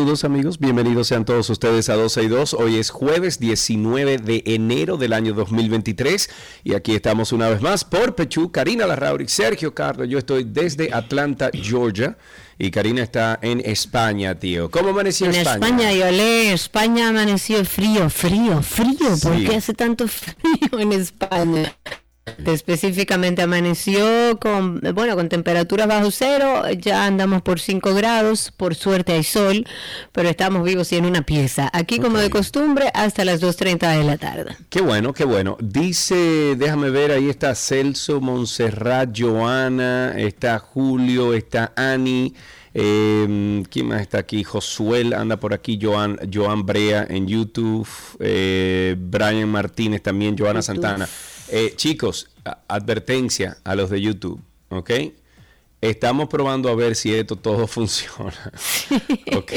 Saludos amigos, bienvenidos sean todos ustedes a 12 y 2. Hoy es jueves 19 de enero del año 2023 y aquí estamos una vez más por Pechú, Karina Larrauri, Sergio Carlos. Yo estoy desde Atlanta, Georgia y Karina está en España, tío. ¿Cómo amaneció en España? En España, yo le, España amaneció frío, frío, frío. ¿Por qué hace tanto frío en España? Específicamente amaneció con, bueno, con temperaturas bajo cero, ya andamos por 5 grados, por suerte hay sol, pero estamos vivos y en una pieza. Aquí como de costumbre hasta las 2.30 de la tarde. Qué bueno, qué bueno. Dice, déjame ver, ahí está Celso, Montserrat, Joana, está Julio, está Ani. Eh, ¿Quién más está aquí? Josuel anda por aquí, Joan, Joan Brea en YouTube, eh, Brian Martínez también, Joana Santana. Eh, chicos, advertencia a los de YouTube, ¿ok? Estamos probando a ver si esto todo funciona. ok.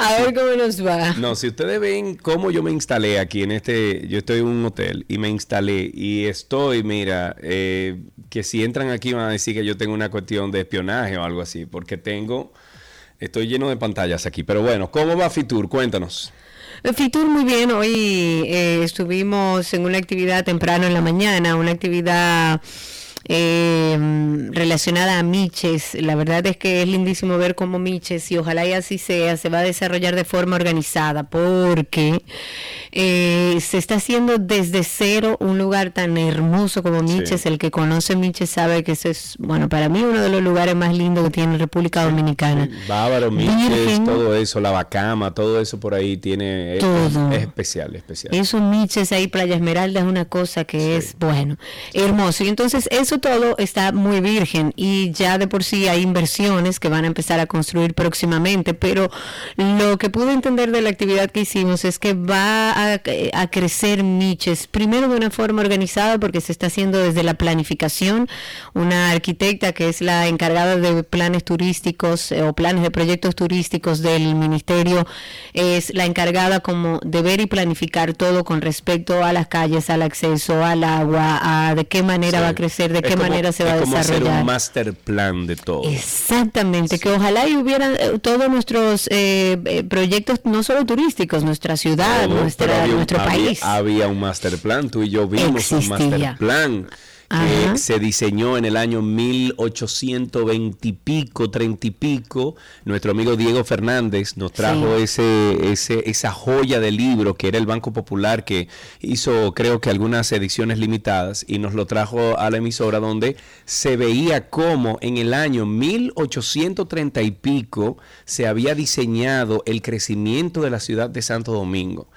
a ver cómo nos va. No, si ustedes ven cómo yo me instalé aquí en este, yo estoy en un hotel y me instalé y estoy, mira, eh, que si entran aquí van a decir que yo tengo una cuestión de espionaje o algo así, porque tengo, estoy lleno de pantallas aquí. Pero bueno, ¿cómo va Fitur? Cuéntanos. Fitur muy bien, hoy eh, estuvimos en una actividad temprano en la mañana, una actividad eh, relacionada a Miches. La verdad es que es lindísimo ver cómo Miches, y ojalá y así sea, se va a desarrollar de forma organizada, porque eh, se está haciendo desde cero un lugar tan hermoso como Miches. El que conoce Miches sabe que ese es, bueno, para mí uno de los lugares más lindos que tiene República Dominicana. Bávaro, Miches, todo eso, la Bacama, todo eso por ahí tiene. Todo. Es, especial, especial. Eso, Miches, ahí, Playa Esmeralda, es una cosa que es, bueno, hermoso. Y entonces, eso todo está muy virgen y ya de por sí hay inversiones que van a empezar a construir próximamente, pero lo que pude entender de la actividad que hicimos es que va a, crecer niches, primero de una forma organizada porque se está haciendo desde la planificación, una arquitecta que es la encargada de planes turísticos eh, o planes de proyectos turísticos del ministerio, es la encargada como de ver y planificar todo con respecto a las calles, al acceso, al agua, a de qué manera va a crecer, de qué manera se va a desarrollar. Hacer un master plan de todo. Exactamente, que ojalá y hubiera eh, todos nuestros eh, eh, proyectos, no solo turísticos, nuestra ciudad, nuestra, nuestro país. Había un master plan, tú y yo vimos un master plan que se diseñó en el año 1820 y pico, 30 y pico. Nuestro amigo Diego Fernández nos trajo ese, ese, esa joya de libro que era el Banco Popular que hizo creo que algunas ediciones limitadas y nos lo trajo a la emisora donde se veía cómo en el año 1830 y pico se había diseñado el crecimiento de la ciudad de Santo Domingo.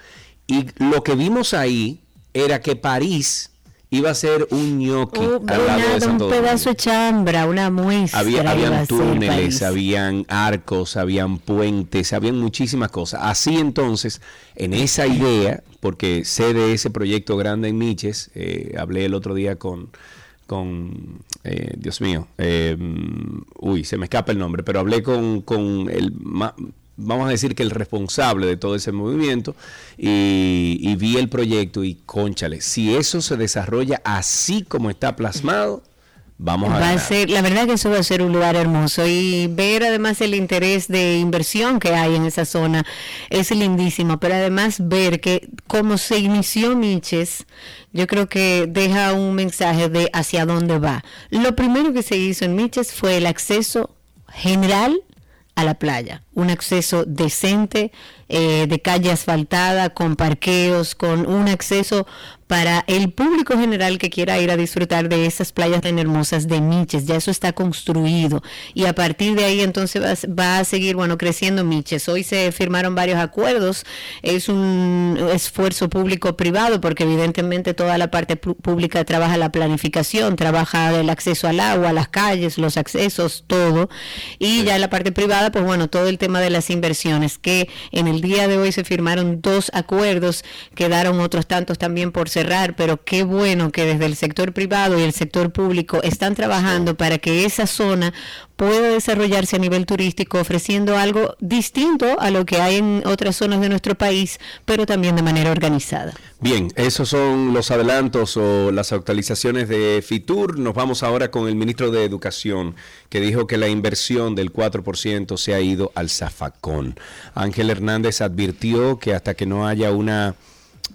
Y lo que vimos ahí era que París iba a ser un ñoqui al lado de Santo Un pedazo de chambra, una muestra. Había, habían túneles, habían arcos, habían puentes, habían muchísimas cosas. Así entonces, en esa idea, porque sé de ese proyecto grande en Miches, eh, hablé el otro día con, con eh, Dios mío, eh, uy, se me escapa el nombre, pero hablé con, con el vamos a decir que el responsable de todo ese movimiento y, vi el proyecto y conchale, si eso se desarrolla así como está plasmado, Vamos a, va a ser, la verdad que eso va a ser un lugar hermoso y ver además el interés de inversión que hay en esa zona es lindísimo, pero además ver que como se inició Miches, yo creo que deja un mensaje de hacia dónde va. Lo primero que se hizo en Miches fue el acceso general a la playa, un acceso decente, eh, de calle asfaltada, con parqueos, con un acceso para el público general que quiera ir a disfrutar de esas playas tan hermosas de Miches. Ya eso está construido y a partir de ahí entonces va, a seguir, bueno, creciendo Miches. Hoy se firmaron varios acuerdos. Es un esfuerzo público-privado porque evidentemente toda la parte pública trabaja la planificación, trabaja el acceso al agua, las calles, los accesos, todo. Y ya la parte privada, pues bueno, todo el tema de las inversiones que en el día de hoy se firmaron dos acuerdos, quedaron otros tantos también por cerrar, pero qué bueno que desde el sector privado y el sector público están trabajando para que esa zona pueda desarrollarse a nivel turístico ofreciendo algo distinto a lo que hay en otras zonas de nuestro país, pero también de manera organizada. Bien, esos son los adelantos o las actualizaciones de FITUR. Nos vamos ahora con el ministro de Educación, que dijo que la inversión del 4% se ha ido al zafacón. Ángel Hernández advirtió que hasta que no haya una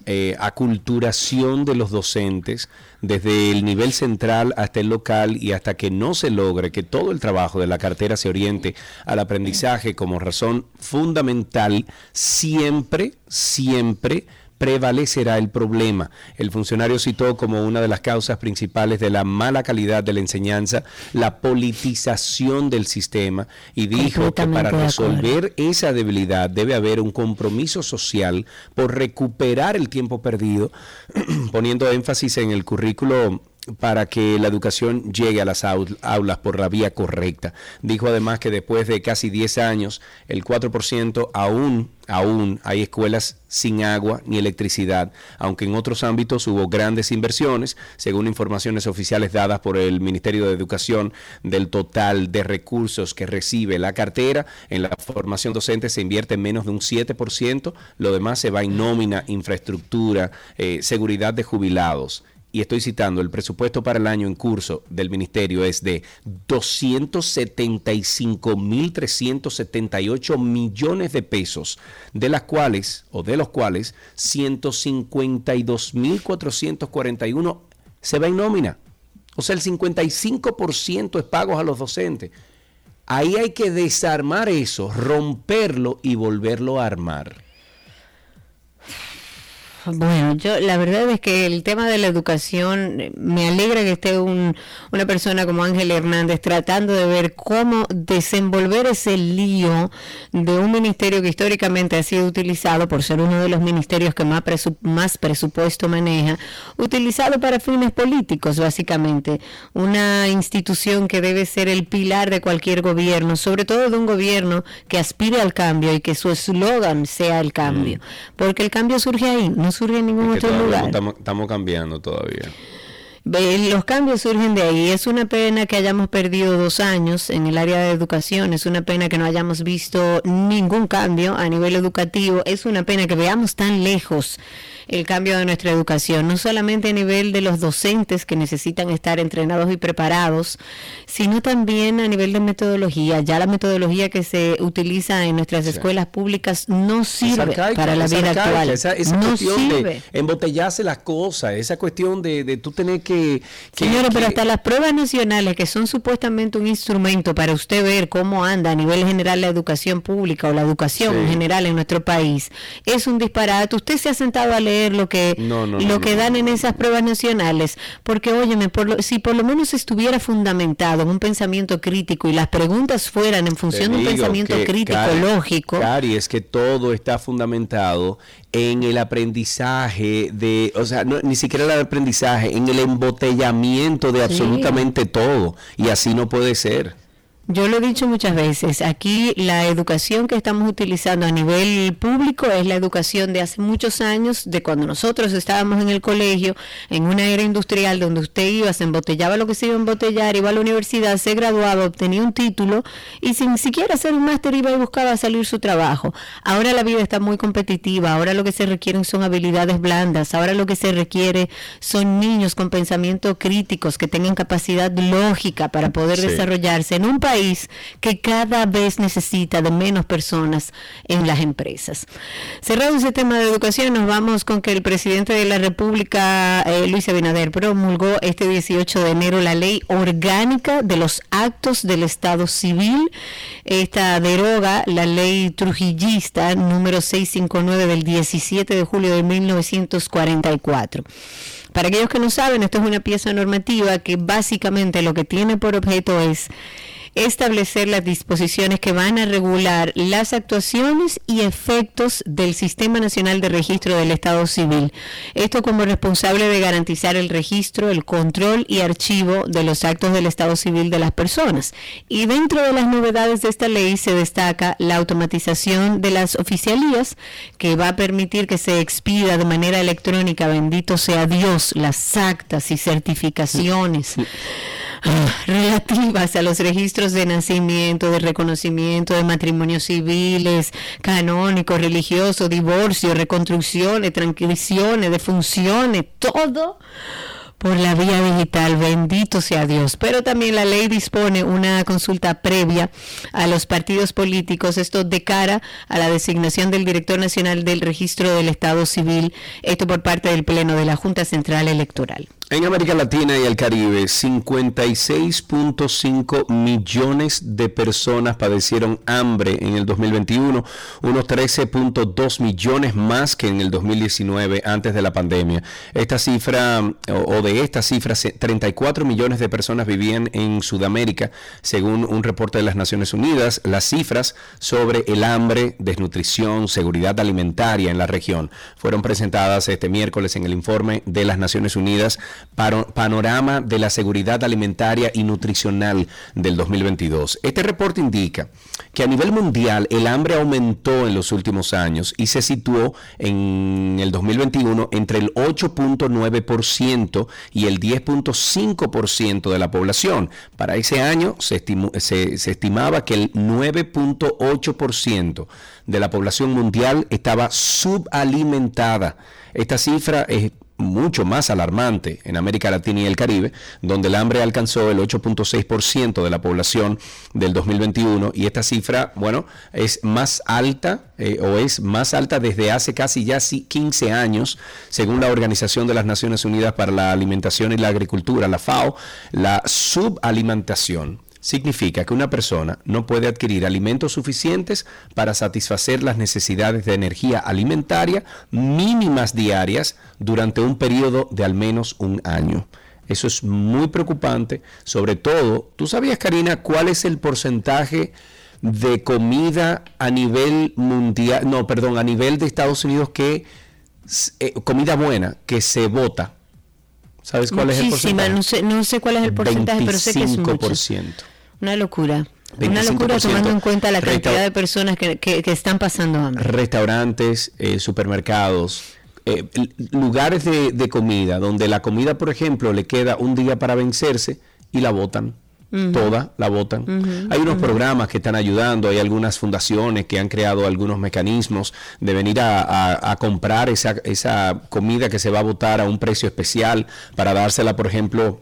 eh, aculturación de los docentes desde el nivel central hasta el local y hasta que no se logre que todo el trabajo de la cartera se oriente al aprendizaje como razón fundamental, siempre, siempre prevalecerá el problema. El funcionario citó como una de las causas principales de la mala calidad de la enseñanza la politización del sistema y dijo que para resolver esa debilidad debe haber un compromiso social por recuperar el tiempo perdido, poniendo énfasis en el currículo para que la educación llegue a las aulas por la vía correcta. Dijo además que después de casi 10 años, el 4% aún, aún hay escuelas sin agua ni electricidad, aunque en otros ámbitos hubo grandes inversiones, según informaciones oficiales dadas por el Ministerio de Educación, del total de recursos que recibe la cartera, en la formación docente se invierte menos de un 7%, lo demás se va en nómina, infraestructura, eh, seguridad de jubilados y estoy citando, el presupuesto para el año en curso del ministerio es de 275.378 millones de pesos, de las cuales, o de los cuales, 152.441 se va en nómina. O sea, el 55% es pagos a los docentes. Ahí hay que desarmar eso, romperlo y volverlo a armar. Bueno, yo la verdad es que el tema de la educación eh, me alegra que esté un, una persona como Ángel Hernández tratando de ver cómo desenvolver ese lío de un ministerio que históricamente ha sido utilizado por ser uno de los ministerios que más, más presupuesto maneja, utilizado para fines políticos básicamente, una institución que debe ser el pilar de cualquier gobierno, sobre todo de un gobierno que aspire al cambio y que su eslogan sea el cambio, mm. porque el cambio surge ahí, no surge en ningún otro lugar. Estamos, cambiando todavía. Los cambios surgen de ahí. Es una pena que hayamos perdido dos años en el área de educación. Es una pena que no hayamos visto ningún cambio a nivel educativo. Es una pena que veamos tan lejos el cambio de nuestra educación, no solamente a nivel de los docentes que necesitan estar entrenados y preparados, sino también a nivel de metodología. Ya la metodología que se utiliza en nuestras escuelas públicas no sirve para la vida actual. Esa, no cuestión sirve. de embotellarse las cosas, esa cuestión de, de tú tener que... Señora, pero hasta las pruebas nacionales, que son supuestamente un instrumento para usted ver cómo anda a nivel general la educación pública o la educación en general en nuestro país, es un disparate. Usted se ha sentado a leer lo que, lo que dan en esas pruebas nacionales, porque óyeme, por si por lo menos estuviera fundamentado en un pensamiento crítico y las preguntas fueran en función de un pensamiento crítico, lógico. Cari, es que todo está fundamentado en el aprendizaje de, o sea, ni siquiera el aprendizaje, en el embotellamiento de absolutamente todo, y así no puede ser. Yo lo he dicho muchas veces, aquí la educación que estamos utilizando a nivel público es la educación de hace muchos años, de cuando nosotros estábamos en el colegio, en una era industrial donde usted iba, se embotellaba lo que se iba a embotellar, iba a la universidad, se graduaba, obtenía un título y sin siquiera hacer un máster iba y buscaba salir su trabajo. Ahora la vida está muy competitiva, ahora lo que se requieren son habilidades blandas, ahora lo que se requiere son niños con pensamiento críticos, que tengan capacidad lógica para poder desarrollarse en un país que cada vez necesita de menos personas en las empresas. Cerrado ese tema de educación, nos vamos con que el presidente de la República, eh, Luis Abinader, promulgó este 18 de enero la ley orgánica de los actos del Estado civil. Esta deroga la ley trujillista número 659 del 17 de julio de 1944. Para aquellos que no saben, esto es una pieza normativa que básicamente lo que tiene por objeto es establecer las disposiciones que van a regular las actuaciones y efectos del Sistema Nacional de Registro del Estado Civil. Esto como responsable de garantizar el registro, el control y archivo de los actos del Estado Civil de las personas. Y dentro de las novedades de esta ley se destaca la automatización de las oficialías, que va a permitir que se expida de manera electrónica, bendito sea Dios, las actas y certificaciones relativas a los registros de nacimiento, de reconocimiento, de matrimonios civiles, canónicos, religiosos, divorcio, reconstrucciones, tranquilizaciones, defunciones, todo por la vía digital, bendito sea Dios. Pero también la ley dispone una consulta previa a los partidos políticos, esto de cara a la designación del director nacional del registro del Estado Civil, esto por parte del Pleno de la Junta Central Electoral. En América Latina y el Caribe, 56.5 millones de personas padecieron hambre en el 2021, unos 13.2 millones más que en el 2019 antes de la pandemia. Esta cifra, o de esta cifra, 34 millones de personas vivían en Sudamérica, según un reporte de las Naciones Unidas. Las cifras sobre el hambre, desnutrición, seguridad alimentaria en la región fueron presentadas este miércoles en el informe de las Naciones Unidas panorama de la seguridad alimentaria y nutricional del 2022. Este reporte indica que a nivel mundial el hambre aumentó en los últimos años y se situó en el 2021 entre el 8.9% y el 10.5% de la población. Para ese año se, se estimaba que el 9.8% de la población mundial estaba subalimentada. Esta cifra es mucho más alarmante en América Latina y el Caribe, donde el hambre alcanzó el 8.6% de la población del 2021 y esta cifra, bueno, es más alta eh, o es más alta desde hace casi ya 15 años, según la Organización de las Naciones Unidas para la Alimentación y la Agricultura, la FAO, la subalimentación significa que una persona no puede adquirir alimentos suficientes para satisfacer las necesidades de energía alimentaria mínimas diarias durante un periodo de al menos un año. Eso es muy preocupante, sobre todo, ¿tú sabías, Karina, cuál es el porcentaje de comida a nivel mundial, no, perdón, a nivel de Estados Unidos que, eh, comida buena, que se vota? ¿Sabes cuál es el porcentaje? No sé, no sé cuál es el porcentaje, pero sé que es mucho. Una locura. Una locura tomando en cuenta la cantidad de personas que, están pasando hambre. Restaurantes, eh, supermercados, eh, lugares de, comida, donde la comida, por ejemplo, le queda un día para vencerse y la botan. Toda la botan. hay unos programas que están ayudando, hay algunas fundaciones que han creado algunos mecanismos de venir a, a comprar esa, esa comida que se va a botar a un precio especial para dársela, por ejemplo,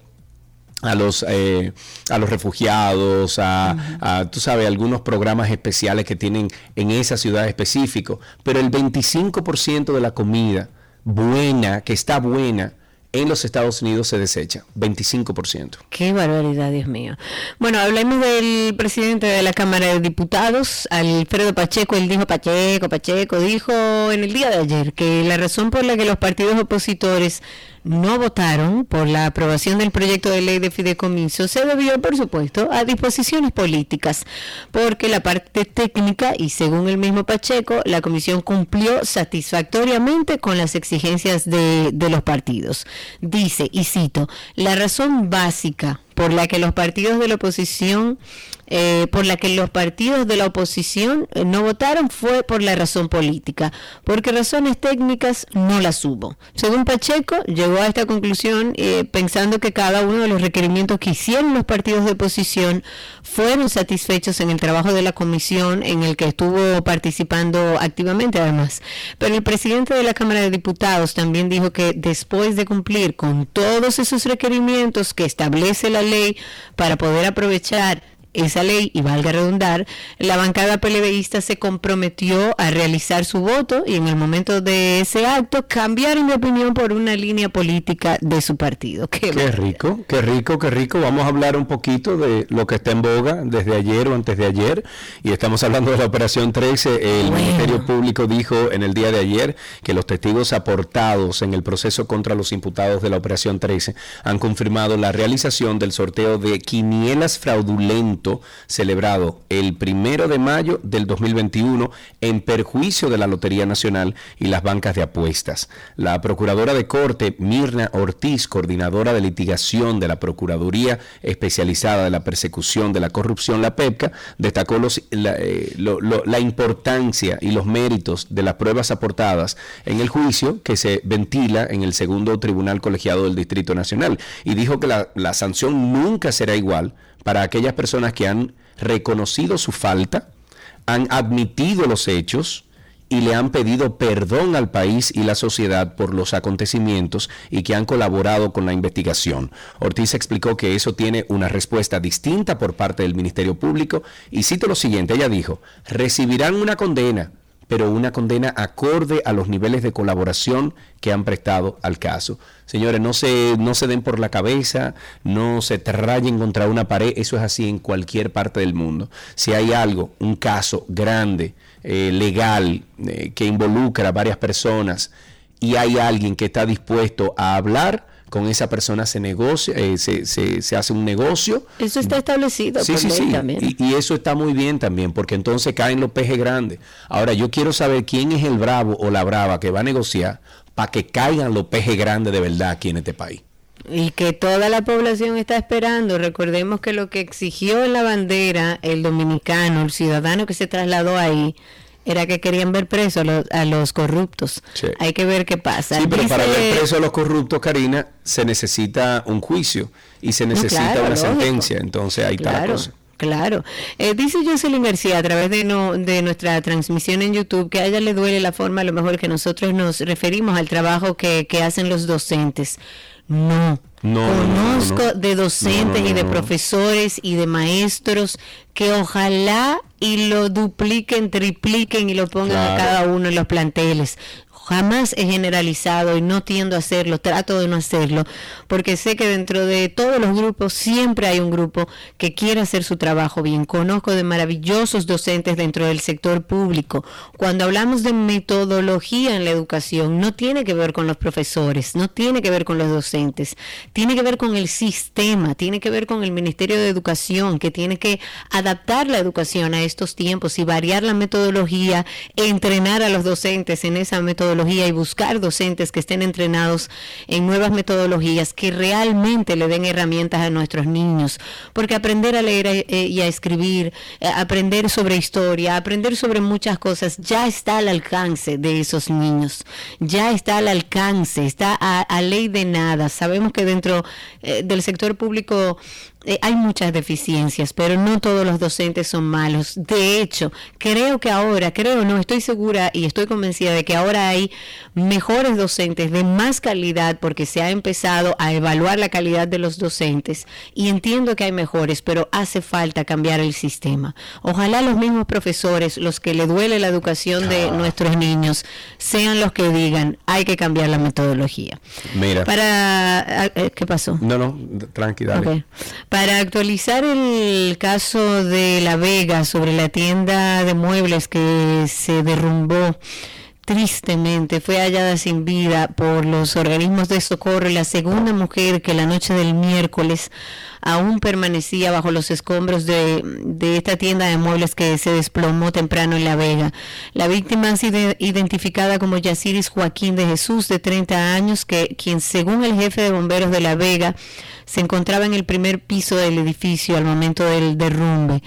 a los, eh, a los refugiados, a, tú sabes, algunos programas especiales que tienen en esa ciudad específico, pero el 25% de la comida buena, que está buena, en los Estados Unidos se desecha, 25%. Qué barbaridad, Dios mío. Bueno, hablemos del presidente de la Cámara de Diputados, Alfredo Pacheco. Él dijo, Pacheco, Pacheco, dijo en el día de ayer que la razón por la que los partidos opositores no votaron por la aprobación del proyecto de ley de fideicomiso se debió, por supuesto, a disposiciones políticas, porque la parte técnica y según el mismo Pacheco, la comisión cumplió satisfactoriamente con las exigencias de, de los partidos. Dice, y cito, la razón básica por la que los partidos de la oposición eh, por la que los partidos de la oposición eh, no votaron fue por la razón política, porque razones técnicas no las hubo. Según Pacheco, llegó a esta conclusión eh, pensando que cada uno de los requerimientos que hicieron los partidos de oposición fueron satisfechos en el trabajo de la comisión en el que estuvo participando activamente además. Pero el presidente de la Cámara de Diputados también dijo que después de cumplir con todos esos requerimientos que establece la ley para poder aprovechar esa ley, y valga redundar, la bancada PLDista se comprometió a realizar su voto y en el momento de ese acto cambiaron de opinión por una línea política de su partido. Qué, rico, qué rico, qué rico. Vamos a hablar un poquito de lo que está en boga desde ayer o antes de ayer. Y estamos hablando de la Operación 13. El Ministerio Público dijo en el día de ayer que los testigos aportados en el proceso contra los imputados de la Operación 13 han confirmado la realización del sorteo de quinielas fraudulentas celebrado el primero de mayo del 2021 en perjuicio de la Lotería Nacional y las bancas de apuestas. La Procuradora de Corte, Mirna Ortiz, coordinadora de litigación de la Procuraduría Especializada de la Persecución de la Corrupción, la PEPCA, destacó la, eh, la importancia y los méritos de las pruebas aportadas en el juicio que se ventila en el segundo Tribunal Colegiado del Distrito Nacional y dijo que la, la sanción nunca será igual para aquellas personas que han reconocido su falta, han admitido los hechos, y le han pedido perdón al país y la sociedad por los acontecimientos y que han colaborado con la investigación. Ortiz explicó que eso tiene una respuesta distinta por parte del Ministerio Público y cito lo siguiente, ella dijo, recibirán una condena pero una condena acorde a los niveles de colaboración que han prestado al caso. Señores, no se, no se den por la cabeza, no se trayen contra una pared, eso es así en cualquier parte del mundo. Si hay algo, un caso grande, eh, legal, eh, que involucra a varias personas y hay alguien que está dispuesto a hablar, con esa persona se negocia, eh, se, se, hace un negocio. Eso está establecido. Sí, sí, sí. Y, eso está muy bien también, porque entonces caen los pejes grandes. Ahora, yo quiero saber quién es el bravo o la brava que va a negociar para que caigan los pejes grandes de verdad aquí en este país. Y que toda la población está esperando. Recordemos que lo que exigió en la bandera el dominicano, el ciudadano que se trasladó ahí, era que querían ver presos a los, corruptos. Hay que ver qué pasa. Sí, pero para ver presos a los corruptos, Karina, se necesita un juicio y se necesita una sentencia. Entonces ahí está la cosa. Claro. Eh, dice Jocelyn García a través de, no, de nuestra transmisión en YouTube que a ella le duele la forma a lo mejor que nosotros nos referimos al trabajo que, que hacen los docentes. No. Conozco de docentes y de profesores y de maestros que ojalá y lo dupliquen, tripliquen y lo pongan a cada uno en los planteles jamás he generalizado y no tiendo a hacerlo, trato de no hacerlo, porque sé que dentro de todos los grupos siempre hay un grupo que quiere hacer su trabajo bien. Conozco de maravillosos docentes dentro del sector público. Cuando hablamos de metodología en la educación, no tiene que ver con los profesores, no tiene que ver con los docentes, tiene que ver con el sistema, tiene que ver con el Ministerio de Educación, que tiene que adaptar la educación a estos tiempos y variar la metodología, entrenar a los docentes en esa metodología y buscar docentes que estén entrenados en nuevas metodologías que realmente le den herramientas a nuestros niños. Porque aprender a leer eh, y a escribir, eh, aprender sobre historia, aprender sobre muchas cosas, ya está al alcance de esos niños. Ya está al alcance, está a, ley de nada. Sabemos que dentro eh, del sector público eh, hay muchas deficiencias, pero no todos los docentes son malos. De hecho, creo que ahora, creo, no estoy segura y estoy convencida de que ahora hay mejores docentes de más calidad porque se ha empezado a evaluar la calidad de los docentes y entiendo que hay mejores, pero hace falta cambiar el sistema. Ojalá los mismos profesores, los que le duele la educación de ah. nuestros niños, sean los que digan, hay que cambiar la metodología. Mira. Para, ah, eh, ¿qué pasó? No, no, tranquila. Para actualizar el caso de La Vega sobre la tienda de muebles que se derrumbó tristemente, fue hallada sin vida por los organismos de socorro la segunda mujer que la noche del miércoles aún permanecía bajo los escombros de, esta tienda de muebles que se desplomó temprano en La Vega. La víctima ha sido identificada como Yaciris Joaquín de Jesús, de 30 años, que quien según el jefe de bomberos de La Vega se encontraba en el primer piso del edificio al momento del derrumbe.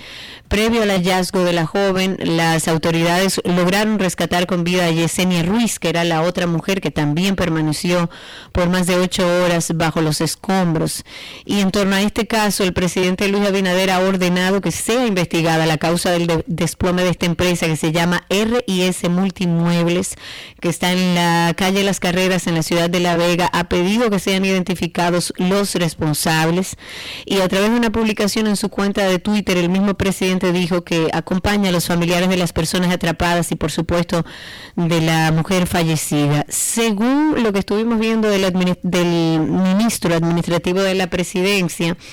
Previo al hallazgo de la joven, las autoridades lograron rescatar con vida a Yesenia Ruiz, que era la otra mujer que también permaneció por más de ocho horas bajo los escombros. Y en torno a este caso, el presidente Luis Abinader ha ordenado que sea investigada la causa del desplome de esta empresa que se llama RIS Multimuebles, que está en la calle Las Carreras en la ciudad de La Vega. Ha pedido que sean identificados los responsables y a través de una publicación en su cuenta de Twitter, el mismo presidente dijo que acompaña a los familiares de las personas atrapadas y por supuesto de la mujer fallecida. Según lo que estuvimos viendo del, del ministro administrativo de la presidencia,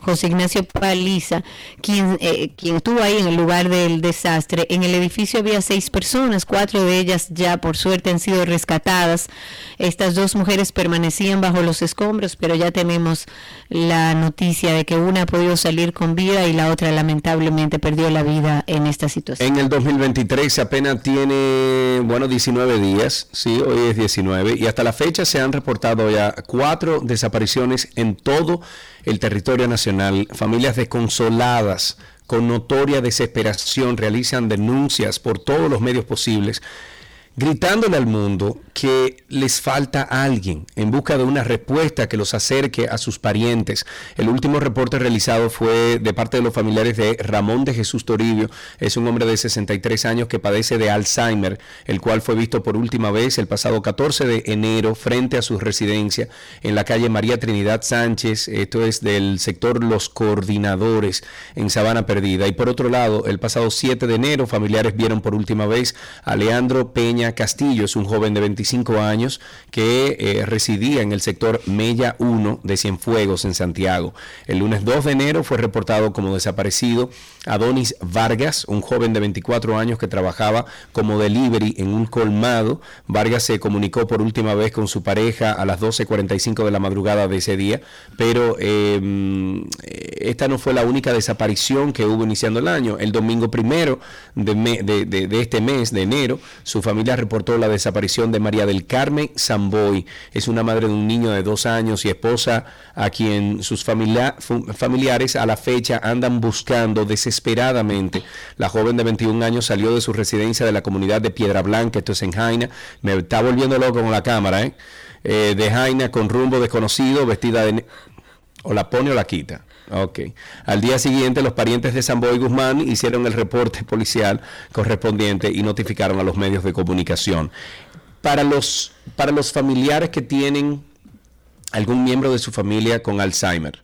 José Ignacio Paliza, quien, eh, quien estuvo ahí en el lugar del desastre. En el edificio había seis personas, cuatro de ellas ya por suerte han sido rescatadas. Estas dos mujeres permanecían bajo los escombros, pero ya tenemos la noticia de que una ha podido salir con vida y la otra lamentablemente perdió la vida en esta situación. En el 2023 apenas tiene, bueno, 19 días, sí, hoy es 19, y hasta la fecha se han reportado ya cuatro desapariciones en todo el territorio nacional, familias desconsoladas con notoria desesperación realizan denuncias por todos los medios posibles gritándole al mundo que les falta alguien en busca de una respuesta que los acerque a sus parientes. El último reporte realizado fue de parte de los familiares de Ramón de Jesús Toribio. Es un hombre de 63 años que padece de Alzheimer, el cual fue visto por última vez el pasado 14 de enero frente a su residencia en la calle María Trinidad Sánchez, esto es del sector Los Coordinadores en Sabana Perdida. Y por otro lado, el pasado 7 de enero, familiares vieron por última vez a Leandro Castillo es un joven de 25 años que eh, residía en el sector Mella 1 de Cienfuegos en Santiago. El lunes 2 de enero fue reportado como desaparecido Adonis Vargas, un joven de 24 años que trabajaba como delivery en un colmado. Vargas se comunicó por última vez con su pareja a las 12.45 de la madrugada de ese día, pero em, esta no fue la única desaparición que hubo iniciando el año. El domingo primero de este mes de enero, su familia reportó la desaparición de María del Carmen Samboy. Es una madre de un niño de dos años y esposa a quien sus familiares a la fecha andan buscando desesperadamente. La joven de 21 años salió de su residencia de la comunidad de Piedra Blanca, esto es en Jaina. Me está volviendo loco con la cámara, ¿eh? Eh, de Jaina con rumbo desconocido, vestida de... O la pone o la quita. Ok. Al día siguiente, los parientes de Samboy Guzmán hicieron el reporte policial correspondiente y notificaron a los medios de comunicación. Para los, para los familiares que tienen algún miembro de su familia con Alzheimer,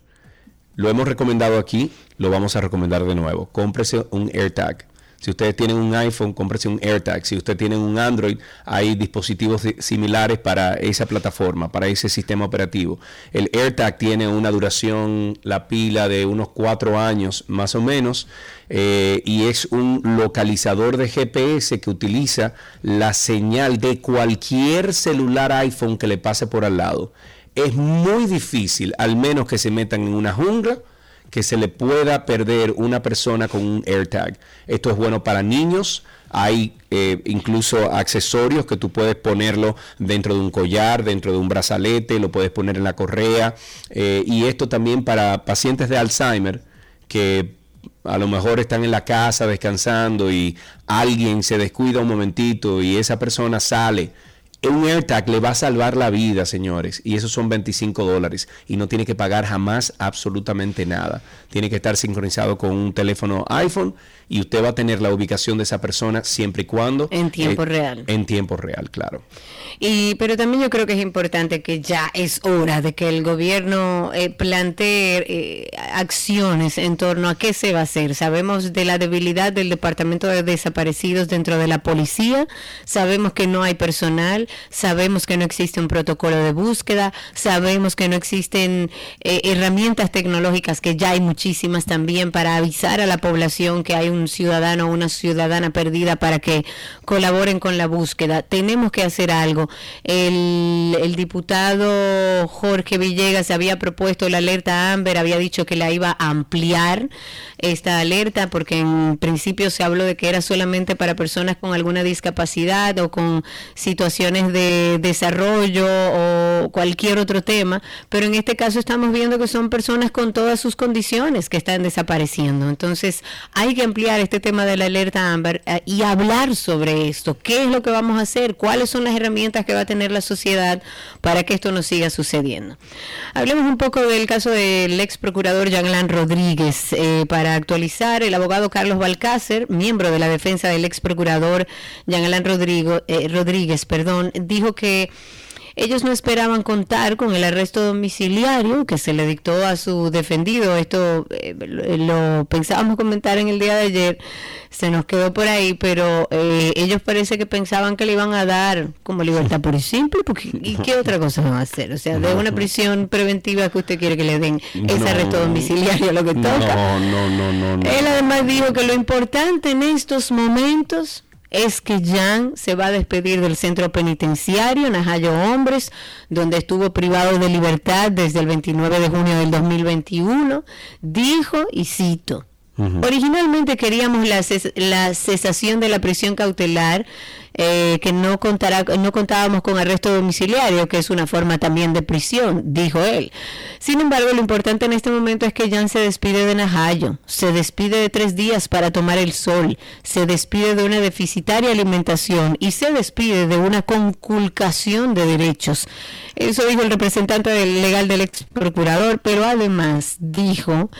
lo hemos recomendado aquí, lo vamos a recomendar de nuevo. Cómprese un AirTag. Si ustedes tienen un iPhone, cómprese un AirTag. Si usted tiene un Android, hay dispositivos similares para esa plataforma, para ese sistema operativo. El AirTag tiene una duración, la pila de unos cuatro años más o menos, eh, y es un localizador de GPS que utiliza la señal de cualquier celular iPhone que le pase por al lado. Es muy difícil, al menos que se metan en una jungla que se le pueda perder una persona con un AirTag. Esto es bueno para niños. Hay eh, incluso accesorios que tú puedes ponerlo dentro de un collar, dentro de un brazalete, lo puedes poner en la correa. Eh, y esto también para pacientes de Alzheimer que a lo mejor están en la casa descansando y alguien se descuida un momentito y esa persona sale un AirTag le va a salvar la vida, señores, y esos son 25 dólares y no tiene que pagar jamás absolutamente nada. Tiene que estar sincronizado con un teléfono iPhone y usted va a tener la ubicación de esa persona siempre y cuando... En tiempo eh, real. En tiempo real, claro. Y, pero también yo creo que es importante que ya es hora de que el gobierno eh, plantee eh, acciones en torno a qué se va a hacer. Sabemos de la debilidad del Departamento de Desaparecidos dentro de la policía, sabemos que no hay personal, sabemos que no existe un protocolo de búsqueda, sabemos que no existen herramientas tecnológicas, que ya hay muchísimas también para avisar a la población que hay un ciudadano o una ciudadana perdida para que colaboren con la búsqueda. Tenemos que hacer algo. El, el diputado Jorge Villegas había propuesto la alerta Amber, había dicho que la iba a ampliar esta alerta porque en principio se habló de que era solamente para personas con alguna discapacidad o con situaciones de desarrollo o cualquier otro tema, pero en este caso estamos viendo que son personas con todas sus condiciones que están desapareciendo. Entonces hay que ampliar este tema de la alerta Amber eh, y hablar sobre esto. ¿Qué es lo que vamos a hacer? ¿Cuáles son las herramientas que va a tener la sociedad para que esto no siga sucediendo? Hablemos un poco del caso del ex procurador Jean Rodríguez. Eh, para actualizar, el abogado Carlos Balcácer, miembro de la defensa del ex procurador Jean Alain eh, Rodríguez, perdón, dijo que ellos no esperaban contar con el arresto domiciliario que se le dictó a su defendido. Esto eh, lo pensábamos comentar en el día de ayer, se nos quedó por ahí, pero eh, ellos parece que pensaban que le iban a dar como libertad por simple, porque ¿y qué otra cosa van a hacer? O sea, de una prisión preventiva que usted quiere que le den ese arresto domiciliario, lo que toca. No, no, no, no. Él además dijo que lo importante en estos momentos es que Jan se va a despedir del centro penitenciario Najayo Hombres, donde estuvo privado de libertad desde el 29 de junio del 2021. Dijo, y cito, Originalmente queríamos la, la, cesación de la prisión cautelar eh, que no, contará, no contábamos con arresto domiciliario, que es una forma también de prisión, dijo él. Sin embargo, lo importante en este momento es que Jan se despide de Najayo, se despide de tres días para tomar el sol, se despide de una deficitaria alimentación y se despide de una conculcación de derechos. Eso dijo el representante legal del ex procurador, pero además dijo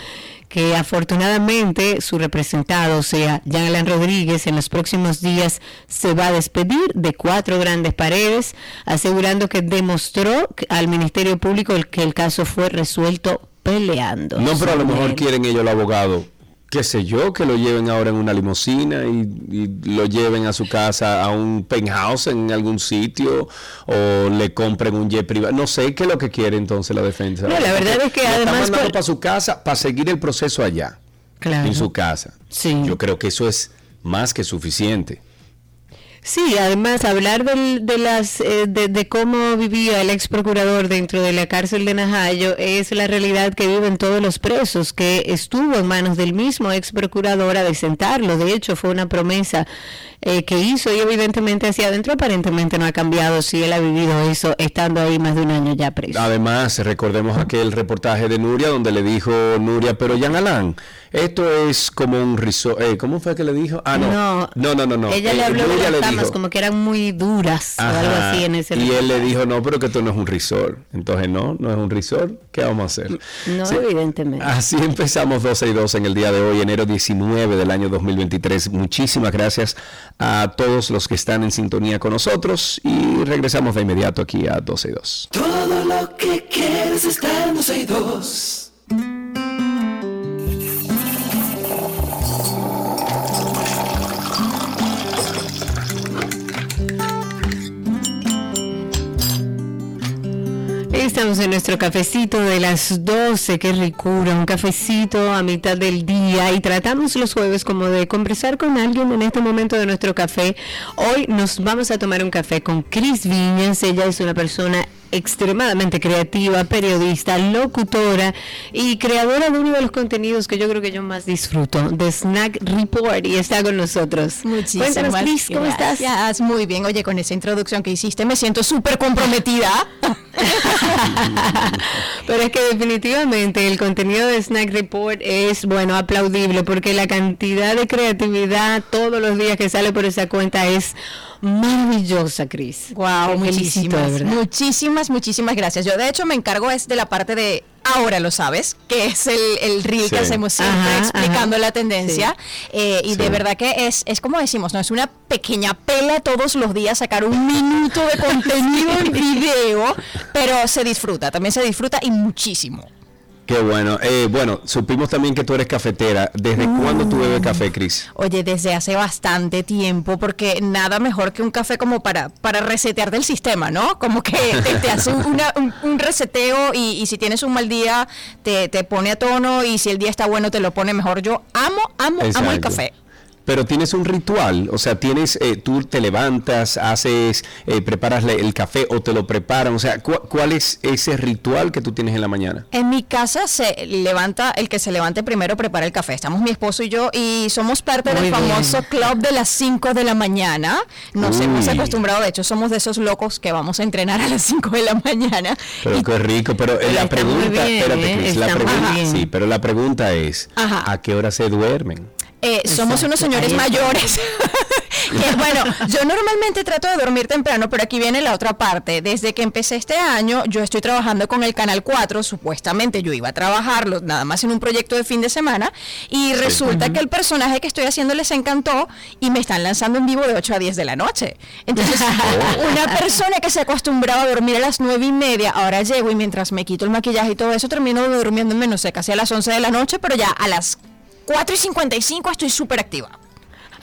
que afortunadamente su representado, o sea, Jean Alain Rodríguez, en los próximos días se va a despedir de cuatro grandes paredes, asegurando que demostró al Ministerio Público que el caso fue resuelto peleando. No, pero a lo mejor quieren ellos el abogado qué sé yo, que lo lleven ahora en una limusina y, lo lleven a su casa a un penthouse en algún sitio o le compren un jet privado. No sé qué es lo que quiere entonces la defensa. No, la verdad es que además... Está mandando para su casa para seguir el proceso allá, en su casa. Sí. Yo creo que eso es más que suficiente. Sí, además hablar de, las, eh, de, cómo vivía el ex procurador dentro de la cárcel de Najayo es la realidad que viven todos los presos, que estuvo en manos del mismo ex procurador a desentarlo. De hecho, fue una promesa eh, que hizo y evidentemente hacia adentro aparentemente no ha cambiado si él ha vivido eso estando ahí más de un año ya preso. Además, recordemos aquel reportaje de Nuria donde le dijo Nuria, pero Jan Alán, esto es como un risotto. Eh, ¿Cómo fue que le dijo? Ah, no. No, no, no. no, Ella le eh, habló de las camas como que eran muy duras o algo así en ese Y él le dijo, no, pero que esto no es un resort. Entonces, no, no es un resort. ¿Qué vamos a hacer? No, evidentemente. Así empezamos 12 y 2 en el día de hoy, enero 19 del año 2023. Muchísimas gracias a todos los que están en sintonía con nosotros y regresamos de inmediato aquí a 12 y 2. Todo lo que quieres está en 12 y 2. Estamos en nuestro cafecito de las 12, qué ricura, un cafecito a mitad del día y tratamos los jueves como de conversar con alguien en este momento de nuestro café. Hoy nos vamos a tomar un café con Cris Viñas, ella es una persona extremadamente creativa, periodista, locutora y creadora de uno de los contenidos que yo creo que yo más disfruto, de Snack Report, y está con nosotros. Muchísimas gracias. ¿cómo estás? Muy bien, oye, con esa introducción que hiciste me siento súper comprometida. Pero es que definitivamente el contenido de Snack Report es, bueno, aplaudible, porque la cantidad de creatividad todos los días que sale por esa cuenta es maravillosa, Cris. Wow, muchísimas, muchísimas, muchísimas gracias. Yo de hecho me encargo es de la parte de ahora lo sabes, que es el, el reel que hacemos siempre explicando la tendencia. Eh, y de verdad que es, es como decimos, no es una pequeña pela todos los días sacar un minuto de contenido en video, pero se disfruta, también se disfruta y muchísimo. Qué bueno. Eh, bueno, supimos también que tú eres cafetera. ¿Desde mm. cuándo tú bebes café, Cris? Oye, desde hace bastante tiempo, porque nada mejor que un café como para, para resetear del sistema, ¿no? Como que te, hace un, reseteo y, si tienes un mal día te, te, pone a tono y si el día está bueno te lo pone mejor. Yo amo, amo, amo el café pero tienes un ritual, o sea, tienes, eh, tú te levantas, haces, eh, preparas el café o te lo preparan, o sea, ¿cuál es ese ritual que tú tienes en la mañana? En mi casa se levanta, el que se levante primero prepara el café, estamos mi esposo y yo y somos parte del famoso club de las 5 de la mañana, nos hemos acostumbrado, de hecho somos de esos locos que vamos a entrenar a las 5 de la mañana. Pero qué rico, pero eh, la pregunta, espérate, la pregunta, sí, pero la pregunta es, ¿a qué hora se duermen? Eh, somos unos señores mayores bueno, yo normalmente trato de dormir temprano, pero aquí viene la otra parte. Desde que empecé este año, yo estoy trabajando con el Canal 4, supuestamente yo iba a trabajarlo nada más en un proyecto de fin de semana, y resulta que el personaje que estoy haciendo les encantó y me están lanzando en vivo de 8 a 10 de la noche. Entonces, oh. una persona que se acostumbraba a dormir a las 9 y media, ahora llego y mientras me quito el maquillaje y todo eso, termino durmiendo en menos, sé, casi a las 11 de la noche, pero ya a las 4 y 55 estoy súper activa.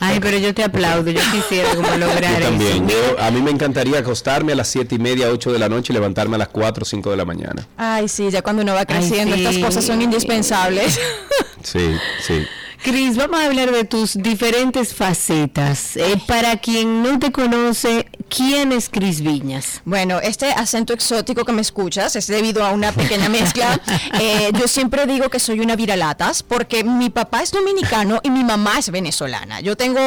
Ay, pero yo te aplaudo, yo quisiera como lograr yo también. a mí me encantaría acostarme a las 7 y media, 8 de la noche y levantarme a las 4 o 5 de la mañana. Ay, sí, ya cuando uno va creciendo, estas cosas son indispensables. Sí, sí. Cris, vamos a hablar de tus diferentes facetas. Eh, para quien no te conoce, ¿quién es Cris Viñas? Bueno, este acento exótico que me escuchas es debido a una pequeña mezcla. Eh, yo siempre digo que soy una viralatas porque mi papá es dominicano y mi mamá es venezolana. Yo tengo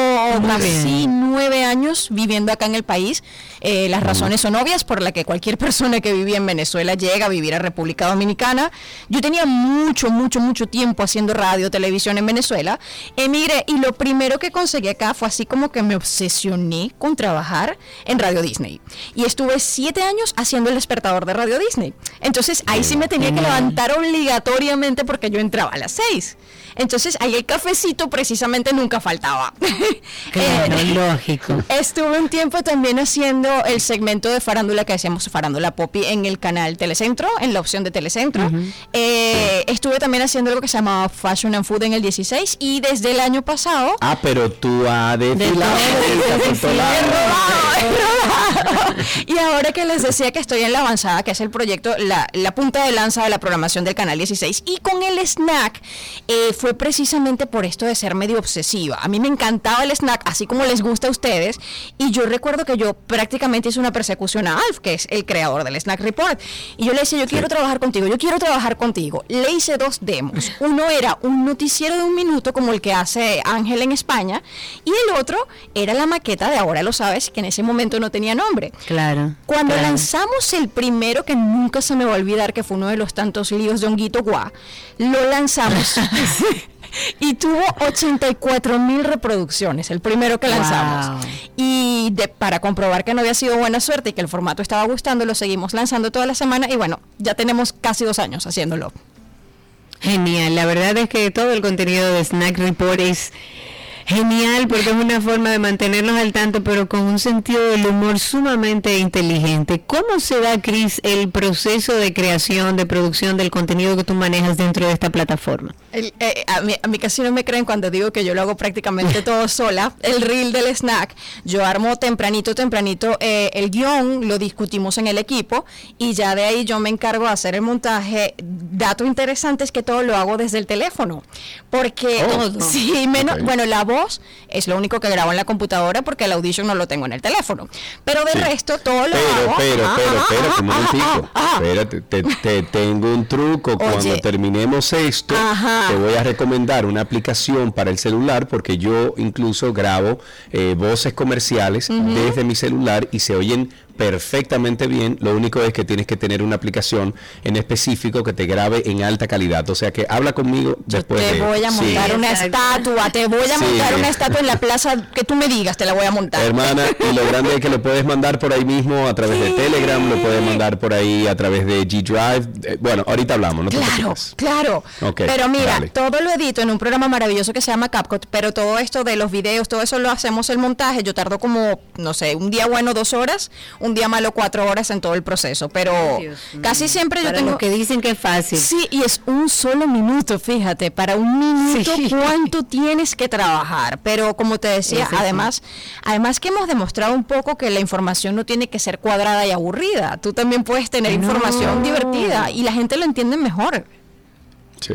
casi nueve años viviendo acá en el país. Eh, las razones son obvias por las que cualquier persona que vivía en Venezuela llega a vivir a República Dominicana. Yo tenía mucho, mucho, mucho tiempo haciendo radio, televisión en Venezuela emigré y lo primero que conseguí acá fue así como que me obsesioné con trabajar en Radio Disney. Y estuve siete años haciendo el despertador de Radio Disney. Entonces ahí sí me tenía que levantar obligatoriamente porque yo entraba a las seis. Entonces ahí el cafecito precisamente nunca faltaba. Claro, eh, lógico. Estuve un tiempo también haciendo el segmento de farándula que hacíamos Farándula Poppy en el canal Telecentro, en la opción de Telecentro. Eh, estuve también haciendo algo que se llamaba Fashion and Food en el 16 y desde el año pasado... Ah, pero tú has desfilado. y ahora que les decía que estoy en la avanzada, que es el proyecto, la, la punta de lanza de la programación del canal 16, y con el snack eh, fue precisamente por esto de ser medio obsesiva. A mí me encantaba el snack, así como les gusta a ustedes, y yo recuerdo que yo prácticamente hice una persecución a Alf, que es el creador del Snack Report, y yo le decía, yo quiero trabajar contigo, yo quiero trabajar contigo. Le hice dos demos. Uno era un noticiero de un minuto, como el que hace Ángel en España, y el otro era la maqueta de Ahora lo sabes, que en ese momento no tenía nombre. Claro. Cuando lanzamos el primero, que nunca se me va a olvidar, que fue uno de los tantos líos de Honguito Guá, lo lanzamos. y tuvo 84 mil reproducciones, el primero que lanzamos. Y de, para comprobar que no había sido buena suerte y que el formato estaba gustando, lo seguimos lanzando toda la semana y bueno, ya tenemos casi dos años haciéndolo. Genial, la verdad es que todo el contenido de Snack Report es Genial, porque es una forma de mantenernos al tanto, pero con un sentido del humor sumamente inteligente. ¿Cómo se da, Cris, el proceso de creación, de producción del contenido que tú manejas dentro de esta plataforma? Eh, a, mí, a, mí, casi no me creen cuando digo que yo lo hago prácticamente todo sola. El reel del snack, yo armo tempranito, tempranito eh, el guion, lo discutimos en el equipo y ya de ahí yo me encargo de hacer el montaje. Dato interesante es que todo lo hago desde el teléfono, porque oh, sí, menos, bueno, la voz es lo único que grabo en la computadora porque el audition no lo tengo en el teléfono. Pero de resto todo lo pero, Pero, pero, espérate un momentito. Espérate, te, tengo un truco. Cuando terminemos esto, te voy a recomendar una aplicación para el celular porque yo incluso grabo eh, voces comerciales desde mi celular y se oyen perfectamente bien. Lo único es que tienes que tener una aplicación en específico que te grabe en alta calidad. O sea que habla conmigo después te voy a montar una estatua, te voy a montar una estatua en la plaza que tú me digas, te la voy a montar. Hermana, y lo grande es que lo puedes mandar por ahí mismo a través de Telegram, lo puedes mandar por ahí a través de G Drive. Eh, bueno, ahorita hablamos, no Claro, claro. pero mira, todo lo edito en un programa maravilloso que se llama CapCut, pero todo esto de los videos, todo eso lo hacemos el montaje. Yo tardo como, no sé, un día bueno, dos horas un día malo cuatro horas en todo el proceso, pero casi siempre yo tengo... que dicen que es fácil. Sí, y es un solo minuto, fíjate, para un minuto cuánto tienes que trabajar, pero como te decía, además, además que hemos demostrado un poco que la información no tiene que ser cuadrada y aburrida, tú también puedes tener información divertida y la gente lo entiende mejor. Sí,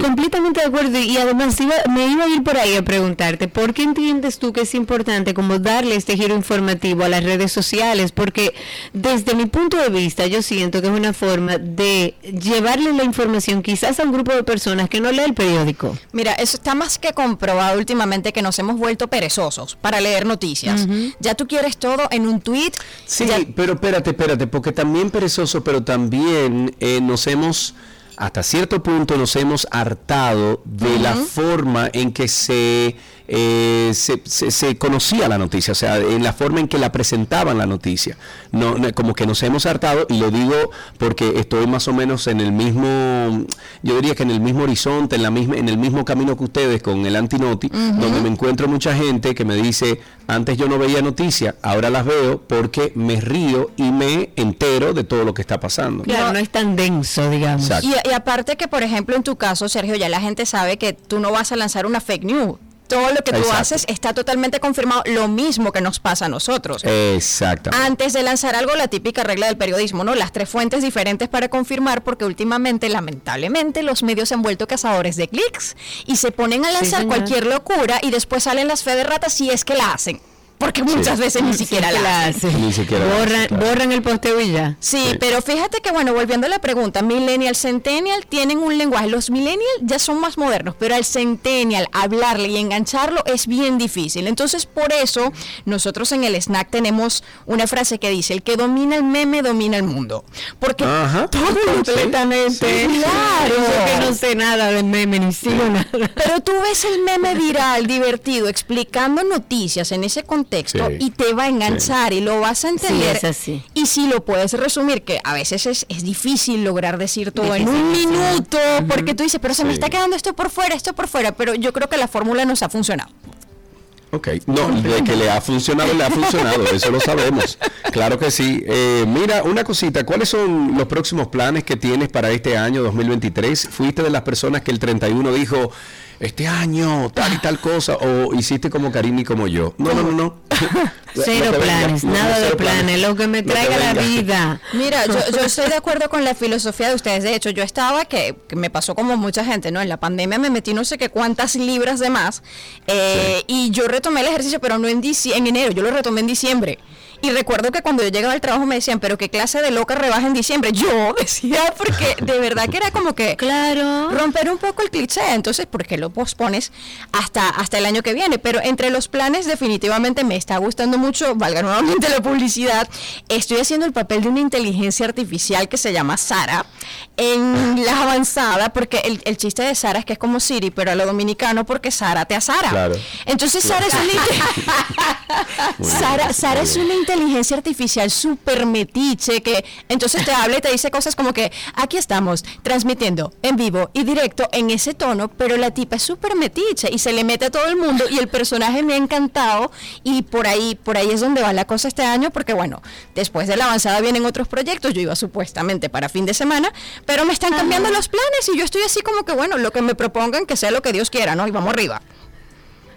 Completamente de acuerdo. Y además me iba a ir por ahí a preguntarte, ¿por qué entiendes tú que es importante como darle este giro informativo a las redes sociales? Porque desde mi punto de vista yo siento que es una forma de llevarle la información quizás a un grupo de personas que no lee el periódico. Mira, eso está más que comprobado últimamente que nos hemos vuelto perezosos para leer noticias. Ya tú quieres todo en un tweet. Sí, pero espérate, espérate, porque también perezoso, pero también eh, nos hemos hasta cierto punto nos hemos hartado de la forma en que se eh, se, conocía la noticia, o sea, en la forma en que la presentaban la noticia. No, como que nos hemos hartado, y lo digo porque estoy más o menos en el mismo, yo diría que en el mismo horizonte, en, la misma, en el mismo camino que ustedes con el Antinoti, donde me encuentro mucha gente que me dice, antes yo no veía noticias, ahora las veo porque me río y me entero de todo lo que está pasando. Claro, no, es tan denso, digamos. Y, y aparte que, por ejemplo, en tu caso, Sergio, ya la gente sabe que tú no vas a lanzar una fake news todo lo que tú haces está totalmente confirmado, lo mismo que nos pasa a nosotros. Exacto. Antes de lanzar algo, la típica regla del periodismo, ¿no? Las tres fuentes diferentes para confirmar, porque últimamente, lamentablemente, los medios se han vuelto cazadores de clics y se ponen a lanzar cualquier locura y después salen las fe de ratas si es que la hacen porque muchas veces ni siquiera la hacen. Ni siquiera borran, borran el posteo y ya. Sí, pero fíjate que, bueno, volviendo a la pregunta, Millennial, Centennial tienen un lenguaje. Los Millennial ya son más modernos, pero al Centennial hablarle y engancharlo es bien difícil. Entonces, por eso, nosotros en el snack tenemos una frase que dice: el que domina el meme domina el mundo. Porque todo completamente. claro. Yo que no sé nada de meme, ni sigo nada. Pero tú ves el meme viral, divertido, explicando noticias en ese contexto texto y te va a enganchar y lo vas a entender. Y si lo puedes resumir, que a veces es, es difícil lograr decir todo en un minuto, porque tú dices, pero se me está quedando esto por fuera, esto por fuera, pero yo creo que la fórmula nos ha funcionado. Ok, no, de que le ha funcionado, le ha funcionado, eso lo sabemos. Claro que sí. Eh, mira, una cosita, ¿cuáles son los próximos planes que tienes para este año 2023? ¿Fuiste de las personas que el 31 dijo, este año, tal y tal cosa, o hiciste como Karim y como yo. No, no, no, no. Cero planes, nada de planes, lo que me traiga la vida. Mira, yo, yo, estoy de acuerdo con la filosofía de ustedes. De hecho, yo estaba, que, me pasó como mucha gente, ¿no? En la pandemia me metí no sé qué cuántas libras de más, eh, y yo retomé el ejercicio, pero no en, en enero, yo lo retomé en diciembre. Y recuerdo que cuando yo llegaba al trabajo me decían, pero qué clase de loca rebaja en diciembre. Yo decía, porque de verdad que era como que claro. romper un poco el cliché. Entonces, ¿por qué lo pospones hasta, hasta el año que viene? Pero entre los planes, definitivamente me está gustando mucho, valga nuevamente la publicidad, estoy haciendo el papel de una inteligencia artificial que se llama Sara en la avanzada, porque el, chiste de Sara es que es como Siri, pero a lo dominicano porque Sara te asara. Entonces Sara es una Sara, Sara es una inteligencia artificial súper metiche que entonces te habla y te dice cosas como que aquí estamos transmitiendo en vivo y directo en ese tono, pero la tipa es súper metiche y se le mete a todo el mundo y el personaje me ha encantado y por ahí, por ahí es donde va la cosa este año porque bueno, después de la avanzada vienen otros proyectos, yo iba supuestamente para fin de semana, pero me están cambiando los planes y yo estoy así como que bueno, lo que me propongan que sea lo que Dios quiera, ¿no? Y vamos arriba.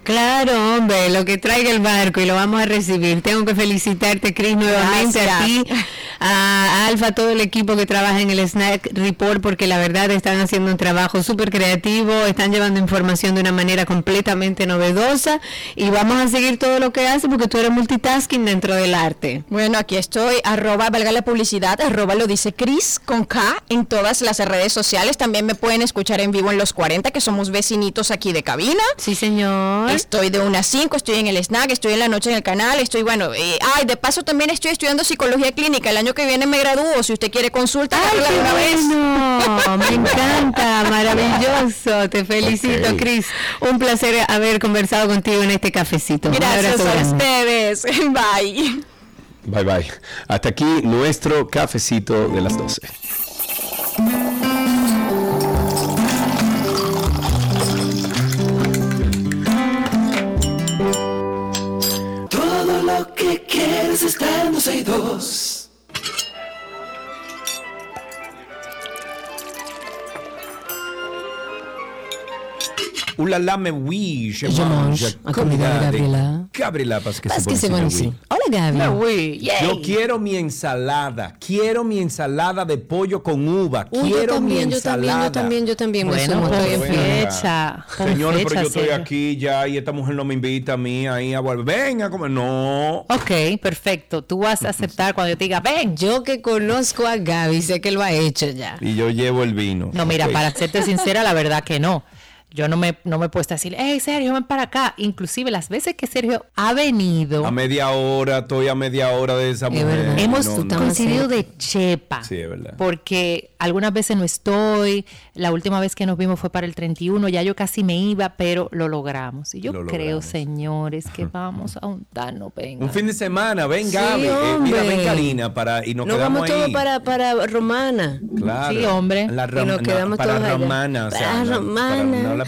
Claro, hombre, lo que traiga el barco y lo vamos a recibir. Tengo que felicitarte, Cris, nuevamente a ti, a Alfa, todo el equipo que trabaja en el Snack Report, porque la verdad están haciendo un trabajo súper creativo, están llevando información de una manera completamente novedosa y vamos a seguir todo lo que hace porque tú eres multitasking dentro del arte. Bueno, aquí estoy, arroba, valga la publicidad, arroba lo dice Cris con K en todas las redes sociales. También me pueden escuchar en vivo en los 40, que somos vecinitos aquí de cabina. Sí, señor. Estoy de una a 5, estoy en el snack, estoy en la noche en el canal, estoy, bueno, eh, ay, de paso también estoy estudiando psicología clínica. El año que viene me gradúo, si usted quiere consulta, ay, una me encanta, maravilloso. Te felicito, Cris. Un placer haber conversado contigo en este cafecito. Gracias a ustedes. Bye. Bye bye. Hasta aquí nuestro cafecito de las 12. Quieres estar en Ulala me oui, je mange comida de Gabriela. Gabriela parce que c'est bon ici. Hola Gaby. Oui, Yo quiero mi ensalada, quiero mi ensalada de pollo con uva, quiero también, mi ensalada. Yo también, yo también, yo también. Bueno, estoy en fecha. Señores, pero yo estoy aquí ya y esta mujer no me invita a mí ahí a volver. Venga, comer. No. Ok, perfecto. Tú vas a aceptar cuando yo te diga, ven, yo que conozco a Gaby, sé que lo ha hecho ya. Y yo llevo el vino. No, mira, para serte sincera, la verdad que no yo no me, no me he puesto a decir, hey Sergio, ven para acá. Inclusive las veces que Sergio ha venido. A media hora, estoy a media hora de esa mujer. Hemos coincidido de chepa. Sí, es verdad. Porque algunas veces no estoy. La última vez que nos vimos fue para el 31. Ya yo casi me iba, pero lo logramos. Y yo creo, señores, que vamos a un no venga. Un fin de semana, ven Gaby. Eh, mira, ven Karina para, y nos, nos quedamos vamos todos para, para Romana. Claro. Sí, hombre. La y nos quedamos para todos Romana. Allá. para Romana para la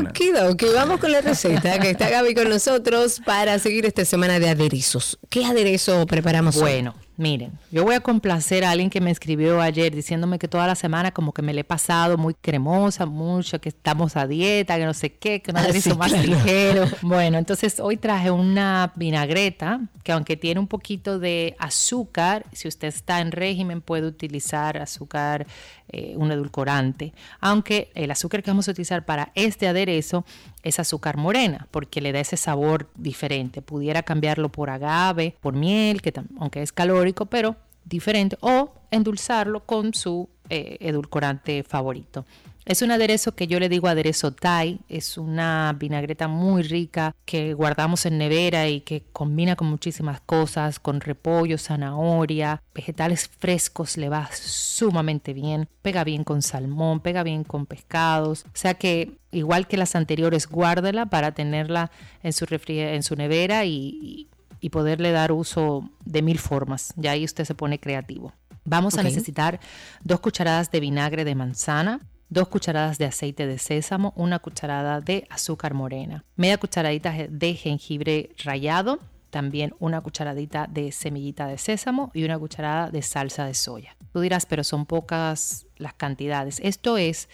Ok, ok, vamos con la receta que está Gaby con nosotros para seguir esta semana de aderezos. ¿Qué aderezo preparamos Bueno, Miren, yo voy a complacer a alguien que me escribió ayer diciéndome que toda la semana como que me le he pasado muy cremosa, mucho, que estamos a dieta, que no sé qué, que no ah, más ligero. Bueno, entonces hoy traje una vinagreta que aunque tiene un poquito de azúcar, si usted está en régimen puede utilizar azúcar, eh, un edulcorante, aunque el azúcar que vamos a utilizar para este aderezo es azúcar morena, porque le da ese sabor diferente. Pudiera cambiarlo por agave, por miel, que aunque es calórico, pero diferente, o endulzarlo con su eh, edulcorante favorito. Es un aderezo que yo le digo aderezo Thai, es una vinagreta muy rica que guardamos en nevera y que combina con muchísimas cosas, con repollo, zanahoria, vegetales frescos, le va sumamente bien, pega bien con salmón, pega bien con pescados, o sea que igual que las anteriores, guárdela para tenerla en su, en su nevera y, poderle dar uso de mil formas, ya ahí usted se pone creativo. Vamos a necesitar dos cucharadas de vinagre de manzana, dos cucharadas de aceite de sésamo, una cucharada de azúcar morena, media cucharadita de jengibre rallado, también una cucharadita de semillita de sésamo y una cucharada de salsa de soya. Tú dirás, pero son pocas las cantidades. Esto es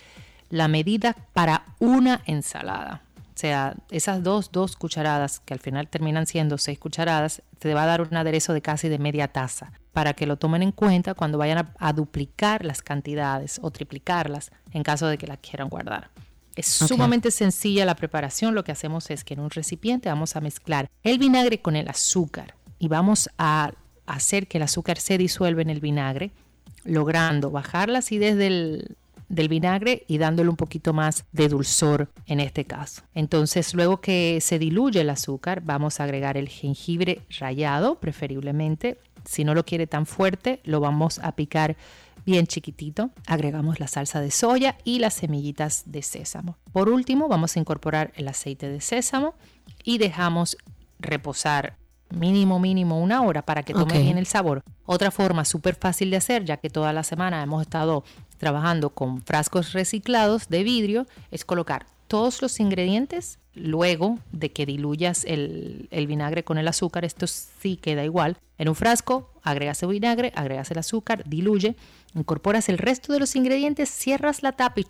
la medida para una ensalada. O sea, esas dos, dos cucharadas, que al final terminan siendo seis cucharadas, te va a dar un aderezo de casi de media taza para que lo tomen en cuenta cuando vayan a, duplicar las cantidades o triplicarlas en caso de que las quieran guardar. Es sumamente sencilla la preparación. Lo que hacemos es que en un recipiente vamos a mezclar el vinagre con el azúcar y vamos a hacer que el azúcar se disuelva en el vinagre, logrando bajar la acidez del, del vinagre y dándole un poquito más de dulzor en este caso. Entonces, luego que se diluye el azúcar, vamos a agregar el jengibre rallado, preferiblemente, si no lo quiere tan fuerte, lo vamos a picar bien chiquitito. Agregamos la salsa de soya y las semillitas de sésamo. Por último, vamos a incorporar el aceite de sésamo y dejamos reposar mínimo, mínimo una hora para que tome bien el sabor. Otra forma súper fácil de hacer, ya que toda la semana hemos estado trabajando con frascos reciclados de vidrio, es colocar todos los ingredientes luego de que diluyas el, vinagre con el azúcar. Esto sí queda igual. En un frasco agregas el vinagre, agregas el azúcar, diluye, incorporas el resto de los ingredientes, cierras la tapa y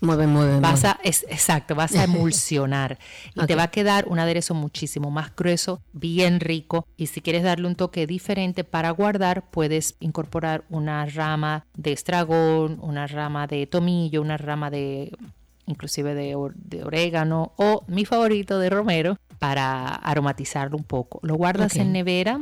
mueve, mueve, vas a es, exacto, vas a emulsionar y te va a quedar un aderezo muchísimo más grueso, bien rico y si quieres darle un toque diferente para guardar, puedes incorporar una rama de estragón, una rama de tomillo, una rama de inclusive de, orégano o mi favorito de romero para aromatizarlo un poco. Lo guardas en nevera,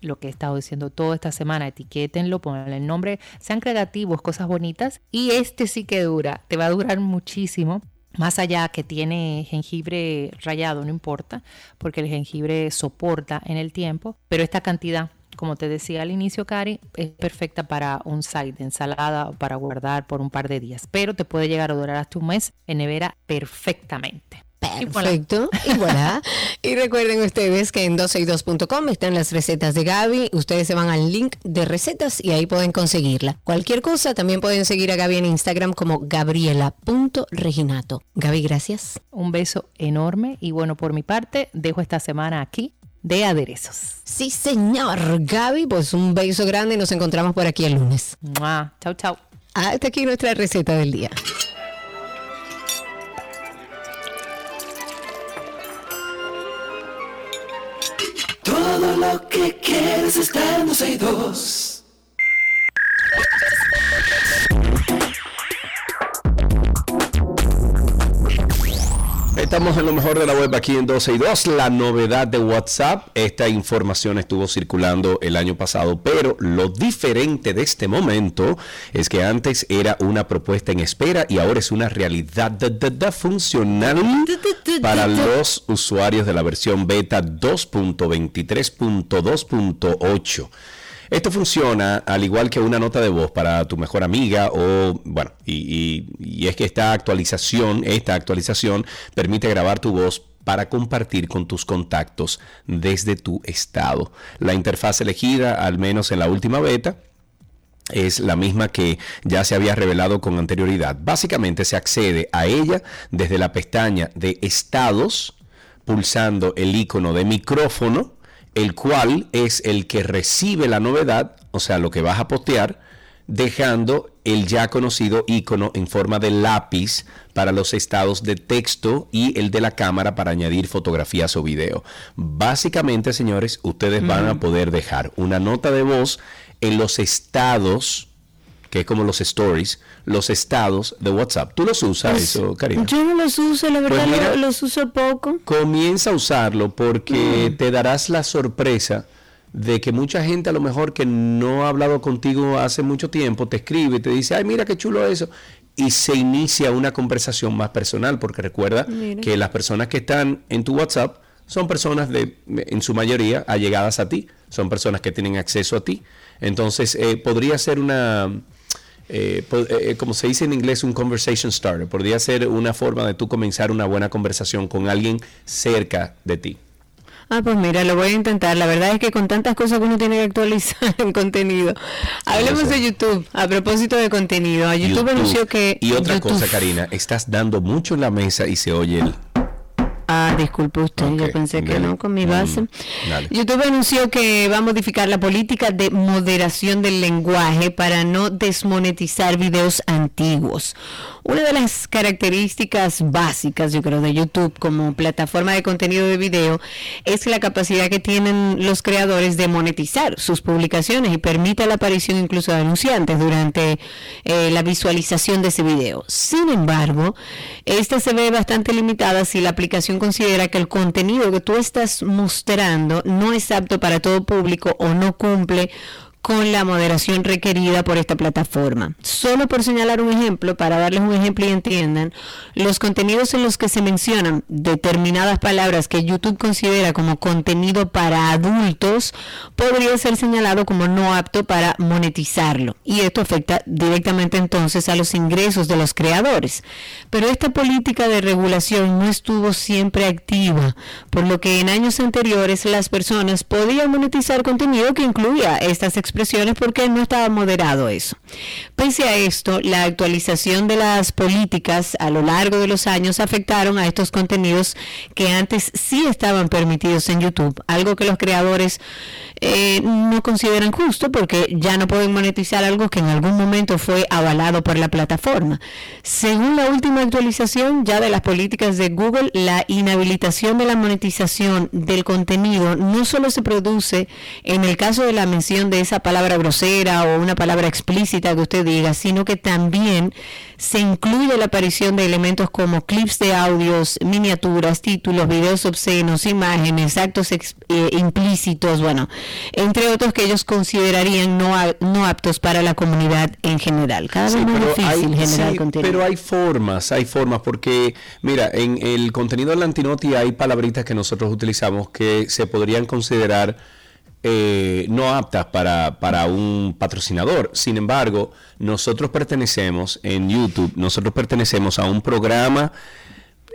lo que he estado diciendo toda esta semana, etiquétenlo, ponle el nombre, sean creativos, cosas bonitas y este sí que dura, te va a durar muchísimo. Más allá que tiene jengibre rallado, no importa, porque el jengibre soporta en el tiempo, pero esta cantidad como te decía al inicio, Cari, es perfecta para un side de ensalada o para guardar por un par de días, pero te puede llegar a durar hasta un mes en nevera perfectamente. Perfecto. Y voilà. y recuerden ustedes que en 12y2.com están las recetas de Gaby. Ustedes se van al link de recetas y ahí pueden conseguirla. Cualquier cosa, también pueden seguir a Gaby en Instagram como gabriela.reginato. Gaby, gracias. Un beso enorme y bueno, por mi parte, dejo esta semana aquí de aderezos. Sí, señor. Gaby, pues un beso grande y nos encontramos por aquí el lunes. Chau, chau. Hasta aquí nuestra receta del día. Todo lo que quieres está en estamos en lo mejor de la web aquí en 12 y 2. La novedad de WhatsApp, esta información estuvo circulando el año pasado, pero lo diferente de este momento es que antes era una propuesta en espera y ahora es una realidad funcional para los usuarios de la versión beta 2.23.2.8. Esto funciona al igual que una nota de voz para tu mejor amiga o, bueno, y, es que esta actualización, esta actualización permite grabar tu voz para compartir con tus contactos desde tu estado. La interfaz elegida, al menos en la última beta, es la misma que ya se había revelado con anterioridad. Básicamente se accede a ella desde la pestaña de estados, pulsando el icono de micrófono el cual es el que recibe la novedad, o sea, lo que vas a postear, dejando el ya conocido icono en forma de lápiz para los estados de texto y el de la cámara para añadir fotografías o video. Básicamente, señores, ustedes van a poder dejar una nota de voz en los estados que es como los stories, los estados de WhatsApp. ¿Tú los usas pues, eso, Karina? Yo no los uso, la verdad pues los uso poco. Comienza a usarlo porque mm. te darás la sorpresa de que mucha gente a lo mejor que no ha hablado contigo hace mucho tiempo te escribe y te dice, ay, mira qué chulo eso. Y se inicia una conversación más personal, porque recuerda que las personas que están en tu WhatsApp son personas de, en su mayoría, allegadas a ti, son personas que tienen acceso a ti. Entonces, eh, podría ser una, eh, eh, eh, como se dice en inglés, un conversation starter. Podría ser una forma de tú comenzar una buena conversación con alguien cerca de ti. Ah, pues mira, lo voy a intentar. La verdad es que con tantas cosas que uno tiene que actualizar en contenido. Hablemos de YouTube, a propósito de contenido. A YouTube, anunció que... Y otra cosa, Karina, estás dando mucho en la mesa y se oye el... Ah, disculpe usted, yo pensé que no con mi base. Mm, YouTube anunció que va a modificar la política de moderación del lenguaje para no desmonetizar videos antiguos. Una de las características básicas, yo creo, de YouTube como plataforma de contenido de video es la capacidad que tienen los creadores de monetizar sus publicaciones y permite la aparición incluso de anunciantes durante eh, la visualización de ese video. Sin embargo, esta se ve bastante limitada si la aplicación considera que el contenido que tú estás mostrando no es apto para todo público o no cumple con la moderación requerida por esta plataforma. Solo por señalar un ejemplo, para darles un ejemplo y entiendan, los contenidos en los que se mencionan determinadas palabras que YouTube considera como contenido para adultos, podría ser señalado como no apto para monetizarlo. Y esto afecta directamente entonces a los ingresos de los creadores. Pero esta política de regulación no estuvo siempre activa, por lo que en años anteriores las personas podían monetizar contenido que incluía estas expresiones porque no estaba moderado eso. Pese a esto, la actualización de las políticas a lo largo de los años afectaron a estos contenidos que antes sí estaban permitidos en YouTube, algo que los creadores eh, no consideran justo porque ya no pueden monetizar algo que en algún momento fue avalado por la plataforma. Según la última actualización ya de las políticas de Google, la inhabilitación de la monetización del contenido no solo se produce en el caso de la mención de esa palabra grosera o una palabra explícita que usted diga, sino que también se incluye la aparición de elementos como clips de audios, miniaturas, títulos, videos obscenos, imágenes, actos eh, implícitos, bueno, entre otros que ellos considerarían no, no aptos para la comunidad en general. Cada vez más difícil generar contenido. Pero hay formas, hay formas, porque mira, en el contenido de la Antinoti hay palabritas que nosotros utilizamos que se podrían considerar eh, no aptas para, para, un patrocinador. Sin embargo, nosotros pertenecemos en YouTube, nosotros pertenecemos a un programa,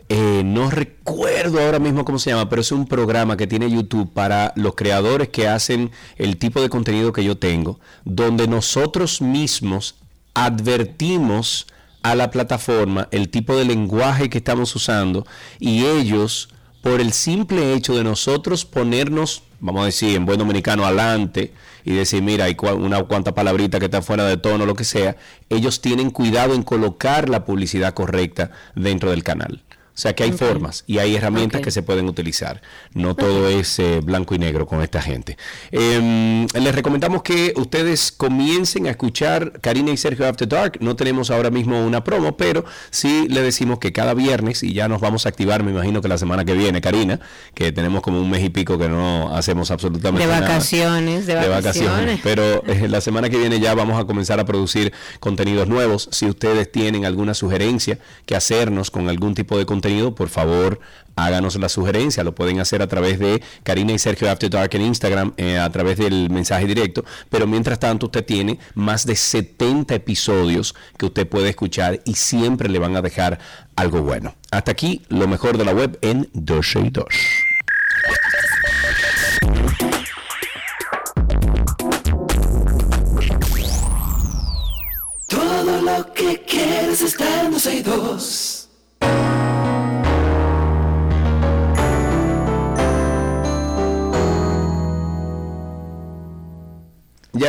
eh, no recuerdo ahora mismo cómo se llama, pero es un programa que tiene YouTube para los creadores que hacen el tipo de contenido que yo tengo, donde nosotros mismos advertimos a la plataforma el tipo de lenguaje que estamos usando y ellos, por el simple hecho de nosotros ponernos vamos a decir, en buen dominicano, adelante y decir, mira, hay una cuanta palabrita que está fuera de tono, lo que sea, ellos tienen cuidado en colocar la publicidad correcta dentro del canal. O sea que hay formas y hay herramientas que se pueden utilizar. No todo es eh, blanco y negro con esta gente. Em, les recomendamos que ustedes comiencen a escuchar Karina y Sergio After Dark. No tenemos ahora mismo una promo, pero sí le decimos que cada viernes, y ya nos vamos a activar, me imagino que la semana que viene, Karina, que tenemos como un mes y pico que no hacemos absolutamente nada. De vacaciones, de vacaciones. Pero eh, la semana que viene ya vamos a comenzar a producir contenidos nuevos. Si ustedes tienen alguna sugerencia que hacernos con algún tipo de contenido, por favor háganos la sugerencia. Lo pueden hacer a través de Karina y Sergio After Dark en Instagram, eh, a través del mensaje directo. Pero mientras tanto, usted tiene más de 70 episodios que usted puede escuchar y siempre le van a dejar algo bueno. Hasta aquí, lo mejor de la web en 2 y 2.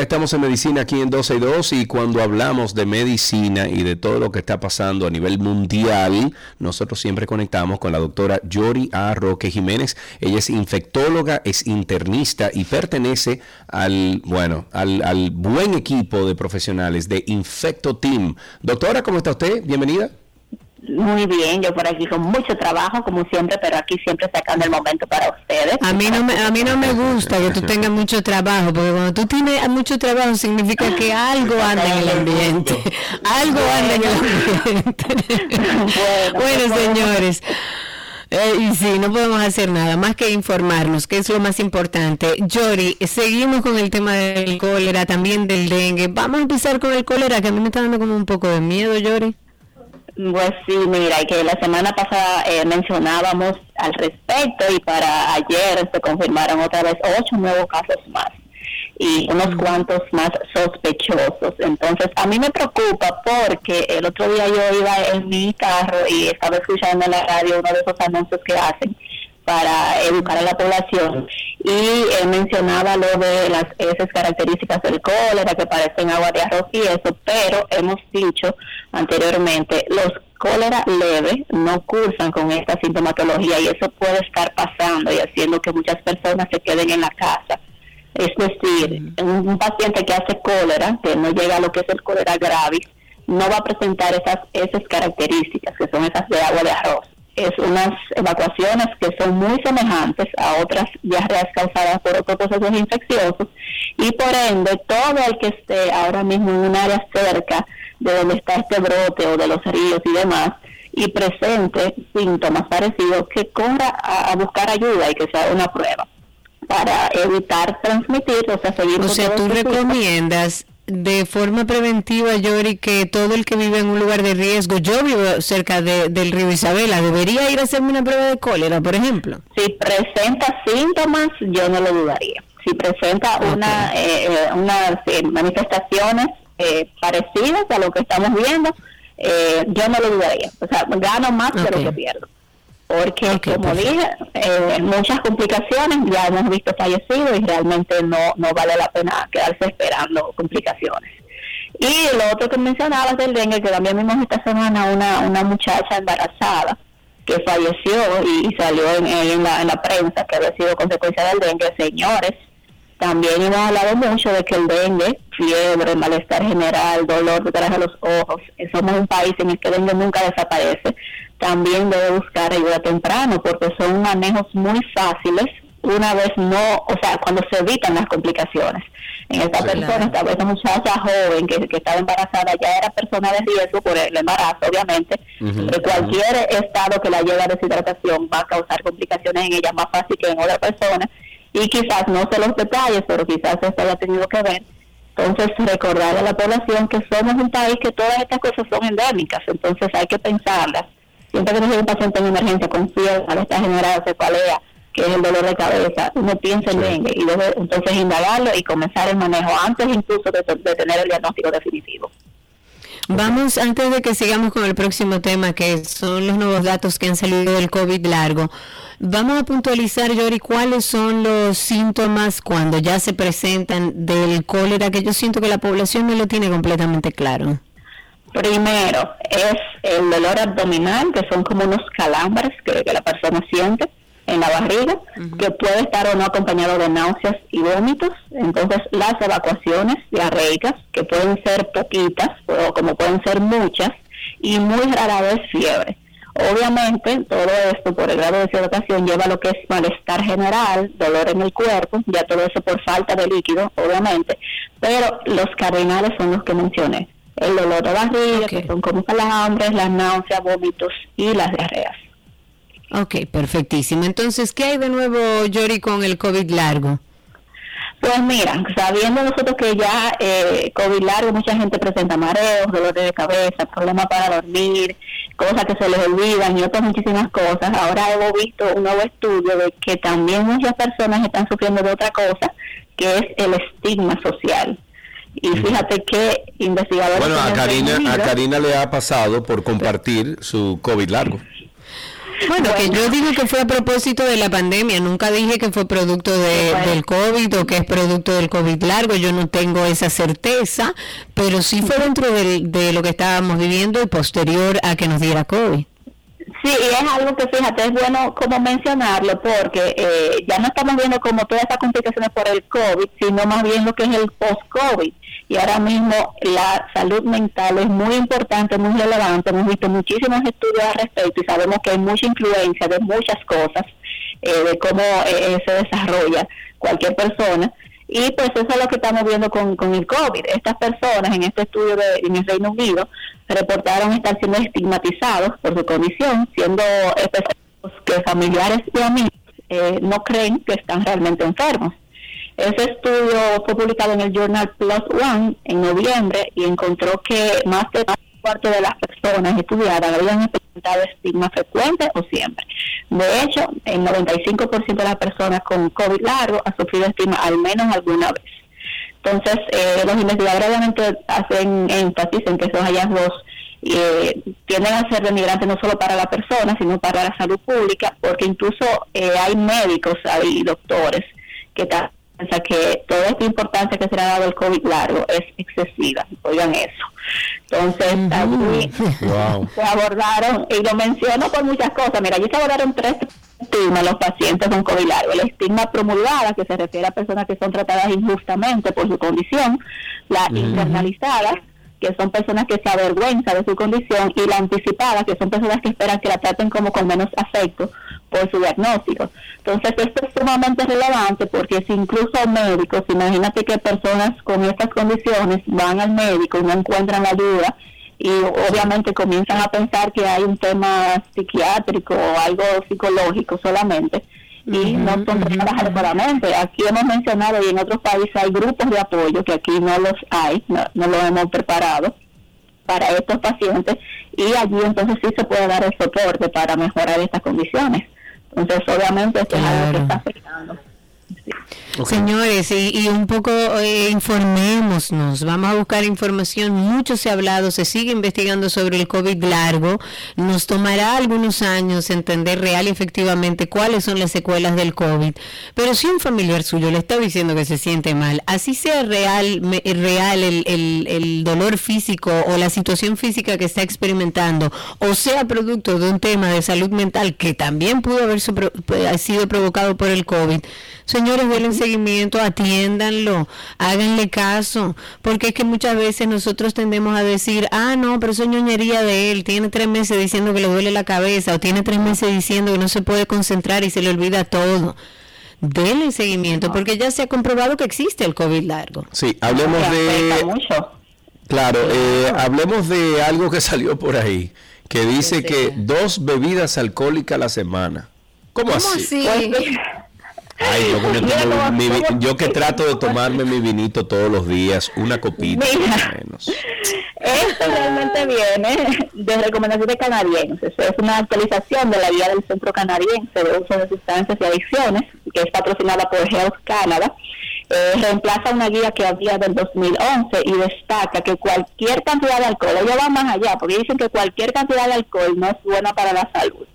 Estamos en medicina aquí en 12 y 2 y cuando hablamos de medicina y de todo lo que está pasando a nivel mundial, nosotros siempre conectamos con la doctora Yori A. Roque Jiménez. Ella es infectóloga, es internista y pertenece al, bueno, al, al buen equipo de profesionales de Infecto Team. Doctora, ¿cómo está usted? Bienvenida. Muy bien, yo por aquí con mucho trabajo, como siempre, pero aquí siempre sacando el momento para ustedes. A mí no me, a mí no me gusta que tú tengas mucho trabajo, porque cuando tú tienes mucho trabajo significa que algo anda en el ambiente. algo anda en el ambiente. bueno, señores. Eh, y sí, no podemos hacer nada más que informarnos, que es lo más importante. Yori, seguimos con el tema del cólera, también del dengue. Vamos a empezar con el cólera, que a mí me está dando como un poco de miedo, Yori. Pues sí, mira, que la semana pasada eh, mencionábamos al respecto y para ayer se confirmaron otra vez ocho nuevos casos más y unos cuantos más sospechosos. Entonces, a mí me preocupa porque el otro día yo iba en mi carro y estaba escuchando en la radio uno de esos anuncios que hacen para educar a la población. Y él mencionaba lo de las esas características del cólera que parecen agua de arroz y eso, pero hemos dicho anteriormente, los cólera leve no cursan con esta sintomatología y eso puede estar pasando y haciendo que muchas personas se queden en la casa. Es decir, un, paciente que hace cólera, que no llega a lo que es el cólera gravis, no va a presentar esas, esas características que son esas de agua de arroz es unas evacuaciones que son muy semejantes a otras diarreas causadas por otros procesos infecciosos y por ende todo el que esté ahora mismo en un área cerca de donde está este brote o de los ríos y demás y presente síntomas parecidos que corra a, buscar ayuda y que sea una prueba para evitar transmitir, o sea, seguir... O sea, tú recomiendas de forma preventiva, Yori, que todo el que vive en un lugar de riesgo, yo vivo cerca del río Isabela, ¿debería ir a hacerme una prueba de cólera, por ejemplo? Si presenta síntomas, yo no lo dudaría. Si presenta una, eh, eh, unas manifestaciones eh, parecidas a lo que estamos viendo, yo no lo dudaría. O sea, gano más de lo que pierdo porque como dije, eh, muchas complicaciones, ya hemos visto fallecidos y realmente no, no vale la pena quedarse esperando complicaciones. Y lo otro que mencionabas del dengue, que también vimos esta semana una, una muchacha embarazada que falleció y, salió en, en, la, en la prensa que había sido consecuencia del dengue, señores. También hemos hablado mucho de que el dengue, fiebre, malestar general, dolor detrás de los ojos, somos un país en el que el dengue nunca desaparece también debe buscar ayuda temprano porque son manejos muy fáciles una vez no, o sea, cuando se evitan las complicaciones. En esta persona, esta vez muchacha joven que, que, estaba embarazada, ya era persona de riesgo por el embarazo, obviamente. cualquier estado que la lleve a deshidratación va a causar complicaciones en ella más fácil que en otra persona. Y quizás no sé los detalles, pero quizás esto haya tenido que ver. Entonces, recordar a la población que somos un país que todas estas cosas son endémicas, entonces hay que pensarlas siempre que un paciente en emergencia con fiebre, está generada cefalea, que es el dolor de cabeza, uno piensa en dengue y debe entonces indagarlo y comenzar el manejo antes incluso de, tener el diagnóstico definitivo. Vamos, antes de que sigamos con el próximo tema, que son los nuevos datos que han salido del COVID largo, vamos a puntualizar, Yori, cuáles son los síntomas cuando ya se presentan del cólera, que yo siento que la población no lo tiene completamente claro. Primero es el dolor abdominal, que son como unos calambres que, la persona siente en la barriga, que puede estar o no acompañado de náuseas y vómitos. Entonces, las evacuaciones diarreicas, que pueden ser poquitas o como pueden ser muchas, y muy rara vez fiebre. Obviamente, todo esto por el grado de deshidratación lleva a lo que es malestar general, dolor en el cuerpo, ya todo eso por falta de líquido, obviamente, pero los cardinales son los que mencioné el dolor de barriga, que son como calambres, las náuseas, vómitos y las diarreas. Ok, perfectísimo. Entonces, ¿qué hay de nuevo, Yori, con el COVID largo? Pues mira, sabiendo nosotros que ya eh, COVID largo, mucha gente presenta mareos, dolores de cabeza, problemas para dormir, cosas que se les olvidan y otras muchísimas cosas. Ahora hemos visto un nuevo estudio de que también muchas personas están sufriendo de otra cosa, que es el estigma social. Y fíjate que investigadores... Bueno, a Karina, a Karina le ha pasado por compartir su COVID largo. Bueno, que yo digo que fue a propósito de la pandemia, nunca dije que fue producto de, del COVID o que es producto del COVID largo, yo no tengo esa certeza, pero sí fue dentro de, de lo que estábamos viviendo y posterior a que nos diera COVID. Sí, y es algo que fíjate, es bueno como mencionarlo porque eh, ya no estamos viendo como todas esas complicaciones por el COVID, sino más bien lo que es el post-COVID. Y ahora mismo la salud mental es muy importante, muy relevante. Hemos visto muchísimos estudios al respecto y sabemos que hay mucha influencia de muchas cosas, eh, de cómo eh, se desarrolla cualquier persona. Y pues eso es lo que estamos viendo con, con el COVID. Estas personas en este estudio de, en el Reino Unido reportaron estar siendo estigmatizados por su condición, siendo que familiares y amigos eh, no creen que están realmente enfermos. Ese estudio fue publicado en el Journal Plus One en noviembre y encontró que más de parte de las personas estudiadas habían experimentado estigma frecuente o siempre. De hecho, el 95% de las personas con COVID largo ha sufrido estigma al menos alguna vez. Entonces, eh, los investigadores obviamente hacen énfasis en que esos hallazgos eh, tienden a ser denigrantes no solo para la persona, sino para la salud pública, porque incluso eh, hay médicos y doctores que están piensa que toda esta importancia que se le ha dado al COVID largo es excesiva, oigan eso. Entonces, se abordaron, y lo menciono por muchas cosas, mira, allí se abordaron tres estigmas los pacientes con COVID largo. El estigma promulgada, que se refiere a personas que son tratadas injustamente por su condición, la internalizada, que son personas que se avergüenzan de su condición, y la anticipada, que son personas que esperan que la traten como con menos afecto por su diagnóstico. Entonces, esto es sumamente relevante porque si incluso médicos, imagínate que personas con estas condiciones van al médico y no encuentran ayuda y obviamente comienzan a pensar que hay un tema psiquiátrico o algo psicológico solamente y no son tratadas adecuadamente. Aquí hemos mencionado y en otros países hay grupos de apoyo que aquí no los hay, no, no los hemos preparado para estos pacientes y allí entonces sí se puede dar el soporte para mejorar estas condiciones. Entonces, obviamente, esto es algo que está afectando. Señores, y, un poco eh, informémonos, vamos a buscar información, mucho se ha hablado, se sigue investigando sobre el COVID largo, nos tomará algunos años entender real y efectivamente cuáles son las secuelas del COVID, pero si un familiar suyo le está diciendo que se siente mal, así sea real, real el, el, el dolor físico o la situación física que está experimentando, o sea producto de un tema de salud mental que también pudo haber sido provocado por el COVID, señores, denle seguimiento, atiéndanlo, háganle caso, porque es que muchas veces nosotros tendemos a decir, ah, no, pero eso ñoñería de él, tiene tres meses diciendo que le duele la cabeza, o tiene tres meses diciendo que no se puede concentrar y se le olvida todo. Denle seguimiento, porque ya se ha comprobado que existe el COVID largo. Sí, hablemos de... Claro, eh, hablemos de algo que salió por ahí, que dice que dos bebidas alcohólicas a la semana. ¿Cómo, así? Pues, Ay, yo, que trato de tomarme mi vinito todos los días, una copita menos. Esto realmente viene de recomendaciones canadienses. Es una actualización de la guía del Centro Canadiense de Uso de Sustancias y Adicciones, que es patrocinada por Health Canada. Eh, reemplaza una guía que había del 2011 y destaca que cualquier cantidad de alcohol, ellos van más allá, porque dicen que cualquier cantidad de alcohol no es buena para la salud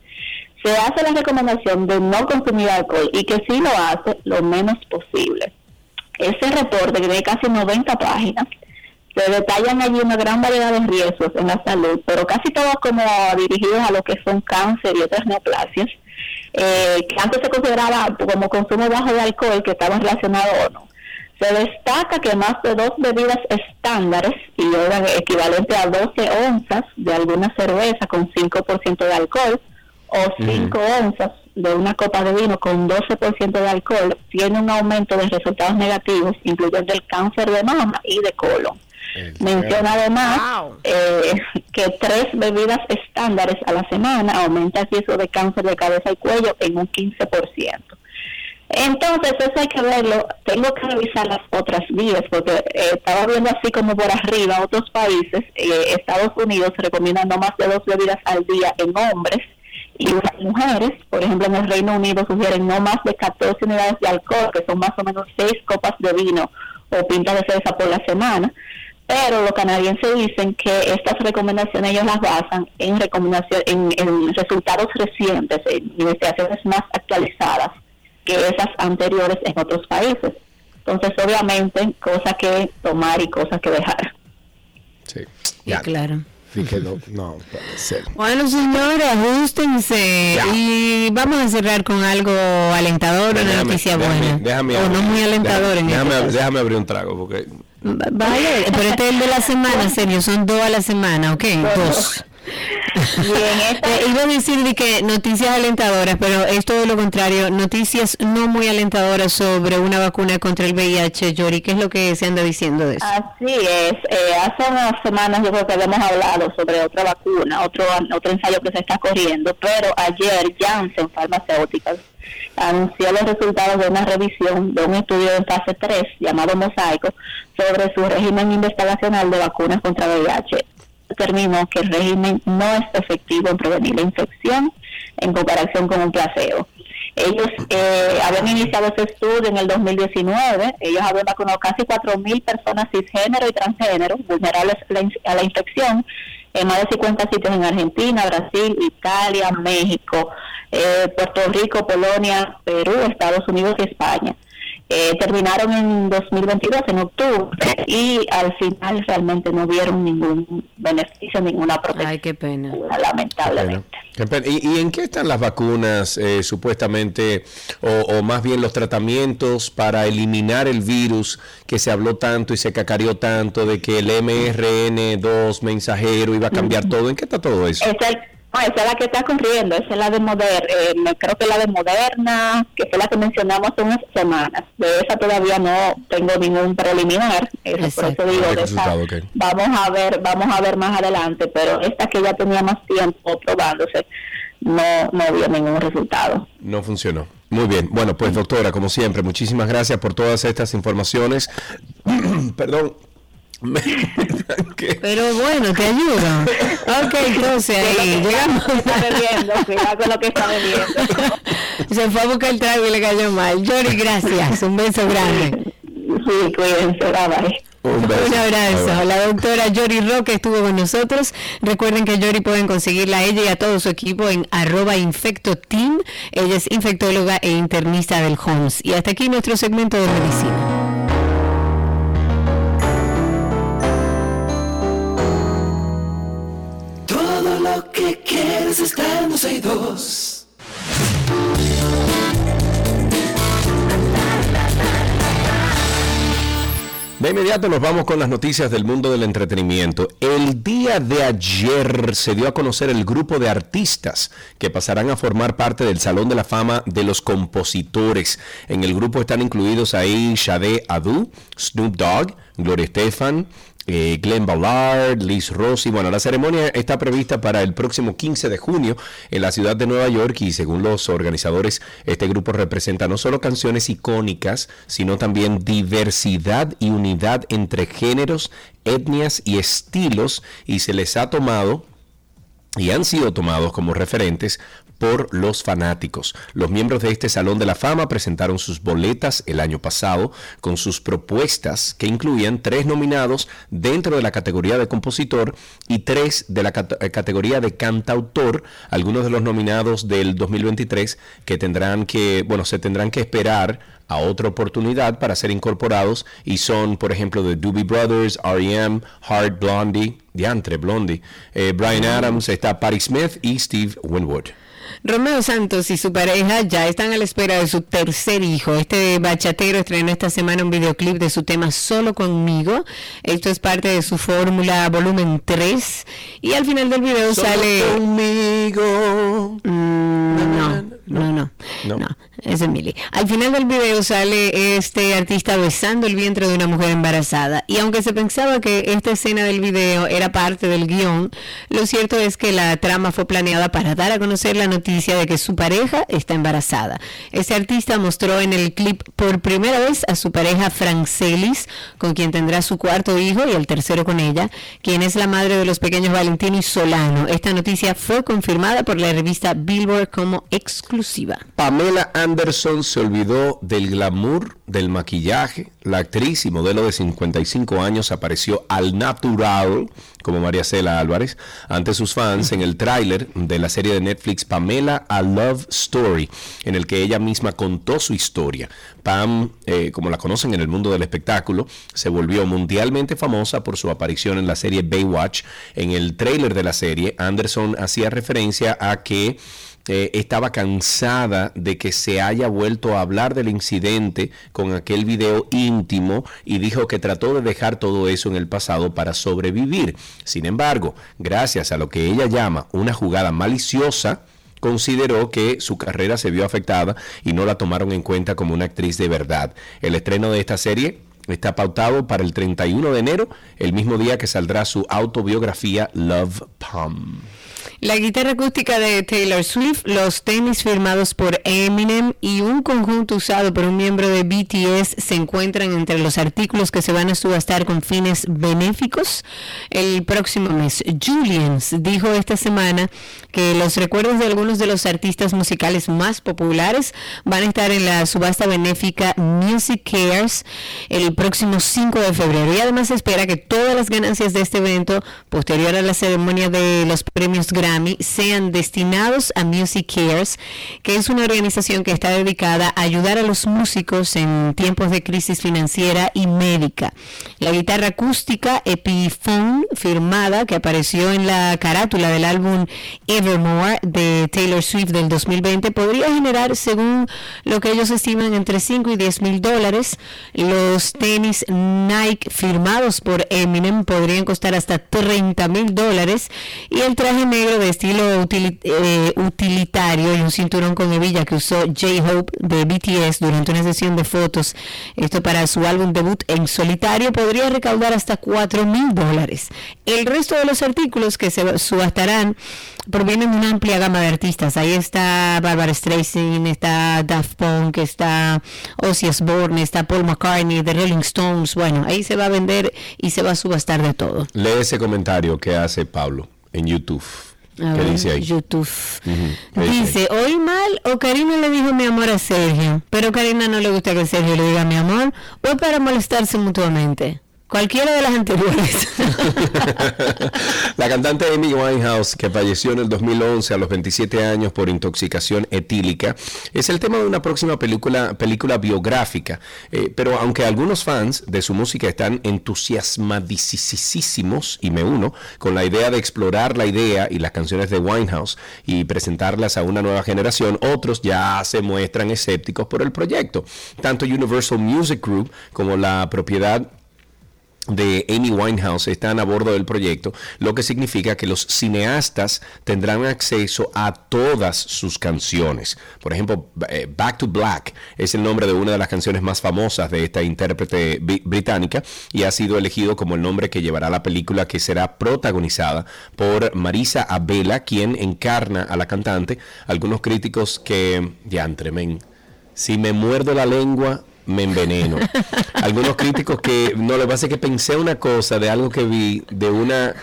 se hace la recomendación de no consumir alcohol y que sí lo hace lo menos posible. Ese reporte, que tiene casi 90 páginas, Se detallan allí una gran variedad de riesgos en la salud, pero casi todos como dirigidos a lo que son cáncer y otras neoplasias, eh, que antes se consideraba como consumo bajo de alcohol, que estaban relacionados o no. Se destaca que más de dos bebidas estándares, y eran equivalente a 12 onzas de alguna cerveza con 5% de alcohol, o 5 onzas de una copa de vino con 12% de alcohol, tiene un aumento de resultados negativos, incluyendo el cáncer de mama y de colon. Menciona además eh, que tres bebidas estándares a la semana aumenta el riesgo de cáncer de cabeza y cuello en un 15%. Entonces, eso hay que verlo. Tengo que revisar las otras vías, porque eh, estaba viendo así como por arriba otros países. Eh, Estados Unidos recomienda no más de dos bebidas al día en hombres y las mujeres. Por ejemplo, en el Reino Unido sugieren no más de 14 unidades de alcohol, que son más o menos 6 copas de vino o pinta de cerveza por la semana. Pero los canadienses dicen que estas recomendaciones ellos las basan en, recomendación, en resultados recientes, en investigaciones más actualizadas que esas anteriores en otros países. Entonces, obviamente, cosas que tomar y cosas que dejar. Sí, ya. claro. No, puede ser. Bueno, señores, ajustense y vamos a cerrar con algo alentador, una noticia buena. Déjame, o no muy alentador déjame, en este déjame, abrir un trago porque... Vale, pero este es el de la semana, serio, son dos a la semana, ¿ok? Dos. Eh, iba a decir de que noticias alentadoras, pero es todo lo contrario, noticias no muy alentadoras sobre una vacuna contra el VIH, Yori, ¿qué es lo que se anda diciendo de eso? Así es, eh, hace unas semanas yo creo que habíamos hablado sobre otra vacuna, otro, otro ensayo que se está corriendo, pero ayer Janssen Farmacéuticas anunció los resultados de una revisión de un estudio en fase 3 llamado Mosaico sobre su régimen investigacional de vacunas contra VIH determinó que el régimen no es efectivo en prevenir la infección en comparación con un placebo. Ellos eh, habían iniciado ese estudio en el 2019, ellos habían vacunado casi 4.000 personas cisgénero y transgénero vulnerables a la infección en más de 50 sitios en Argentina, Brasil, Italia, México, eh, Puerto Rico, Polonia, Perú, Estados Unidos y España. Eh, terminaron en 2022, en octubre, y al final realmente no vieron ningún beneficio, ninguna protección. Ay, qué pena. Lamentablemente. ¿Y, en qué están las vacunas, eh, supuestamente, o, más bien los tratamientos para eliminar el virus que se habló tanto y se cacareó tanto de que el mRN2 mensajero iba a cambiar todo? ¿En qué está todo eso? Esa es la que está corriendo, esa es la de Moderna, eh, creo que la de Moderna, que fue la que mencionamos hace unas semanas. De esa todavía no tengo ningún preliminar, eso, por eso digo, vamos a ver, vamos a ver más adelante, pero esta que ya tenía más tiempo probándose, no, no dio ningún resultado. No funcionó. Muy bien. Bueno, pues doctora, como siempre, muchísimas gracias por todas estas informaciones. Perdón, Pero bueno, te ayuda. Ok, entonces ahí llegamos. con lo que está bebiendo. Se fue a buscar el trago y le cayó mal. Yori, gracias. Un beso grande. Sí, cuídense. Bye Un, abrazo. La doctora Yori Roque estuvo con nosotros. Recuerden que Yori pueden conseguirla a ella y a todo su equipo en arroba infectoteam. Ella es infectóloga e internista del HOMS. Y hasta aquí nuestro segmento de medicina. De inmediato nos vamos con las noticias del mundo del entretenimiento. El día de ayer se dio a conocer el grupo de artistas que pasarán a formar parte del Salón de la Fama de los Compositores. En el grupo están incluidos ahí Shade Adu, Snoop Dogg, Gloria Estefan, eh, Glenn Ballard, Liz Rossi. Bueno, la ceremonia está prevista para el próximo 15 de junio en la ciudad de Nueva York y según los organizadores, este grupo representa no solo canciones icónicas, sino también diversidad y unidad entre géneros, etnias y estilos y se les ha tomado y han sido tomados como referentes por los fanáticos. Los miembros de este Salón de la Fama presentaron sus boletas el año pasado con sus propuestas que incluían tres nominados dentro de la categoría de compositor y tres de la eh, categoría de cantautor. Algunos de los nominados del 2023 que tendrán que, bueno, se tendrán que esperar a otra oportunidad para ser incorporados y son, por ejemplo, The Doobie Brothers, R.E.M., Hard Blondie, Diantre Blondie, eh, Brian Adams, está Patti Smith y Steve Winwood. Romeo Santos y su pareja ya están a la espera de su tercer hijo. Este bachatero estrenó esta semana un videoclip de su tema Solo conmigo. Esto es parte de su fórmula volumen 3. Y al final del video Solo sale... conmigo. Mm, no, no, no, no, es Emily. Al final del video sale este artista besando el vientre de una mujer embarazada. Y aunque se pensaba que esta escena del video era parte del guion, lo cierto es que la trama fue planeada para dar a conocer la noticia de que su pareja está embarazada. Este artista mostró en el clip por primera vez a su pareja Francelis, con quien tendrá su cuarto hijo y el tercero con ella, quien es la madre de los pequeños Valentino y Solano. Esta noticia fue confirmada por la revista Billboard como exclusiva. Pamela Anderson se olvidó del glamour del maquillaje. La actriz y modelo de 55 años apareció al natural como María Cela Álvarez ante sus fans en el tráiler de la serie de Netflix Pamela A Love Story, en el que ella misma contó su historia. Pam, eh, como la conocen en el mundo del espectáculo, se volvió mundialmente famosa por su aparición en la serie Baywatch. En el tráiler de la serie, Anderson hacía referencia a que eh, estaba cansada de que se haya vuelto a hablar del incidente con aquel video íntimo y dijo que trató de dejar todo eso en el pasado para sobrevivir. Sin embargo, gracias a lo que ella llama una jugada maliciosa, consideró que su carrera se vio afectada y no la tomaron en cuenta como una actriz de verdad. El estreno de esta serie está pautado para el 31 de enero, el mismo día que saldrá su autobiografía Love Pum. La guitarra acústica de Taylor Swift, los tenis firmados por Eminem y un conjunto usado por un miembro de BTS se encuentran entre los artículos que se van a subastar con fines benéficos el próximo mes. Julians dijo esta semana que los recuerdos de algunos de los artistas musicales más populares van a estar en la subasta benéfica Music Cares el próximo 5 de febrero y además espera que todas las ganancias de este evento posterior a la ceremonia de los premios Grammy sean destinados a Music Cares, que es una organización que está dedicada a ayudar a los músicos en tiempos de crisis financiera y médica. La guitarra acústica Epiphone firmada que apareció en la carátula del álbum Evermore de Taylor Swift del 2020 podría generar, según lo que ellos estiman, entre 5 y 10 mil dólares. Los tenis Nike firmados por Eminem podrían costar hasta 30 mil dólares y el traje negro de estilo eh, utilitario y un cinturón con hebilla que usó J-Hope de BTS durante una sesión de fotos. Esto para su álbum debut en solitario podría recaudar hasta 4 mil dólares. El resto de los artículos que se subastarán provienen de una amplia gama de artistas. Ahí está Barbara Streisand, está Daft Punk, está Ozzy Osbourne, está Paul McCartney, The Rolling Stones. Bueno, ahí se va a vender y se va a subastar de todo. Lee ese comentario que hace Pablo en YouTube. ¿Qué dice ahí? YouTube. Dice, ¿oí mal o Karina le dijo mi amor a Sergio? Pero Karina no le gusta que Sergio le diga mi amor o para molestarse mutuamente. Cualquiera de las anteriores. la cantante Amy Winehouse, que falleció en el 2011 a los 27 años por intoxicación etílica, es el tema de una próxima película, película biográfica. Eh, pero aunque algunos fans de su música están entusiasmadísimos, y me uno, con la idea de explorar la idea y las canciones de Winehouse y presentarlas a una nueva generación, otros ya se muestran escépticos por el proyecto. Tanto Universal Music Group como la propiedad de Amy Winehouse están a bordo del proyecto, lo que significa que los cineastas tendrán acceso a todas sus canciones. Por ejemplo, eh, Back to Black es el nombre de una de las canciones más famosas de esta intérprete británica y ha sido elegido como el nombre que llevará la película que será protagonizada por Marisa Abela, quien encarna a la cantante. Algunos críticos que, ya, tremen, si me muerdo la lengua, me enveneno. Algunos críticos que no le pasa que pensé una cosa de algo que vi de una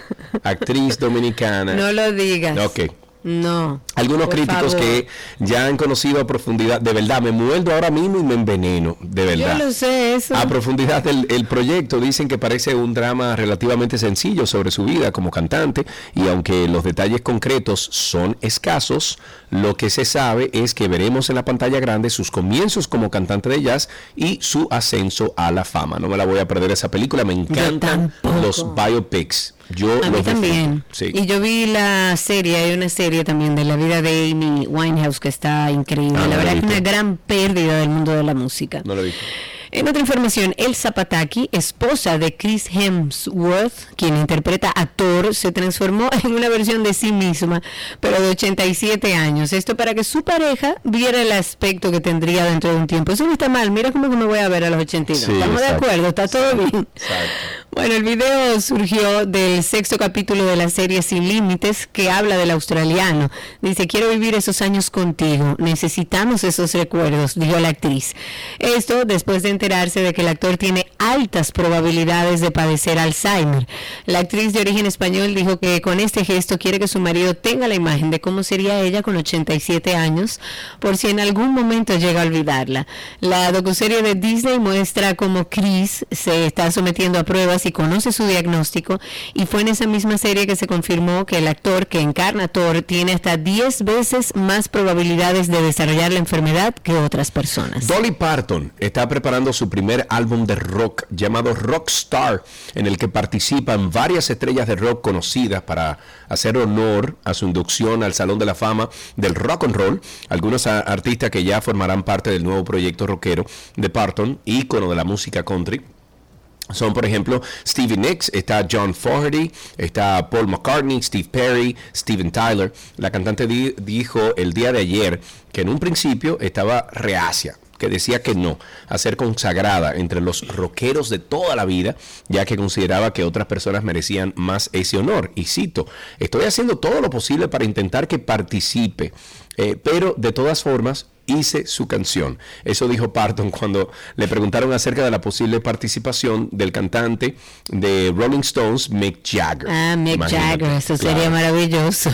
actriz dominicana. No lo digas. Ok. No. Algunos críticos que ya han conocido a profundidad, de verdad, me muerdo ahora mismo y me enveneno, de verdad. Yo lo sé, eso. A profundidad del el proyecto dicen que parece un drama relativamente sencillo sobre su vida como cantante y aunque los detalles concretos son escasos, lo que se sabe es que veremos en la pantalla grande sus comienzos como cantante de jazz y su ascenso a la fama. No me la voy a perder esa película, me encantan los biopics. Yo a mí también. Y yo vi la serie, hay una serie también de la vida de Amy Winehouse que está increíble. Ah, la verdad es una gran pérdida del mundo de la música. No lo vi. En otra información, Elsa Pataki, esposa de Chris Hemsworth, quien interpreta a Thor, se transformó en una versión de sí misma, pero de 87 años. Esto para que su pareja viera el aspecto que tendría dentro de un tiempo. Eso no está mal, mira cómo me voy a ver a los 82. Estamos de acuerdo, está todo bien. Bueno, el video surgió del sexto capítulo de la serie Sin Límites que habla del australiano. Dice, quiero vivir esos años contigo, necesitamos esos recuerdos, dijo la actriz. Esto después de enterarse de que el actor tiene altas probabilidades de padecer Alzheimer. La actriz de origen español dijo que con este gesto quiere que su marido tenga la imagen de cómo sería ella con 87 años, por si en algún momento llega a olvidarla. La docuserie de Disney muestra cómo Chris se está sometiendo a pruebas y conoce su diagnóstico y fue en esa misma serie que se confirmó que el actor que encarna a Thor tiene hasta 10 veces más probabilidades de desarrollar la enfermedad que otras personas. Dolly Parton está preparando su primer álbum de rock llamado Rockstar, en el que participan varias estrellas de rock conocidas para hacer honor a su inducción al Salón de la Fama del Rock and Roll. Algunos artistas que ya formarán parte del nuevo proyecto rockero de Parton, ícono de la música country. Son, por ejemplo, Stevie Nicks, está John Fogerty, está Paul McCartney, Steve Perry, Steven Tyler. La cantante dijo el día de ayer que en un principio estaba reacia que decía que no, a ser consagrada entre los rockeros de toda la vida, ya que consideraba que otras personas merecían más ese honor. Y cito, estoy haciendo todo lo posible para intentar que participe, eh, pero de todas formas hice su canción. Eso dijo Parton cuando le preguntaron acerca de la posible participación del cantante de Rolling Stones, Mick Jagger. Ah, Mick Jagger, eso sería maravilloso.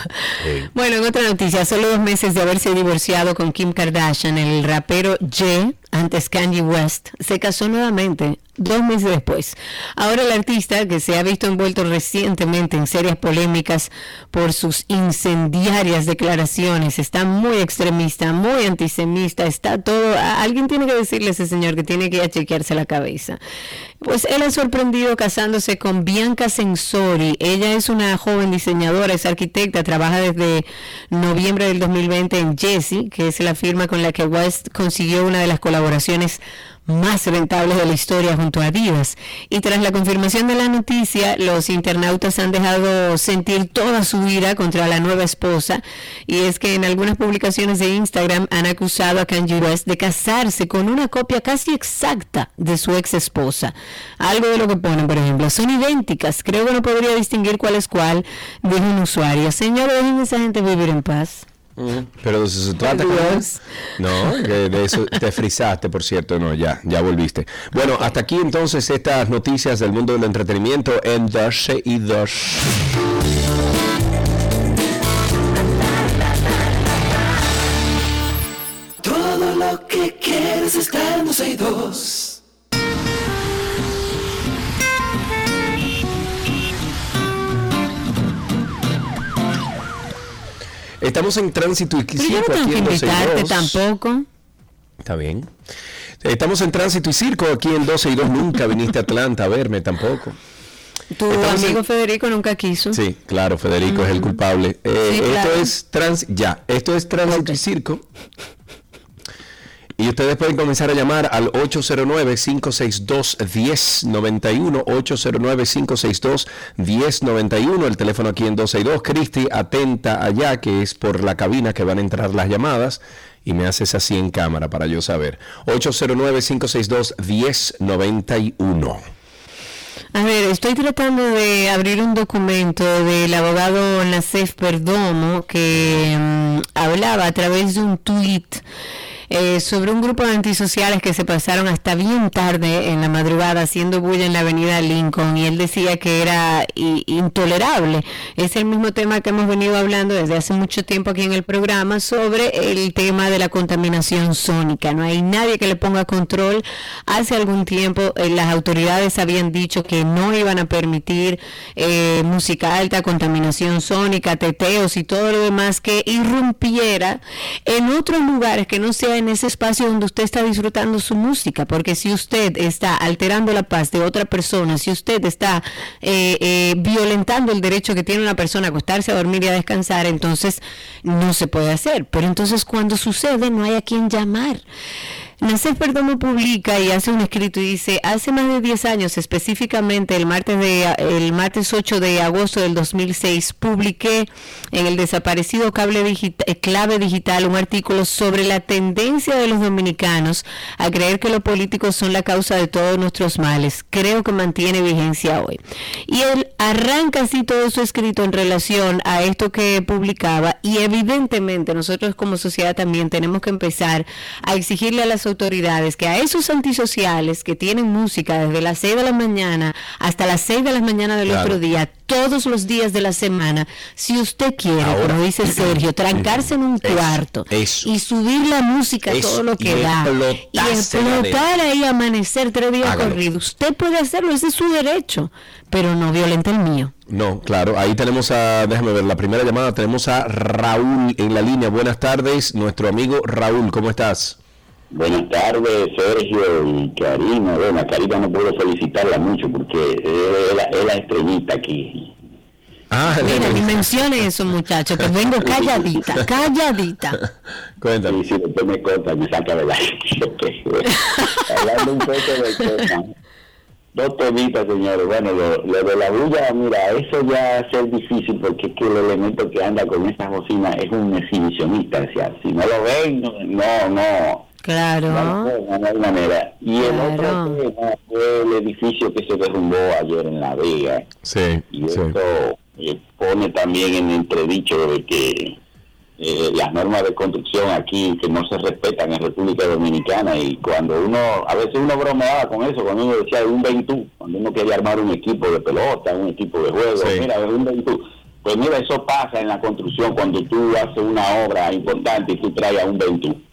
Bueno, en otra noticia, solo dos meses de haberse divorciado con Kim Kardashian, el rapero Jay antes Kanye West, se casó nuevamente dos meses después. Ahora el artista, que se ha visto envuelto recientemente en serias polémicas por sus incendiarias declaraciones, está muy extremista, muy antisemita, está todo... Alguien tiene que decirle a ese señor que tiene que ir a chequearse la cabeza. Pues él ha sorprendido casándose con Bianca Sensori. Ella es una joven diseñadora, es arquitecta, trabaja desde noviembre del 2020 en Jessie, que es la firma con la que West consiguió una de las colaboraciones más rentables de la historia junto a Adidas. Y tras la confirmación de la noticia, los internautas han dejado sentir toda su ira contra la nueva esposa. Y es que en algunas publicaciones de Instagram han acusado a Kanye West de casarse con una copia casi exacta de su ex esposa. Algo de lo que ponen, por ejemplo, son idénticas. Creo que no podría distinguir cuál es cuál, dijo un usuario. Señor, dejen a esa gente vivir en paz. Pero se trata. No, de, eso te frisaste, por cierto. No, ya, ya volviste. Bueno, hasta aquí entonces estas noticias del mundo del entretenimiento en 12 y 2. Estamos en tránsito y circo aquí en 12 y 2. tampoco. Está bien. Estamos en tránsito y circo aquí en 12 y 2. Nunca viniste a Atlanta a verme tampoco. Tu amigo Federico nunca quiso. Sí, claro, Federico es el culpable. Eh, esto es trans, ya, esto es tránsito y circo. Y ustedes pueden comenzar a llamar al 809-562-1091, 809-562-1091, el teléfono aquí en 262. Cristi, atenta allá, que es por la cabina que van a entrar las llamadas, y me haces así en cámara para yo saber. 809-562-1091. A ver, estoy tratando de abrir un documento del abogado Nacef Perdomo que mm, hablaba a través de un tuit eh, sobre un grupo de antisociales que se pasaron hasta bien tarde en la madrugada haciendo bulla en la avenida Lincoln y él decía que era intolerable. Es el mismo tema que hemos venido hablando desde hace mucho tiempo aquí en el programa sobre el tema de la contaminación sónica. No hay nadie que le ponga control. Hace algún tiempo eh, las autoridades habían dicho que no iban a permitir eh, música alta, contaminación sónica, teteos y todo lo demás que irrumpiera en otros lugares que no sea en ese espacio donde usted está disfrutando su música, porque si usted está alterando la paz de otra persona, si usted está eh, eh, violentando el derecho que tiene una persona a acostarse a dormir y a descansar, entonces no se puede hacer. Pero entonces cuando sucede no hay a quien llamar. Nacer Perdomo publica y hace un escrito y dice, hace más de 10 años, específicamente el martes, de, el martes 8 de agosto del 2006, publiqué en el desaparecido cable eh, clave digital un artículo sobre la tendencia de los dominicanos a creer que los políticos son la causa de todos nuestros males. Creo que mantiene vigencia hoy. Y él arranca así todo su escrito en relación a esto que publicaba y evidentemente nosotros como sociedad también tenemos que empezar a exigirle a las autoridades que a esos antisociales que tienen música desde las 6 de la mañana hasta las 6 de la mañana del otro día, todos los días de la semana, si usted quiere, como dice Sergio, trancarse en un cuarto y subir la música todo lo que da y explotar ahí, amanecer tres días corridos, usted puede hacerlo, ese es su derecho, pero no violente el mío. No, claro, ahí tenemos a, déjame ver, la primera llamada, tenemos a Raúl en la línea. Buenas tardes, nuestro amigo Raúl, ¿cómo estás? Buenas tardes, Sergio y Karina. Bueno, a Karina no puedo felicitarla mucho porque es la, estrellita aquí. Ah, Mira, ni mencione eso, muchacho, que vengo calladita, calladita. Cuéntame. Sí, si después me corta, me saca de la... Hablando un poco del tema. Dos temitas, señores. Bueno, lo, de la bulla, mira, eso ya va a ser difícil porque es que el elemento que anda con esa bocina es un exhibicionista. O sea, si no lo ven, no, no Claro. De manera. Y el otro tema fue el edificio que se derrumbó ayer en La Vega. Sí. Y eso eh, pone también en entredicho de que eh, las normas de construcción aquí que no se respetan en República Dominicana y cuando uno, a veces uno bromeaba con eso, cuando uno decía un Ventú, cuando uno quería armar un equipo de pelota, un equipo de juego, mira, un Ventú. Pues mira, eso pasa en la construcción cuando tú haces una obra importante y tú traes a un Ventú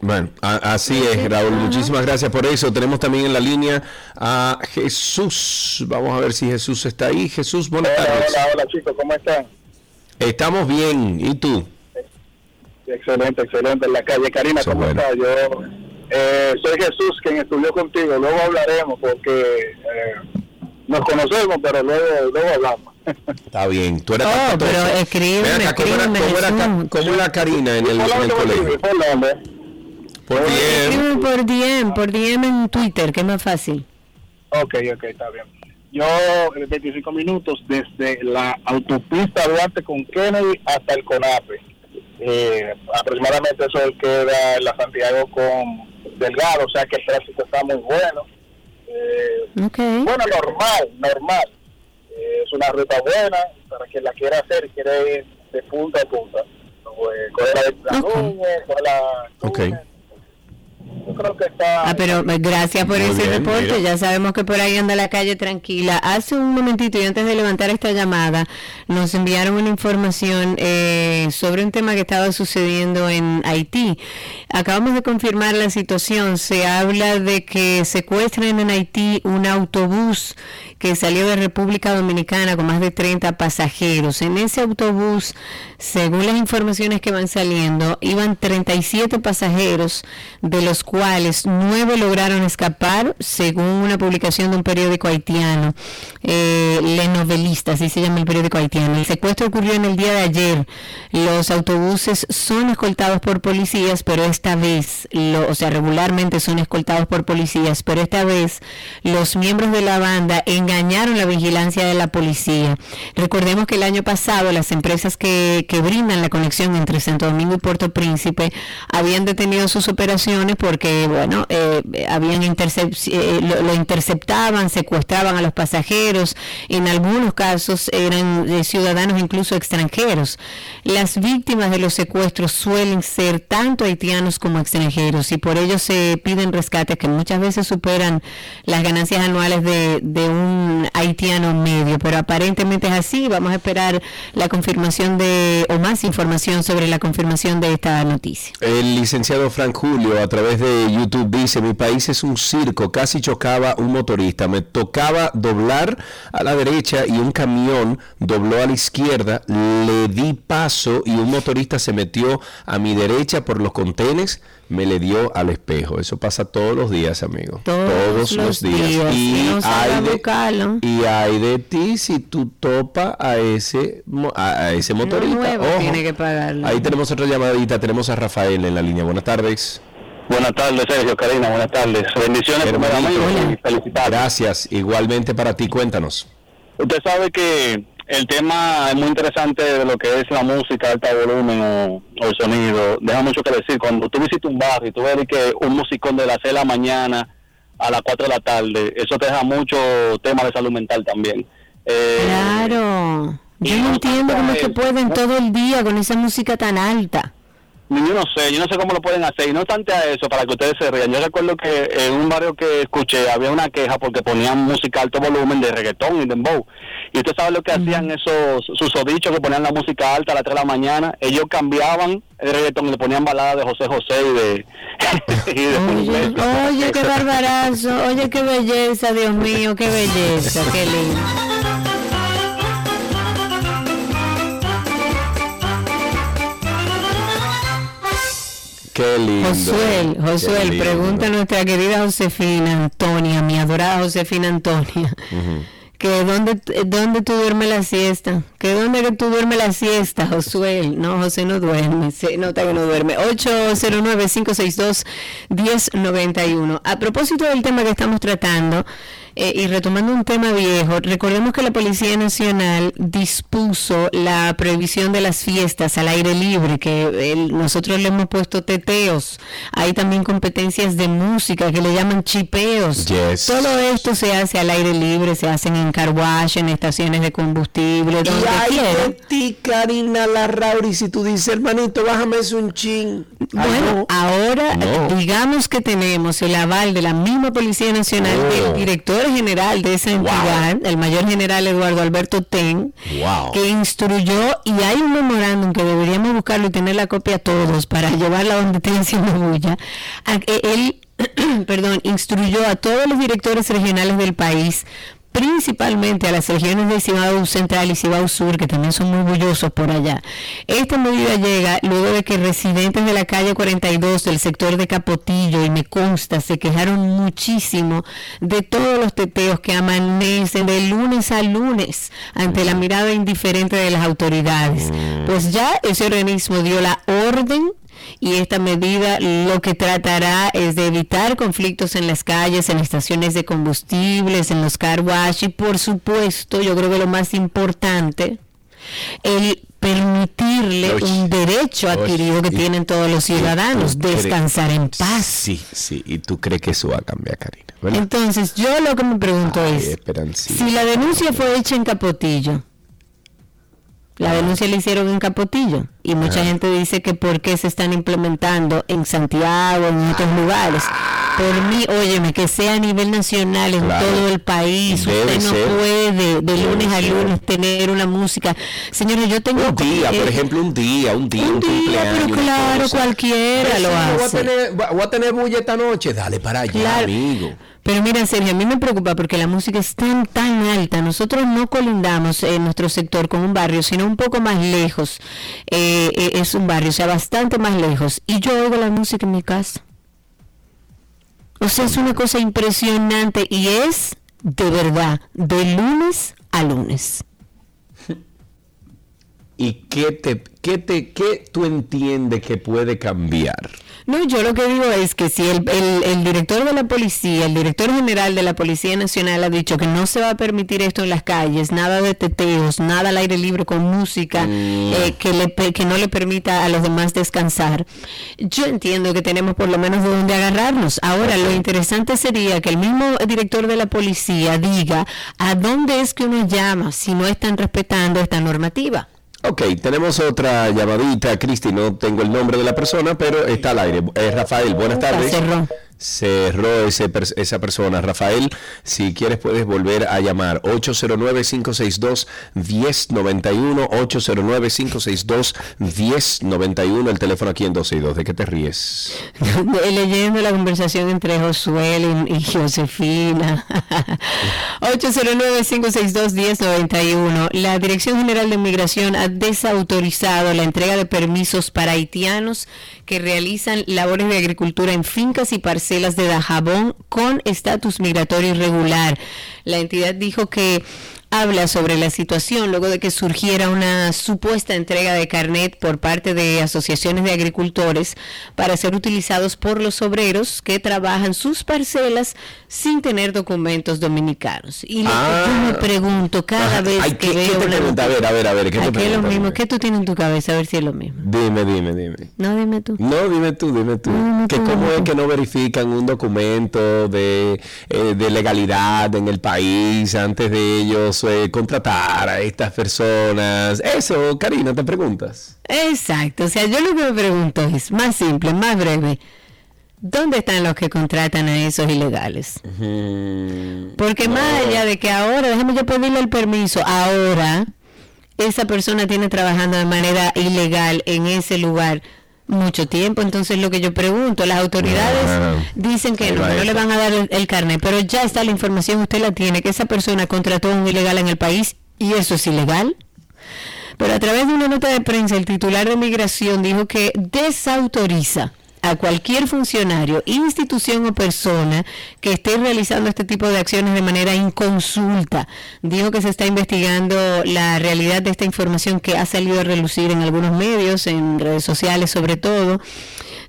bueno, así es, Raúl. Muchísimas gracias por eso. Tenemos también en la línea a Jesús. Vamos a ver si Jesús está ahí. Jesús, buenas tardes. Hola, hola chicos, ¿cómo están? Estamos bien. ¿Y tú? Excelente, excelente. En la calle, Karina, ¿cómo estás? Yo eh, soy Jesús, quien estudió contigo. Luego hablaremos porque eh, nos conocemos, pero luego, luego hablamos. Está bien. Tú eres oh, pero escríbeme, ¿cómo, era, ¿cómo, era, Karina en el, en el colegio? Por DM. Por DM, por DM en Twitter, que es más fácil. Ok, ok, está bien. Yo, 25 minutos desde la autopista Duarte con Kennedy hasta el CONAPE. Eh, aproximadamente eso queda en la Santiago con Delgado, o sea que el tránsito está muy bueno. Eh, okay. Bueno, normal, normal. Eh, es una ruta buena para quien la quiera hacer y quiere ir de punta a punta. Pues, coger la, la okay. la... Okay creo que está... Ah, pero eh, gracias por ese reporte. Ya sabemos que por ahí anda la calle tranquila. Hace un momentito y antes de levantar esta llamada, nos enviaron una información eh, sobre un tema que estaba sucediendo en Haití. Acabamos de confirmar la situación. Se habla de que secuestran en Haití un autobús que salió de República Dominicana con más de 30 pasajeros. En ese autobús, según las informaciones que van saliendo, iban 37 pasajeros, de los cuales nueve lograron escapar, según una publicación de un periódico haitiano, eh, Le Novelista, así se llama el periódico haitiano. El secuestro ocurrió en el día de ayer. Los autobuses son escoltados por policías, pero esta vez, o sea, regularmente son escoltados por policías, pero esta vez los miembros de la banda en engañaron la vigilancia de la policía. Recordemos que el año pasado las empresas que, brindan la conexión entre Santo Domingo y Puerto Príncipe habían detenido sus operaciones porque que, bueno, eh, habían eh, lo, interceptaban, secuestraban a los pasajeros, en algunos casos eran ciudadanos incluso extranjeros. Las víctimas de los secuestros suelen ser tanto haitianos como extranjeros y por ello se piden rescates que muchas veces superan las ganancias anuales de, de un haitiano medio, pero aparentemente es así. Vamos a esperar la confirmación de, o más información sobre la confirmación de esta noticia. El licenciado Frank Julio a través de YouTube dice, mi país es un circo, casi chocaba un motorista, me tocaba doblar a la derecha y un camión dobló a la izquierda, le di paso y un motorista se metió a mi derecha por los contenes me le dio al espejo. Eso pasa todos los días, amigo. Todos, los, días. Y, hay de, y, hay de, ti si tú topas a ese a, ese motorista. tiene que pagarlo. Ahí tenemos otra llamadita. Tenemos a Rafael en la línea. Buenas tardes. Buenas tardes, Sergio, Karina, buenas tardes. Bendiciones y Gracias, igualmente para ti, cuéntanos. Usted sabe que el tema es muy interesante de lo que es la música, alta volumen o, el sonido. Deja mucho que decir. Cuando tú visitas un barrio y tú ves que un musicón de las 6 de la mañana a las 4 de la tarde, eso te deja mucho tema de salud mental también. Eh, claro. Yo no entiendo cómo es que pueden todo el día con esa música tan alta. Yo no sé, yo no sé cómo lo pueden hacer. Y no obstante a eso, para que ustedes se rían, yo recuerdo que en un barrio que escuché había una queja porque ponían música alto volumen de reggaetón y dembow. Y usted sabe lo que hacían esos susodichos que ponían la música alta a las 3 de la mañana. Ellos cambiaban el reggaetón y le ponían baladas de José José y de... oye, oye, qué barbarazo, oye, qué belleza, Dios mío, qué belleza, qué lindo. Qué lindo. Josué, Josué, pregunta a nuestra querida Josefina Antonia, mi adorada Josefina Antonia, que dónde, dónde tú duermes la siesta, que dónde que tú duermes la siesta, Josué. No, José no duerme, se nota que no duerme. 809-562-1091. A propósito del tema que estamos tratando, eh, y retomando un tema viejo, recordemos que la Policía Nacional dispuso la prohibición de las fiestas al aire libre, que nosotros le hemos puesto teteos, hay también competencias de música que le llaman chipeos. Todo esto se hace al aire libre, se hacen en carwash, en estaciones de combustible, donde y hay ti, Karina Larrauri, si tú dices, hermanito, bájame eso un chin. Bueno, ahora digamos que tenemos el aval de la misma Policía Nacional, del director general de esa entidad, el mayor general Eduardo Alberto Ten, que instruyó, y hay un memorándum que deberíamos buscarlo y tener la copia todos para llevarla donde estén haciendo bulla, él perdón, instruyó a todos los directores regionales del país principalmente a las regiones de Cibao Central y Cibao Sur, que también son muy bullosos por allá. Esta medida llega luego de que residentes de la calle 42 del sector de Capotillo, y me consta, se quejaron muchísimo de todos los teteos que amanecen de lunes a lunes ante la mirada indiferente de las autoridades. Mm. Pues ya ese organismo dio la orden y esta medida lo que tratará es de evitar conflictos en las calles, en estaciones de combustibles, en los car wash y por supuesto, yo creo que lo más importante, el permitirle un derecho adquirido que tienen todos los ciudadanos, descansar en paz. Sí, sí, y tú crees que eso va a cambiar, Karina. Entonces, yo lo que me pregunto es, si la denuncia fue hecha en Capotillo, la denuncia la hicieron en Capotillo y mucha gente dice que por qué se están implementando en Santiago, en otros lugares. Por mí, óyeme, que sea a nivel nacional en todo el país. Usted no puede de lunes a lunes tener una música. Señores, yo tengo... Un día, por ejemplo, un día, un día, un, día, pero claro, cualquiera lo hace. Voy a tener, voy a tener bulla esta noche, dale para allá, amigo. Pero mira, Sergio, a mí me preocupa porque la música es tan, tan alta. Nosotros no colindamos en nuestro sector con un barrio, sino un poco más lejos. Eh, eh, es un barrio, o sea, bastante más lejos. Y yo oigo la música en mi casa. O sea, es una cosa impresionante y es de verdad, de lunes a lunes. y qué te, qué te, qué tú entiendes que puede cambiar. No, yo lo que digo es que si el, el, director de la policía, el director general de la Policía Nacional ha dicho que no se va a permitir esto en las calles, nada de teteos, nada al aire libre con música mm. eh, que, le, que no le permita a los demás descansar, yo entiendo que tenemos por lo menos de dónde agarrarnos. Ahora, lo interesante sería que el mismo director de la policía diga a dónde es que uno llama si no están respetando esta normativa. Ok, tenemos otra llamadita, Cristi, no tengo el nombre de la persona, pero está al aire. Es Rafael, buenas tardes cerró ese, esa persona. Rafael, si quieres puedes volver a llamar 809-562-1091, 809-562-1091, el teléfono aquí en 262. ¿De qué te ríes? Leyendo la conversación entre Josué y Josefina. 809-562-1091. La Dirección General de Migración ha desautorizado la entrega de permisos para haitianos que realizan labores de agricultura en fincas y parcelas de Dajabón con estatus migratorio irregular. La entidad dijo que habla sobre la situación luego de que surgiera una supuesta entrega de carnet por parte de asociaciones de agricultores para ser utilizados por los obreros que trabajan sus parcelas sin tener documentos dominicanos. Y lo que yo me ah. pregunto cada vez que veo A ver, a ver, a ver, ¿qué, te lo mismo? ¿Qué tú tienes en tu cabeza? A ver si es lo mismo. Dime, dime, dime. No, dime tú. No, dime tú, dime tú. que cómo es que no verifican un documento de, eh, de legalidad en el país antes de ellos contratar a estas personas. Eso, Karina, te preguntas. Exacto, o sea, yo lo que me pregunto es más simple, más breve. ¿Dónde están los que contratan a esos ilegales? Porque más allá de que ahora, déjame yo pedirle el permiso, ahora esa persona tiene trabajando de manera ilegal en ese lugar mucho tiempo. Entonces, lo que yo pregunto, las autoridades dicen que no, le van a dar el, carnet, pero ya está la información, usted la tiene, que esa persona contrató a un ilegal en el país y eso es ilegal. Pero a través de una nota de prensa, el titular de migración dijo que desautoriza a cualquier funcionario, institución o persona que esté realizando este tipo de acciones de manera inconsulta. Dijo que se está investigando la realidad de esta información que ha salido a relucir en algunos medios, en redes sociales sobre todo.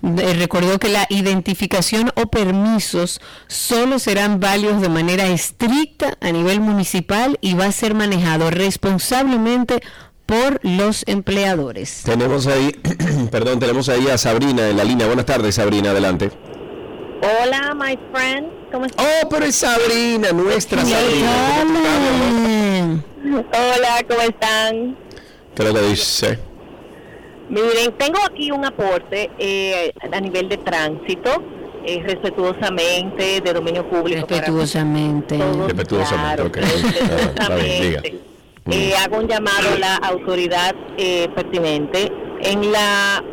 Recordó que la identificación o permisos solo serán válidos de manera estricta a nivel municipal y va a ser manejado responsablemente por los empleadores. Tenemos ahí, perdón, tenemos ahí a Sabrina en la línea. Buenas tardes, Sabrina, adelante. Hola, my friend. ¿Cómo estás? Oh, pero es Sabrina, nuestra Sabrina. Hola, ¿cómo están? ¿Qué que dice? Miren, tengo aquí un aporte eh, a nivel de tránsito, eh, respetuosamente, de dominio público. Respetuosamente. respetuosamente, ok. Ah, diga. Eh, hago un llamado a la autoridad eh, pertinente. En la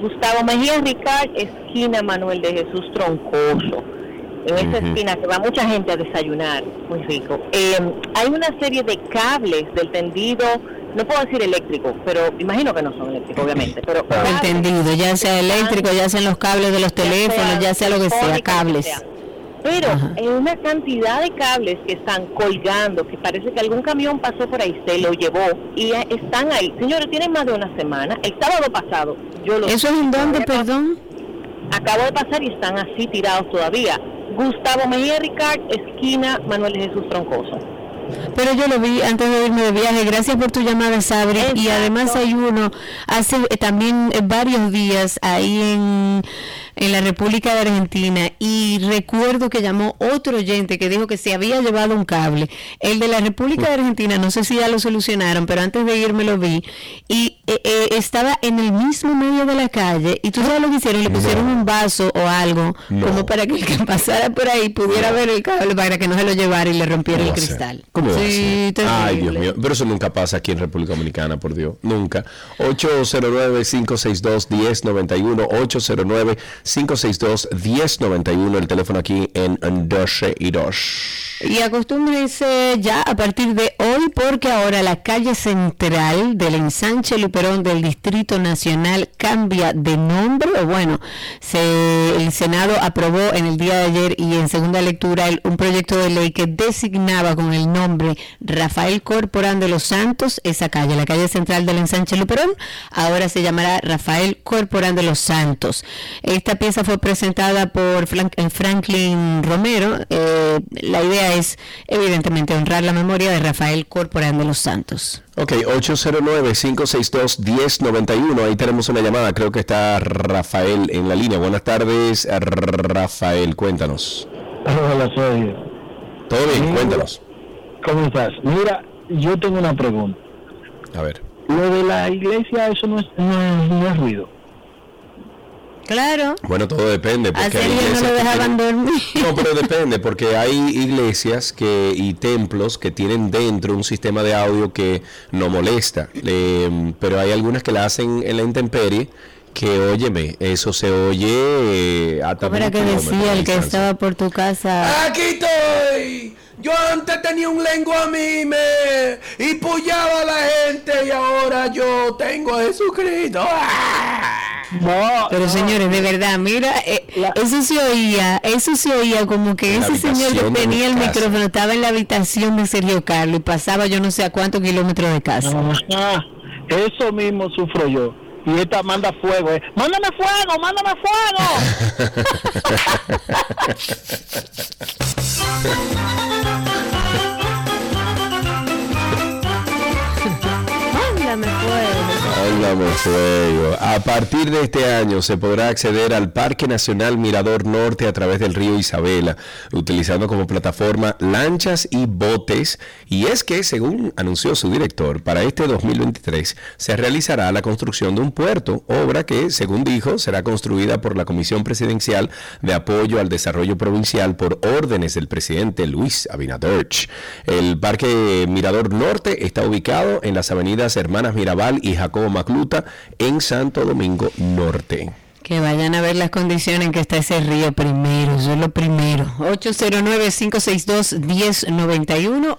Gustavo Mejía Ricard, esquina Manuel de Jesús Troncoso, en esa esquina que va mucha gente a desayunar, muy rico. Eh, hay una serie de cables del tendido, no puedo decir eléctrico, pero imagino que no son eléctricos, obviamente. Pero el tendido, ya sea eléctrico, ya sean los cables de los teléfonos, ya sea lo que sea, cables pero en una cantidad de cables que están colgando, que parece que algún camión pasó por ahí, se lo llevó y están ahí. Señores, tienen más de una semana. El sábado pasado, yo lo ¿Eso es en dónde, perdón? Acabo de pasar y están así tirados todavía. Gustavo Mejía Ricard, esquina Manuel Jesús Troncoso. Pero yo lo vi antes de irme de viaje. Gracias por tu llamada, Sabri. Y además hay uno hace eh, también eh, varios días ahí en en la República de Argentina. Y recuerdo que llamó otro oyente que dijo que se había llevado un cable. El de la República de Argentina, no sé si ya lo solucionaron, pero antes de irme lo vi. Y eh, eh, estaba en el mismo medio de la calle. Y tú sabes lo que hicieron, le pusieron un vaso o algo como para que el que pasara por ahí pudiera ver el cable para que no se lo llevara y le rompiera el cristal. ¿Cómo sí, Ay, Dios mío, pero eso nunca pasa aquí en República Dominicana, por Dios, nunca. 809 562 1091 809 562-1091, el teléfono aquí en 12 y 2. Y acostúmbrense ya a partir de hoy porque ahora la calle central del ensanche Luperón del Distrito Nacional cambia de nombre. O bueno, se, el Senado aprobó en el día de ayer y en segunda lectura un proyecto de ley que designaba con el nombre nombre Rafael Corporán de los Santos, esa calle, la calle central del ensanche Luperón, ahora se llamará Rafael Corporán de los Santos. Esta pieza fue presentada por eh, Franklin Romero. Eh, la idea es, evidentemente, honrar la memoria de Rafael Corporán de los Santos. Ok, 809-562-1091. Ahí tenemos una llamada. Creo que está Rafael en la línea. Buenas tardes, Rafael. Cuéntanos. Hola, soy. Todo bien, cuéntanos. ¿Cómo estás? Mira, yo tengo una pregunta. A ver. Lo de la iglesia, eso no es, no es ruido. Claro. Bueno, todo depende. Porque no lo dejaban dormir. No, pero depende, porque hay iglesias que y templos que tienen dentro un sistema de audio que no molesta. pero hay algunas que la hacen en la intemperie que óyeme, eso se oye eh, a ¿Cómo era que decía el que estaba por tu casa? Aquí estoy. Yo antes tenía un lengua a mí me y pullaba a la gente y ahora yo tengo a Jesucristo. ¡Ah! pero señores, de verdad, mira, eh, eso se oía, eso se oía como que ese señor que tenía el micrófono estaba en la habitación de Sergio Carlos y pasaba yo no sé a cuántos kilómetros de casa. eso mismo sufro yo. Y esta manda fuego, eh. ¡Mándame fuego! ¡Mándame fuego! A partir de este año se podrá acceder al Parque Nacional Mirador Norte a través del río Isabela, utilizando como plataforma lanchas y botes. Y es que, según anunció su director, para este 2023 se realizará la construcción de un puerto, obra que, según dijo, será construida por la Comisión Presidencial de Apoyo al Desarrollo Provincial por órdenes del presidente Luis Abinader. El Parque Mirador Norte está ubicado en las avenidas Hermanas Mirabal y Jacobo Macluta en Santo Domingo Norte. Que vayan a ver las condiciones en que está ese río primero, eso es lo primero. 809-562-1091,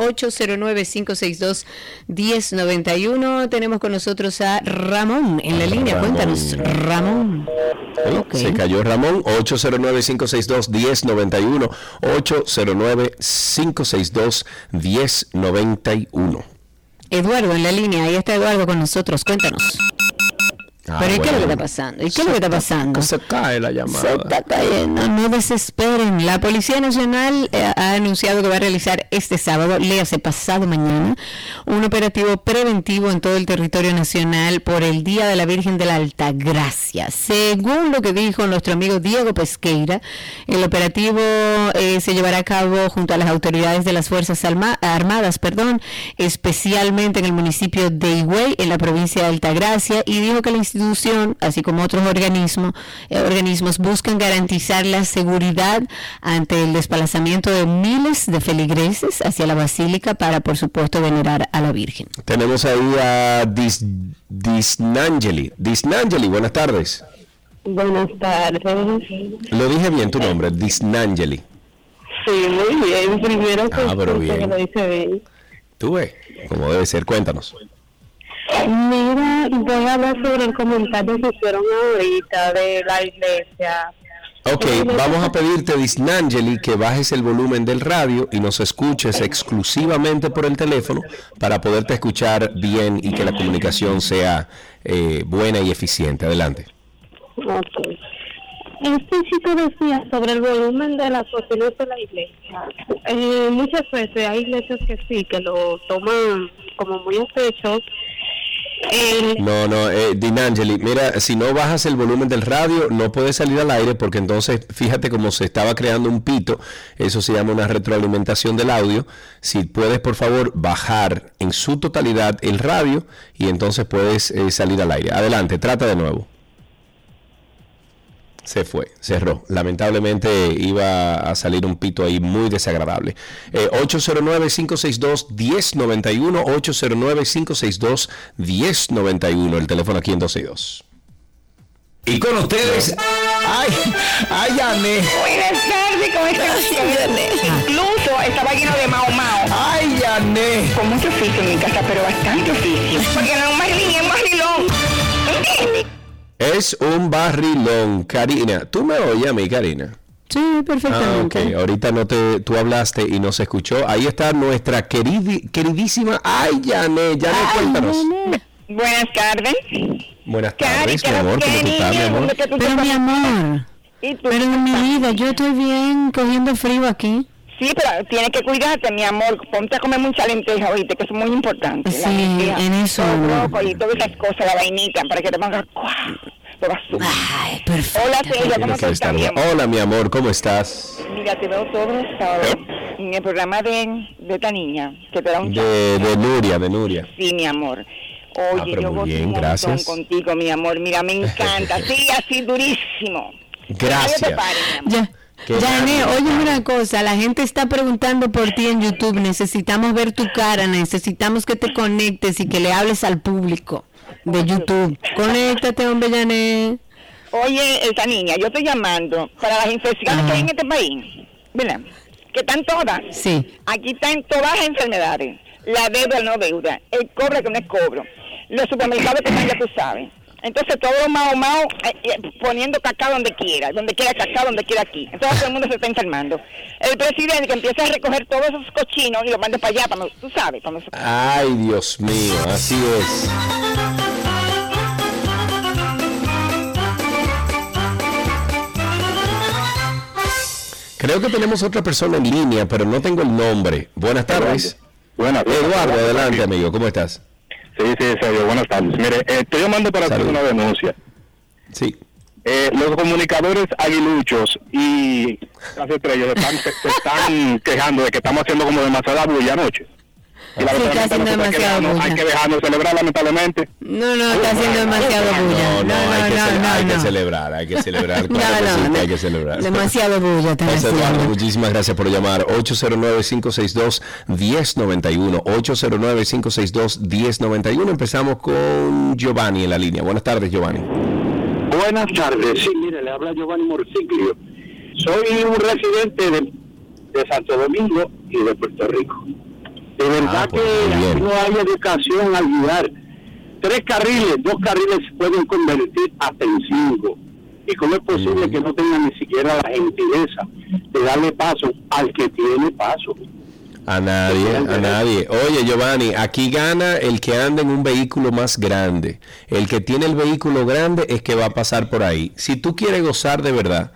809-562-1091. Tenemos con nosotros a Ramón en la línea. Cuéntanos, Ramón. Se cayó Ramón, 809-562-1091, 809-562-1091. Eduardo en la línea, ahí está Eduardo con nosotros, cuéntanos. Ah, Pero ¿y qué es lo que está pasando? ¿Y qué es lo que está pasando? Se cae la llamada. Se está cayendo, no desesperen. La Policía Nacional eh, ha anunciado que va a realizar este sábado, léase pasado mañana, un operativo preventivo en todo el territorio nacional por el Día de la Virgen de la Altagracia. Según lo que dijo nuestro amigo Diego Pesqueira, el operativo eh, se llevará a cabo junto a las autoridades de las Fuerzas Armadas, perdón, especialmente en el municipio de Higüey, en la provincia de Altagracia, y dijo que la institución así como otros organismos, eh, organismos, buscan garantizar la seguridad ante el desplazamiento de miles de feligreses hacia la basílica para, por supuesto, venerar a la Virgen. Tenemos ahí a Dis, Disnangeli. Disnangeli, buenas tardes. Buenas tardes. Lo dije bien tu nombre, Disnangeli. Sí, muy bien. Primero que, ah, pero bien. lo dice bien. Tú ves, como debe ser, cuéntanos. Mira, voy a hablar sobre el comentario que hicieron ahorita de la iglesia. Ok, vamos a pedirte, Disnangeli, que bajes el volumen del radio y nos escuches exclusivamente por el teléfono para poderte escuchar bien y que la comunicación sea eh, buena y eficiente. Adelante. Ok. Este chico decía sobre el volumen de las cuestiones de la iglesia. Eh, muchas veces hay iglesias que sí, que lo toman como muy a no, no, eh, Dinangeli, mira, si no bajas el volumen del radio, no puedes salir al aire porque entonces, fíjate cómo se estaba creando un pito, eso se llama una retroalimentación del audio. Si puedes, por favor, bajar en su totalidad el radio y entonces puedes eh, salir al aire. Adelante, trata de nuevo se fue, cerró. Lamentablemente iba a salir un pito ahí muy desagradable. 809-562-1091, eh, 809-562-1091, el teléfono aquí en 12 y 2. Y con ustedes, ay, ay, Anne. Buenas tardes, ¿cómo estás? Incluso estaba lleno de mao mao. Ay, Anne. Con mucho oficio en mi casa, pero bastante oficio. Porque no es un marlín, es un barrilón. Es un barrilón, Karina. ¿Tú me oyes a mí, Karina? Sí, perfectamente. Ah, Ahorita no te, tú hablaste y no se escuchó. Ahí está nuestra queridísima. Ay, Janet, Janet, cuéntanos. Buenas tardes. Buenas tardes, mi amor. ¿Cómo estás, mi amor? Pero mi amor. Pero mi vida, yo estoy bien cogiendo frío aquí. Sí, pero tienes que cuidarte, mi amor. Ponte a comer mucha lenteja, oíste, que es muy importante. Sí, en eso. y todas esas cosas, la vainita, para que te pongas... Ay, perfecto. Hola, Celia, ¿cómo estás? Mi Hola, mi amor, ¿cómo estás? Mira, te veo todos los sábados en el programa de, de esta niña, que te da un... De, de Nuria, de Nuria. Sí, mi amor. Oye, Ah, yo muy gozo bien, un gracias. contigo, mi amor. Mira, me encanta. Sí, así durísimo. Gracias. Nadie te pare, mi amor. Ya. Grande. oye una cosa, la gente está preguntando por ti en YouTube, necesitamos ver tu cara, necesitamos que te conectes y que le hables al público de YouTube. Conéctate, hombre, Janet. Oye, esta niña, yo estoy llamando para las infecciones que hay en este país. ¿Verdad? Que están todas. Sí. Aquí están todas las enfermedades. La deuda, no deuda. El cobro que no es cobro. Los supermercados que están, ya tú sabes. Entonces todo mao mao eh, eh, poniendo cacao donde quiera, donde quiera cacao, donde quiera aquí. Entonces todo el mundo se está enfermando. El presidente que empieza a recoger todos esos cochinos y los manda para allá, para, tú sabes, para. Ay, Dios mío, así es. Creo que tenemos otra persona en línea, pero no tengo el nombre. Buenas tardes. Buenas Eduardo, adelante, amigo. ¿Cómo estás? Sí, sí, Sergio, buenas tardes. Mire, eh, estoy llamando para hacer una denuncia. Sí. Eh, los comunicadores aguiluchos y las estrellas están, se, se están quejando de que estamos haciendo como demasiada bulla anoche. La Sí, está haciendo está quedando, bulla. Hay que dejarnos celebrar lamentablemente. No, no, está haciendo demasiado bulla. No, no, hay, que, no, hay que celebrar, hay que celebrar. No, Claro no, hay que celebrar. Demasiado bulla José Eduardo, muchísimas gracias por llamar. 809-562-1091. 809-562-1091. Empezamos con Giovanni en la línea. Buenas tardes, Giovanni. Buenas tardes, sí, mire, le habla Giovanni Morciclio. Soy un residente de, de Santo Domingo y de Puerto Rico. De verdad Ah, pues, que no hay educación al guiar. Tres carriles, dos carriles se pueden convertir hasta en cinco. ¿Y cómo es posible que no tengan ni siquiera la gentileza de darle paso al que tiene paso? A nadie, a nadie. Oye, Giovanni, aquí gana el que anda en un vehículo más grande. El que tiene el vehículo grande es que va a pasar por ahí. Si tú quieres gozar de verdad,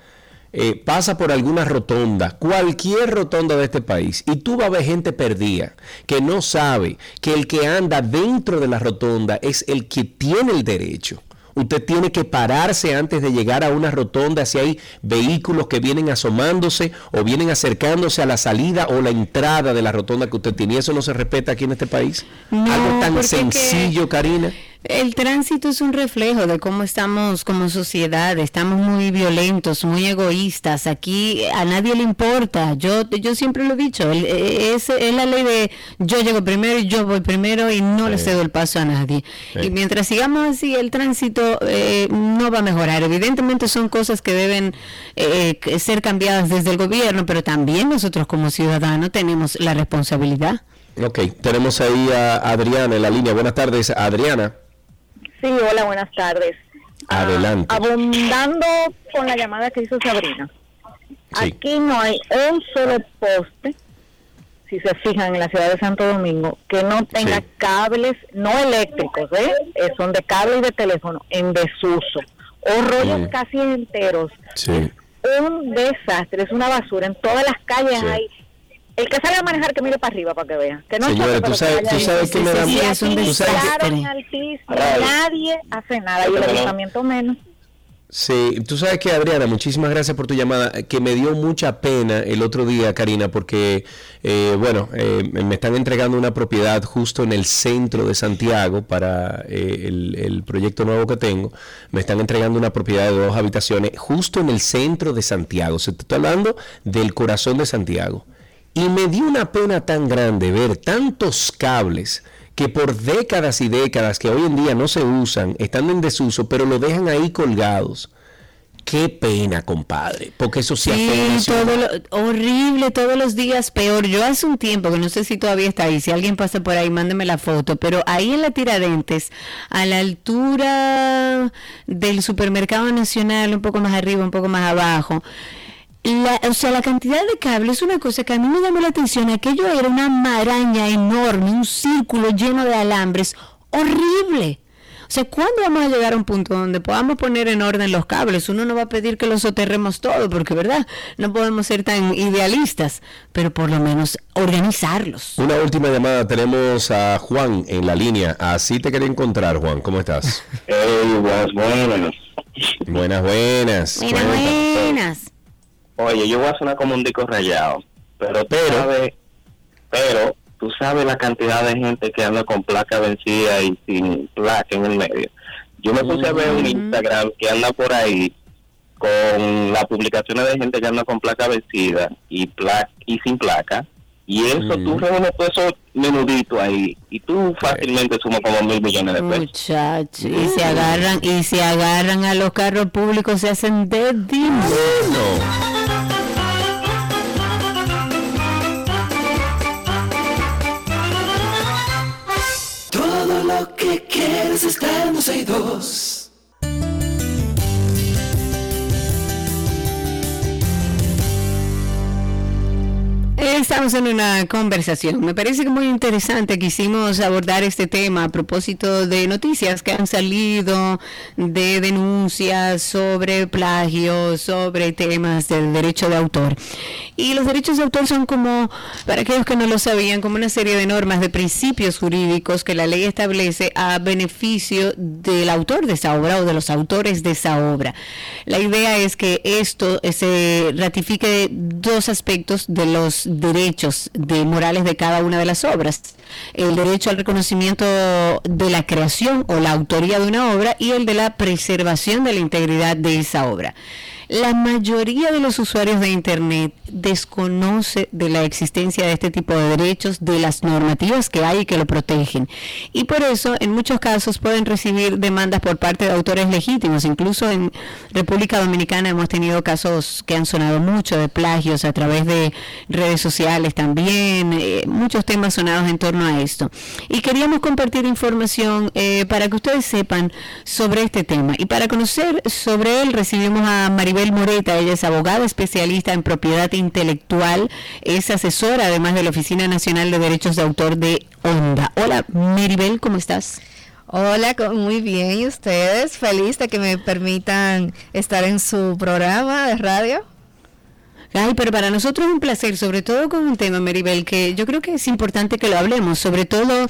eh, pasa por alguna rotonda, cualquier rotonda de este país, y tú vas a ver gente perdida que no sabe que el que anda dentro de la rotonda es el que tiene el derecho. Usted tiene que pararse antes de llegar a una rotonda si hay vehículos que vienen asomándose o vienen acercándose a la salida o la entrada de la rotonda que usted tiene. ¿Y eso no se respeta aquí en este país? No, Algo tan sencillo, Karina. El tránsito es un reflejo de cómo estamos como sociedad. Estamos muy violentos, muy egoístas. Aquí a nadie le importa. Yo, yo siempre lo he dicho. el- eh, Es, es la ley de yo llego primero y yo voy primero y no le cedo el paso a nadie. Sí. Y mientras sigamos así, el tránsito eh, no va a mejorar. Evidentemente son cosas que deben eh, que ser cambiadas desde el gobierno, pero también nosotros como ciudadanos tenemos la responsabilidad. Ok, tenemos ahí a Adriana en la línea. Buenas tardes, Adriana. Sí, hola, buenas tardes. Adelante. Abundando con la llamada que hizo Sabrina. Sí. Aquí no hay un solo poste, si se fijan en la ciudad de Santo Domingo, que no tenga Sí. cables no eléctricos, ¿eh? Eh, son de cables de teléfono en desuso o rollos Mm. casi enteros. Sí. Un desastre, es una basura. En todas las calles hay. El que a manejar que mire para arriba para que vea. Que no Señora, tú sabes- tú sabes que me da- altísimo, nadie hace nada y el ayuntamiento menos. Sí, tú sabes que Adriana, muchísimas gracias por tu llamada, que me dio mucha pena el otro día, Karina, porque, eh, bueno, eh, me están entregando una propiedad justo en el centro de Santiago para eh, el, el proyecto nuevo que tengo. Me están entregando una propiedad de dos habitaciones justo en el centro de Santiago. Se te está hablando del corazón de Santiago. Y me dio una pena tan grande ver tantos cables que por décadas y décadas que hoy en día no se usan, están en desuso, pero lo dejan ahí colgados. Qué pena, compadre, porque eso sí, Sí, todo lo- horrible, todos los días peor. Yo hace un tiempo, que no sé si todavía está ahí, si alguien pasa por ahí, mándeme la foto, pero ahí en la Tiradentes, a la altura del supermercado nacional, un poco más arriba, un poco más abajo, la, o sea, la cantidad de cables es una cosa que a mí me llamó la atención. Aquello era una maraña enorme, un círculo lleno de alambres, horrible. O sea, ¿cuándo vamos a llegar a un punto donde podamos poner en orden los cables? Uno no va a pedir que los soterremos todo, porque, ¿verdad? No podemos ser tan idealistas, pero por lo menos organizarlos. Una última llamada. Tenemos a Juan en la línea. Así te quería encontrar, Juan. ¿Cómo estás? buenas, buenas. Buenas, buenas. Buenas, buenas. Oye, yo voy a sonar como un disco rayado, pero, pero, pero tú sabes la cantidad de gente que anda con placa vencida y sin placa en el medio. Yo me puse a ver un Instagram que anda por ahí con las publicaciones de gente que anda con placa vencida y placa y sin placa y eso tú reúnes todo eso menudito ahí y tú fácilmente sumas como mil millones de pesos. Muchachos, y se agarran y se agarran a los carros públicos se hacen de dinero quieres está en dos. Estamos en una conversación. Me parece muy interesante. Quisimos abordar este tema a propósito de noticias que han salido, de denuncias sobre plagio, sobre temas del derecho de autor. Y los derechos de autor son como, para aquellos que no lo sabían, como una serie de normas, de principios jurídicos que la ley establece a beneficio del autor de esa obra o de los autores de esa obra. La idea es que esto se ratifique dos aspectos de los derechos de morales de cada una de las obras. El derecho al reconocimiento de la creación o la autoría de una obra y el de la preservación de la integridad de esa obra. La mayoría de los usuarios de Internet desconoce de la existencia de este tipo de derechos, de las normativas que hay y que lo protegen. Y por eso, en muchos casos, pueden recibir demandas por parte de autores legítimos. Incluso en República Dominicana hemos tenido casos que han sonado mucho de plagios a través de redes sociales también, eh, muchos temas sonados en torno a esto. Y queríamos compartir información eh, para que ustedes sepan sobre este tema. Y para conocer sobre él, recibimos a Maribel Moreta, ella es abogada especialista en propiedad intelectual, es asesora además de la Oficina Nacional de Derechos de Autor de Onda. Hola, Maribel, ¿cómo estás? Hola, muy bien. ¿Y ustedes? Feliz de que me permitan estar en su programa de radio. Ay, pero para nosotros es un placer, sobre todo con un tema, Maribel, que yo creo que es importante que lo hablemos, sobre todo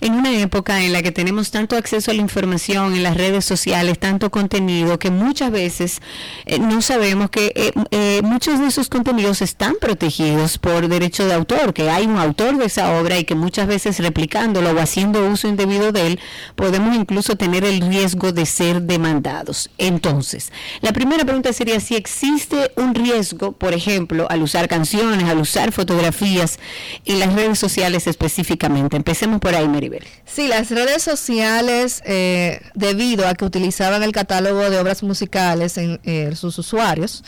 en una época en la que tenemos tanto acceso a la información en las redes sociales, tanto contenido, que muchas veces eh, no sabemos que eh, eh, muchos de esos contenidos están protegidos por derecho de autor, que hay un autor de esa obra y que muchas veces replicándolo o haciendo uso indebido de él, podemos incluso tener el riesgo de ser demandados. Entonces, la primera pregunta sería si existe un riesgo, por ejemplo, ejemplo, al usar canciones, al usar fotografías y las redes sociales específicamente. Empecemos por ahí, Maribel. Sí, las redes sociales, eh, debido a que utilizaban el catálogo de obras musicales en eh, sus usuarios,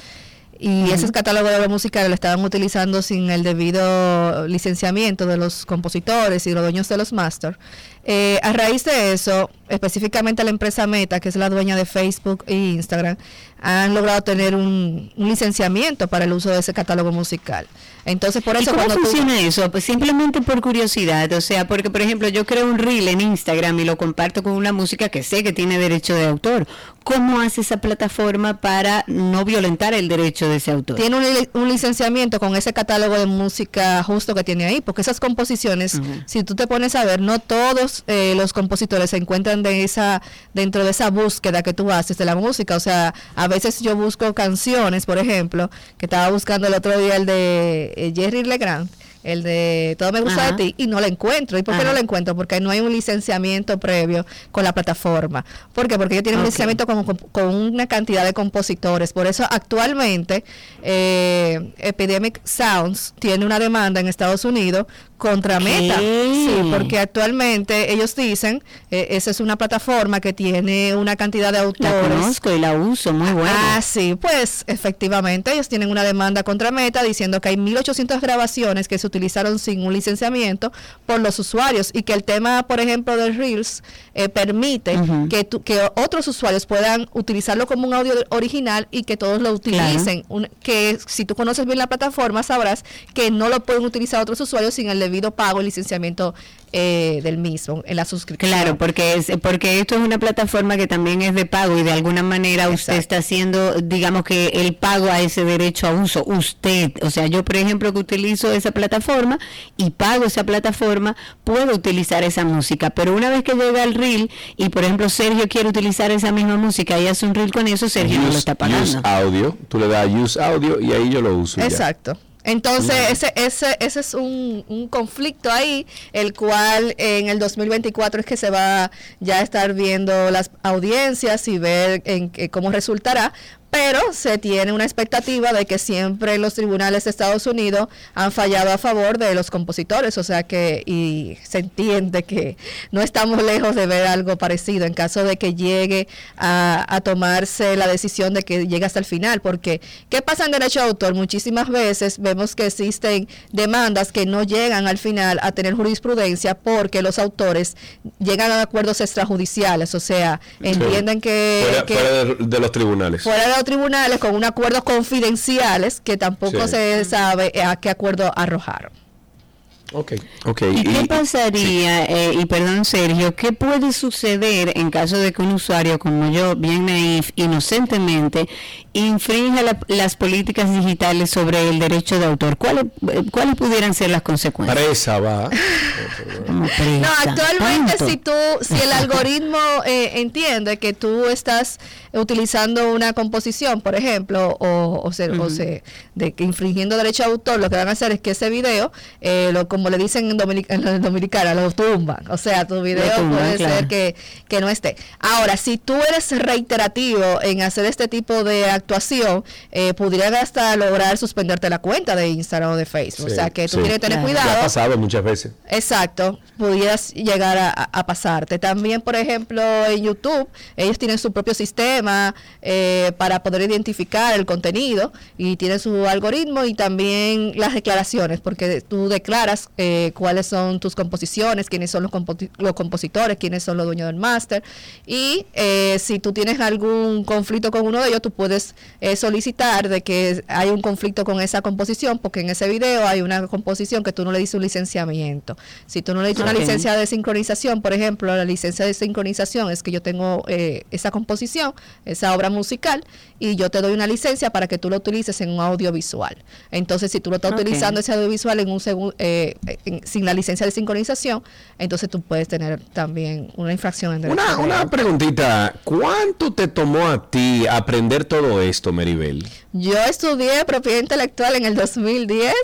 y ese catálogo de obras musicales lo estaban utilizando sin el debido licenciamiento de los compositores y los dueños de los máster. Eh, a raíz de eso, específicamente la empresa Meta, que es la dueña de Facebook e Instagram, han logrado tener un, licenciamiento para el uso de ese catálogo musical. Entonces, por eso... ¿Y cómo funciona eso? Pues simplemente por curiosidad, o sea, porque por ejemplo yo creo un reel en Instagram y lo comparto con una música que sé que tiene derecho de autor. ¿Cómo hace esa plataforma para no violentar el derecho de ese autor? Tiene un, licenciamiento con ese catálogo de música justo que tiene ahí, porque esas composiciones, si tú te pones a ver, no todos eh, los compositores se encuentran de esa, dentro de esa búsqueda que tú haces de la música. O sea, a veces yo busco canciones, por ejemplo, que estaba buscando el otro día el de eh, Jerry Legrand el de Todo me gusta de ti, y no lo encuentro. ¿Y por qué no lo encuentro? Porque no hay un licenciamiento previo con la plataforma. ¿Por qué? Porque ellos tienen un licenciamiento con, con, una cantidad de compositores. Por eso actualmente eh, Epidemic Sounds tiene una demanda en Estados Unidos contra Meta. Sí, porque actualmente ellos dicen, eh, esa es una plataforma que tiene una cantidad de autores. La conozco y la uso, muy buena. Ah, sí, pues efectivamente ellos tienen una demanda contra Meta diciendo que hay 1800 grabaciones que se utilizaron sin un licenciamiento por los usuarios y que el tema, por ejemplo, de Reels eh, permite que, que otros usuarios puedan utilizarlo como un audio original y que todos lo utilicen. que si tú conoces bien la plataforma sabrás que no lo pueden utilizar otros usuarios sin el debido pago y licenciamiento eh, del mismo en la suscripción. Claro, porque es porque esto es una plataforma que también es de pago y de alguna manera usted está haciendo, digamos que el pago a ese derecho a uso. Usted, o sea, yo por ejemplo que utilizo esa plataforma y pago esa plataforma, puedo utilizar esa música, pero una vez que llega el reel y por ejemplo Sergio quiere utilizar esa misma música y hace un reel con eso, Sergio no lo está pagando. Use audio, tú le das use audio y ahí yo lo uso. Exacto. Entonces, ese, ese, ese es un, un, conflicto ahí, el cual en el 2024 es que se va ya a estar viendo las audiencias y ver en, cómo resultará, pero se tiene una expectativa de que siempre los tribunales de Estados Unidos han fallado a favor de los compositores, o sea que y se entiende que no estamos lejos de ver algo parecido en caso de que llegue a, tomarse la decisión de que llegue hasta el final, porque ¿qué pasa en derecho de autor? Muchísimas veces vemos que existen demandas que no llegan al final a tener jurisprudencia porque los autores llegan a acuerdos extrajudiciales, o sea, entienden que... Fuera, de, los tribunales tribunales con unos acuerdos confidenciales que tampoco se sabe a qué acuerdo arrojaron. Okay, okay. ¿Y, qué pasaría, eh, y perdón Sergio, qué puede suceder en caso de que un usuario como yo, bien naif, inocentemente, infrinja las políticas digitales sobre el derecho de autor? ¿Cuáles, ¿Cuáles pudieran ser las consecuencias? Presa va. no, actualmente si tú, si el algoritmo eh, entiende que tú estás utilizando una composición, por ejemplo, o, o, se, o se, de que infringiendo derecho de autor, lo que van a hacer es que ese video, eh, lo, como le dicen en, Dominicana, lo tumban. O sea, tu video puede ser que, que no esté. Ahora, si tú eres reiterativo en hacer este tipo de actuación, eh, pudieran hasta lograr suspenderte la cuenta de Instagram o de Facebook. o sea, que tú tienes que tener cuidado. ha pasado muchas veces. Exacto, pudieras llegar a, a pasarte. También, por ejemplo, en YouTube, ellos tienen su propio sistema eh, para poder identificar el contenido y tiene su algoritmo y también las declaraciones, porque tú declaras eh, cuáles son tus composiciones, quiénes son los, los compositores, quiénes son los dueños del máster y eh, si tú tienes algún conflicto con uno de ellos, tú puedes solicitar de que hay un conflicto con esa composición, porque en ese video hay una composición que tú no le dices un licenciamiento. Si tú no le dices una licencia de sincronización, por ejemplo, la licencia de sincronización es que yo tengo esa composición, esa obra musical y yo te doy una licencia para que tú lo utilices en un audiovisual. Entonces, si tú lo estás utilizando ese audiovisual en un eh, sin la licencia de sincronización, entonces tú puedes tener también una infracción en Una, una preguntita, ¿cuánto te tomó a ti aprender todo esto, Meribel? Yo estudié propiedad intelectual en el 2010.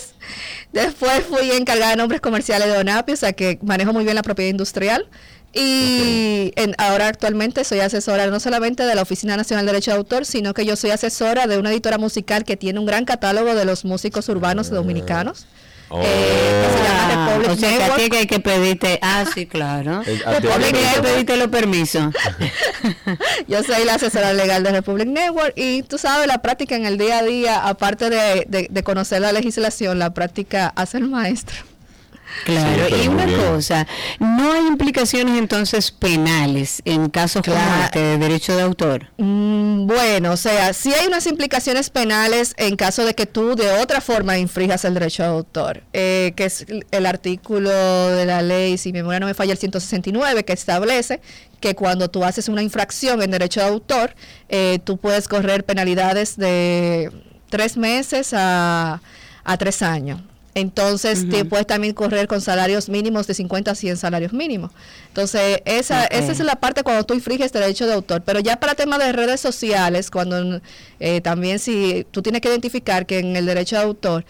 Después fui encargada de nombres comerciales de ONAPI, o sea que manejo muy bien la propiedad industrial. Y ahora actualmente soy asesora no solamente de la Oficina Nacional de Derecho de Autor, sino que yo soy asesora de una editora musical que tiene un gran catálogo de los músicos urbanos dominicanos. Oh. Eh, que se llama Republic o sea, que que hay que pedirte, ah, sí, claro. Republic hay que pedirte los permisos. Yo soy la asesora legal de Republic Network y tú sabes, la práctica en el día a día, aparte de, de conocer la legislación, la práctica hace el maestro. Claro, y una cosa, ¿no hay implicaciones entonces penales en casos como este de derecho de autor? Mm, bueno, o sea, sí hay unas implicaciones penales en caso de que tú de otra forma infrijas el derecho de autor, eh, que es el artículo de la ley, si mi memoria no me falla, el 169, que establece que cuando tú haces una infracción en derecho de autor, eh, tú puedes correr penalidades de tres meses a, a tres años. Entonces, te puedes también correr con salarios mínimos de 50 a 100 salarios mínimos. Entonces, esa, esa es la parte cuando tú infringes derecho de autor. Pero ya para temas de redes sociales, cuando eh, también si tú tienes que identificar que en el derecho de autor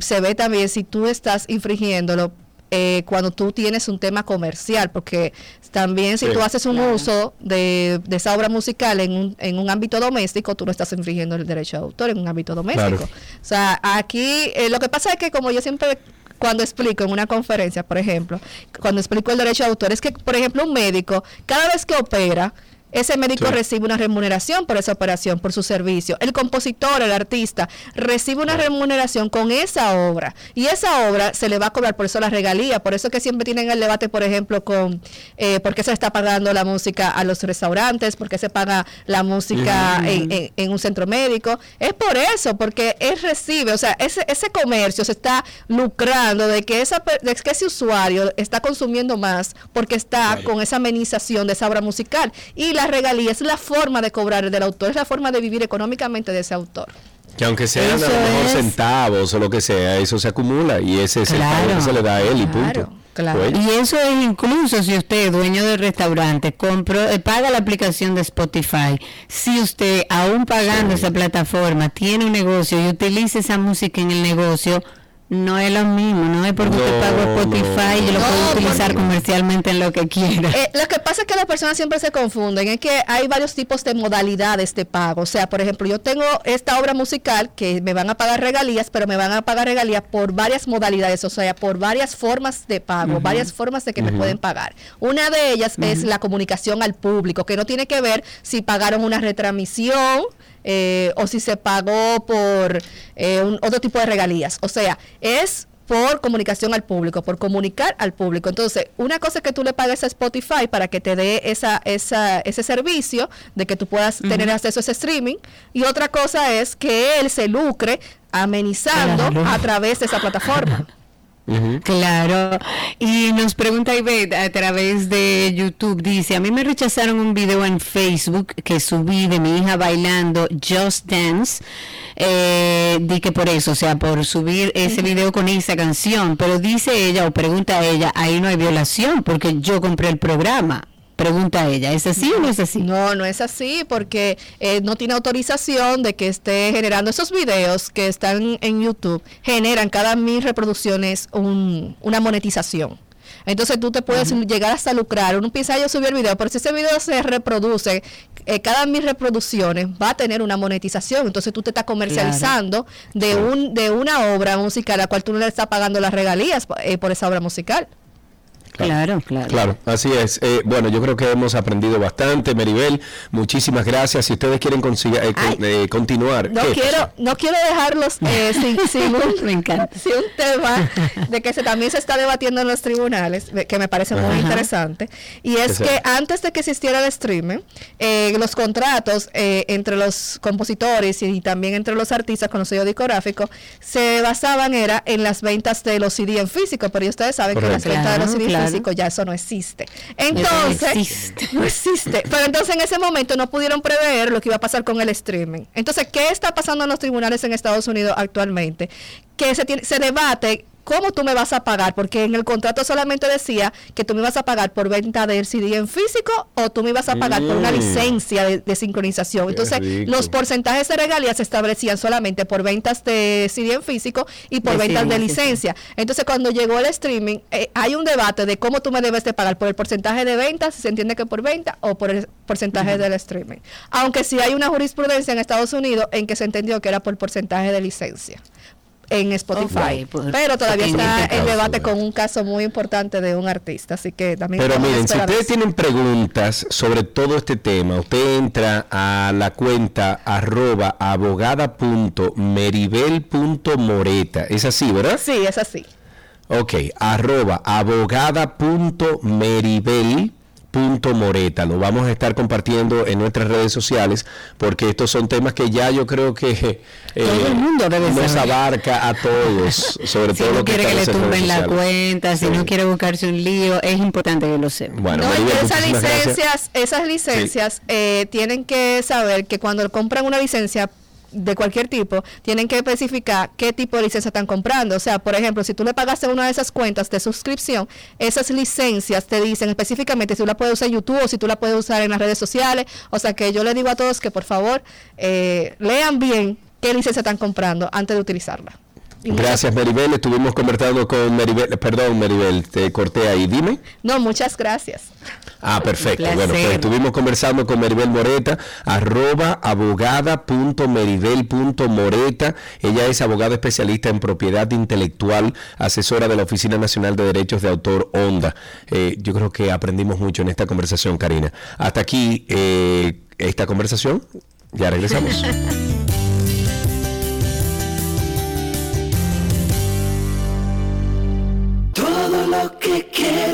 se ve también si tú estás infringiéndolo eh, cuando tú tienes un tema comercial, porque también si tú haces un uso de, esa obra musical en un, en un ámbito doméstico, tú no estás infringiendo el derecho de autor en un ámbito doméstico. O sea, aquí eh, lo que pasa es que como yo siempre cuando explico en una conferencia, por ejemplo, cuando explico el derecho de autor, es que, por ejemplo, un médico, cada vez que opera, ese médico recibe una remuneración por esa operación, por su servicio. El compositor, el artista, recibe una remuneración con esa obra. Y esa obra se le va a cobrar por eso la regalía. Por eso que siempre tienen el debate, por ejemplo, con eh, por qué se está pagando la música a los restaurantes, por qué se paga la música en, un centro médico. Es por eso, porque él recibe, o sea, ese, ese comercio se está lucrando de que, esa, de que ese usuario está consumiendo más porque está con esa amenización de esa obra musical. Y la regalía es la forma de cobrar del autor, es la forma de vivir económicamente de ese autor. Que aunque sean a lo mejor centavos o lo que sea, eso se acumula y ese centavo se le da a él y punto. Claro. Y eso es incluso si usted, dueño del restaurante, compro, eh, paga la aplicación de Spotify. Si usted, aún pagando esa plataforma, tiene un negocio y utiliza esa música en el negocio, no es lo mismo, no es porque usted paga Spotify y lo puede utilizar comercialmente en lo que quiera. Eh, lo que pasa es que las personas siempre se confunden, es que hay varios tipos de modalidades de pago. O sea, por ejemplo, yo tengo esta obra musical que me van a pagar regalías, pero me van a pagar regalías por varias modalidades, o sea, por varias formas de pago, varias formas de que me pueden pagar. Una de ellas es la comunicación al público, que no tiene que ver si pagaron una retransmisión, eh, o si se pagó por eh, un, otro tipo de regalías. O sea, es por comunicación al público, por comunicar al público. Entonces, una cosa es que tú le pagues a Spotify para que te dé esa, esa, ese servicio de que tú puedas tener acceso a ese streaming, y otra cosa es que él se lucre amenizando a través de esa plataforma. Claro. Y nos pregunta Ivette a través de YouTube, dice, a mí me rechazaron un video en Facebook que subí de mi hija bailando Just Dance. Eh, di que por eso, o sea, por subir ese video con esa canción, pero dice ella o pregunta ella, ahí no hay violación porque yo compré el programa. Pregunta ella, ¿es así o no es así? No, no es así porque eh, no tiene autorización de que esté generando esos videos que están en YouTube, generan cada mil reproducciones una monetización. Entonces tú te puedes llegar hasta lucrar. Uno piensa, yo subí el video, pero si ese video se reproduce, eh, cada mil reproducciones va a tener una monetización. Entonces tú te estás comercializando de, un, de una obra musical a la cual tú no le estás pagando las regalías eh, por esa obra musical. Claro, claro. Claro, así es. Eh, bueno, yo creo que hemos aprendido bastante, Meribel. Muchísimas gracias. Si ustedes quieren eh, eh, continuar. No quiero, no quiero dejarlos sin, un, me encanta. un tema de que se, también se está debatiendo en los tribunales, que me parece muy interesante. Y es que antes de que existiera el streaming, los contratos entre los compositores y, también entre los artistas con los sellos discográficos se basaban era en las ventas de los CD en físico, pero ustedes saben que las ventas de los CD físico, ya eso no existe. Entonces, no existe. Pero entonces en ese momento no pudieron prever lo que iba a pasar con el streaming. Entonces, ¿qué está pasando en los tribunales en Estados Unidos actualmente? Que se, tiene, se debate ¿cómo tú me vas a pagar? Porque en el contrato solamente decía que tú me vas a pagar por venta del CD en físico o tú me ibas a pagar por una mm. licencia de, sincronización. Entonces, los porcentajes de regalías se establecían solamente por ventas de CD en físico y por ventas de licencia. Entonces, cuando llegó el streaming, eh, hay un debate de cómo tú me debes de pagar por el porcentaje de ventas, si se entiende que por venta, o por el porcentaje del streaming. Aunque sí hay una jurisprudencia en Estados Unidos en que se entendió que era por porcentaje de licencia en Spotify. Pues, pero todavía está en debate con un caso muy importante de un artista, así que también... Pero miren, si ustedes tienen preguntas sobre todo este tema, usted entra a la cuenta arroba abogada.meribel.moreta. Es así, ¿verdad? Sí, es así. Ok, arroba abogada.meribel punto Moreta. Lo vamos a estar compartiendo en nuestras redes sociales porque estos son temas que ya yo creo que eh, todo el mundo debe nos abarca a todos, sobre si todo no quiere que le tumben la cuenta, si no quiere buscarse un lío, es importante que lo sepa. Bueno, esas licencias, esas licencias eh, tienen que saber que cuando compran una licencia de cualquier tipo, tienen que especificar qué tipo de licencia están comprando. O sea, por ejemplo, si tú le pagaste una de esas cuentas de suscripción, esas licencias te dicen específicamente si tú la puedes usar en YouTube o si tú la puedes usar en las redes sociales. O sea, que yo le digo a todos que por favor eh, lean bien qué licencia están comprando antes de utilizarla. Gracias, Meribel. Estuvimos conversando con Meribel. Perdón, Meribel, te corté ahí. Dime. No, muchas gracias. Ah, perfecto. Bueno, pues estuvimos conversando con Meribel Moreta, arroba abogada.meribel.moreta. Ella es abogada especialista en propiedad intelectual, asesora de la Oficina Nacional de Derechos de Autor ONDA. Eh, yo creo que aprendimos mucho en esta conversación, Karina. Hasta aquí eh, esta conversación. Ya regresamos.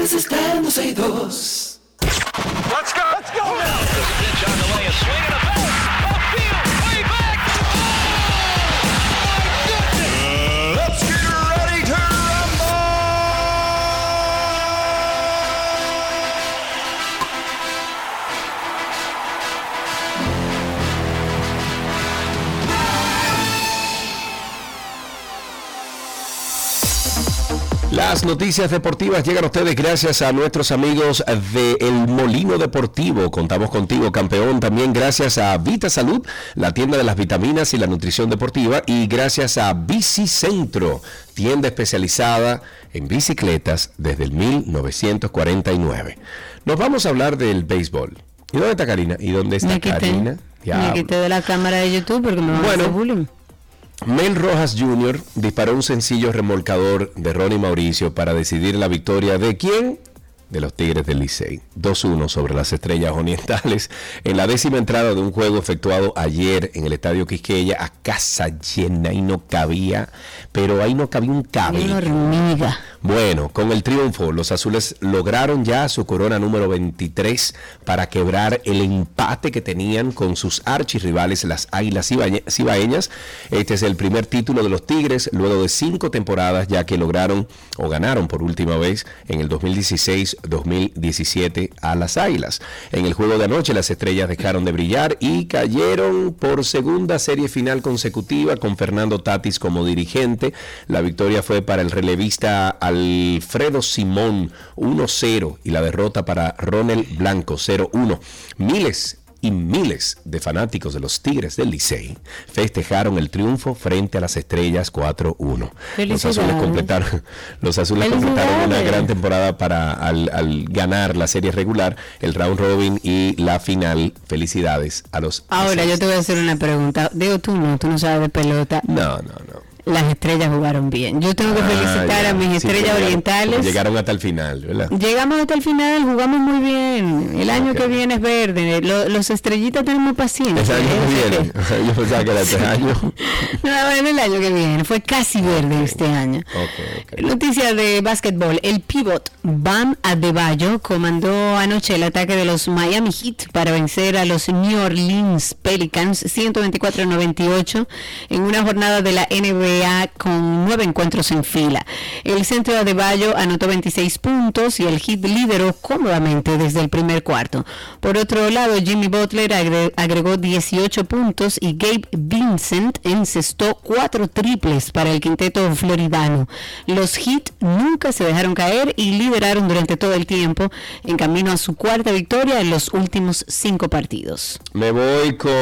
que quieres está en dos Let's go. Let's go. Now. Las noticias deportivas llegan a ustedes gracias a nuestros amigos de El Molino Deportivo. Contamos contigo, campeón. También gracias a Vita Salud, la tienda de las vitaminas y la nutrición deportiva. Y gracias a Bicicentro, tienda especializada en bicicletas desde el 1949. Nos vamos a hablar del béisbol. ¿Y dónde está Karina? ¿Y dónde está Karina? Me quité de la cámara de YouTube porque me van a hacer bullying. Mel Rojas Jr. disparó un sencillo remolcador de Ronnie Mauricio para decidir la victoria de quién? De los Tigres del Licey. 2-1 sobre las Estrellas Orientales en la décima entrada de un juego efectuado ayer en el Estadio Quisqueya a casa llena y no cabía, pero ahí no cabía un cabello. Bueno, con el triunfo, los azules lograron ya su corona número 23 para quebrar el empate que tenían con sus archirrivales, las Águilas Cibaeñas. Este es el primer título de los Tigres luego de cinco temporadas, ya que lograron o ganaron por última vez en el 2016 2017 a las Águilas. En el juego de anoche las estrellas dejaron de brillar y cayeron por segunda serie final consecutiva con Fernando Tatis como dirigente. La victoria fue para el relevista Alfredo Simón 1-0 y la derrota para Ronald Blanco 0-1. Miles y miles de fanáticos de los Tigres del Licey festejaron el triunfo frente a las Estrellas 4-1. Los azules completaron, los azules completaron una gran temporada para al, ganar la serie regular, el round robin y la final. Felicidades a los. Ahora yo te voy a hacer una pregunta. Digo tú no, tú no sabes de pelota. No, no, no las estrellas jugaron bien. Yo tengo que ah, felicitar a mis estrellas orientales. Llegaron hasta el final, ¿verdad? Llegamos hasta el final, jugamos muy bien. El año que viene es verde. los estrellitas tenemos paciencia. El año que viene. Yo pensaba que era este año. no, en el año que viene. Fue casi verde este año. Noticia de básquetbol. El pivot Bam Adebayo comandó anoche el ataque de los Miami Heat para vencer a los New Orleans Pelicans 124-98 en una jornada de la NBA con nueve encuentros en fila. El centro de Adebayo anotó 26 puntos y el hit lideró cómodamente desde el primer cuarto. Por otro lado, Jimmy Butler agregó 18 puntos y Gabe Vincent encestó cuatro triples para el quinteto floridano. Los Heat nunca se dejaron caer y lideraron durante todo el tiempo en camino a su cuarta victoria en los últimos cinco partidos. Me voy con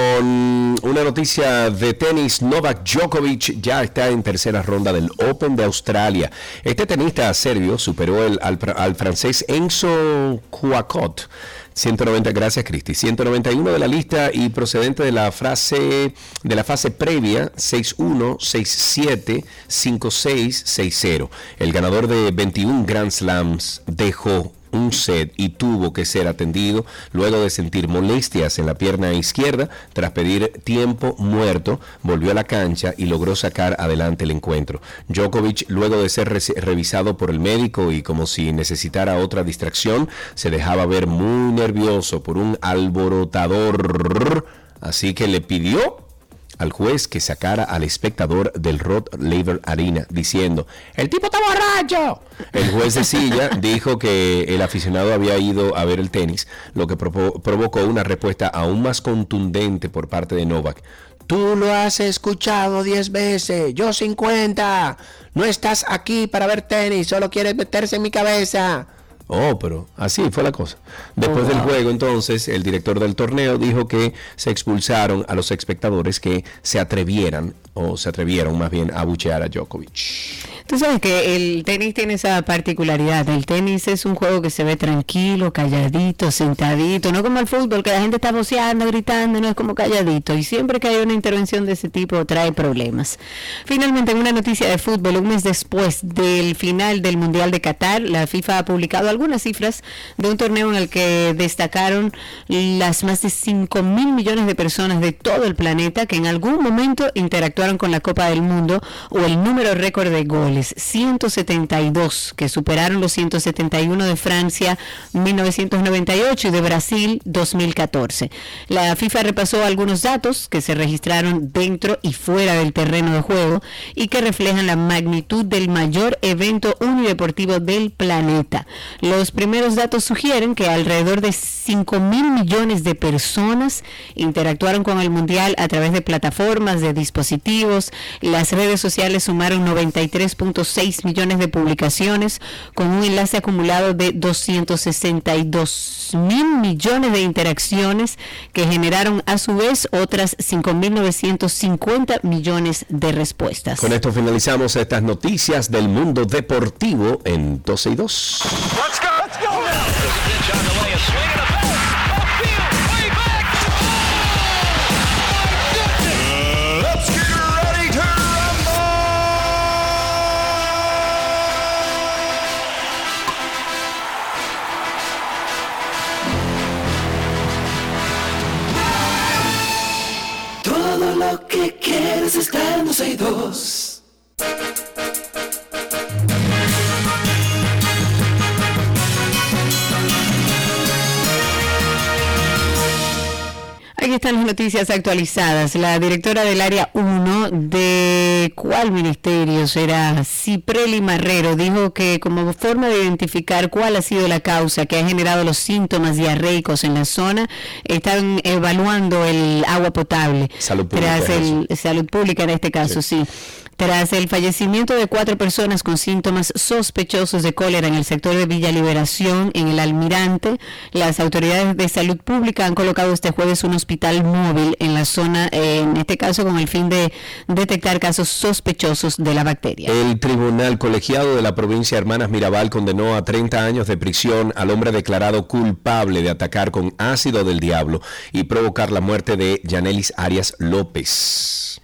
una noticia de tenis. Novak Djokovic ya está en tercera ronda del Open de Australia. Este tenista serbio superó el, al, francés Enzo Cuacot. 190, gracias Cristi. 191 de la lista y procedente de la frase de la fase previa 6-1, 6-7, 5-6, 6-0. El ganador de 21 Grand Slams dejó un set y tuvo que ser atendido luego de sentir molestias en la pierna izquierda. Tras pedir tiempo muerto, volvió a la cancha y logró sacar adelante el encuentro. Djokovic, luego de ser revisado por el médico y como si necesitara otra distracción, se dejaba ver muy nervioso por un alborotador. Así que le pidió al juez que sacara al espectador del Rod Laver Arena diciendo, el tipo está borracho. El juez de silla dijo que el aficionado había ido a ver el tenis, lo que provocó una respuesta aún más contundente por parte de Novak. Tú lo has escuchado 10 veces, yo 50. No estás aquí para ver tenis, solo quieres meterse en mi cabeza. Oh, pero así fue la cosa. Después del juego, entonces, el director del torneo dijo que se expulsaron a los espectadores que se atrevieran, o se atrevieron más bien, a buchear a Djokovic. Tú sabes que el tenis tiene esa particularidad. El tenis es un juego que se ve tranquilo, calladito, sentadito, no como el fútbol, que la gente está voceando, gritando, no es como calladito. Y siempre que hay una intervención de ese tipo trae problemas. Finalmente, en una noticia de fútbol, un mes después del final del Mundial de Qatar, la FIFA ha publicado algunas cifras de un torneo en el que destacaron las más de 5 mil millones de personas de todo el planeta que en algún momento interactuaron con la Copa del Mundo o el número récord de goles, 172, que superaron los 171 de Francia 1998 y de Brasil 2014. La FIFA repasó algunos datos que se registraron dentro y fuera del terreno de juego y que reflejan la magnitud del mayor evento unideportivo del planeta. Los primeros datos sugieren que alrededor de 5 mil millones de personas interactuaron con el Mundial a través de plataformas, de dispositivos. Las redes sociales sumaron 93.6 millones de publicaciones con un enlace acumulado de 262 mil millones de interacciones que generaron a su vez otras 5.950 millones de respuestas. Con esto finalizamos estas noticias del mundo deportivo en 12 y 2. Todo lo que quieres está en 12 y 2. Noticias actualizadas. La directora del área 1 de cuál ministerio será, Cipreli Marrero, dijo que como forma de identificar cuál ha sido la causa que ha generado los síntomas diarreicos en la zona, están evaluando el agua potable. Salud pública. Tras el, salud pública en este caso, sí. Tras el fallecimiento de cuatro personas con síntomas sospechosos de cólera en el sector de Villa Liberación, en el Almirante, las autoridades de salud pública han colocado este jueves un hospital móvil en la zona, eh, en este caso con el fin de detectar casos sospechosos de la bacteria. El Tribunal Colegiado de la provincia de Hermanas Mirabal condenó a 30 años de prisión al hombre declarado culpable de atacar con ácido del diablo y provocar la muerte de Yanelis Arias López.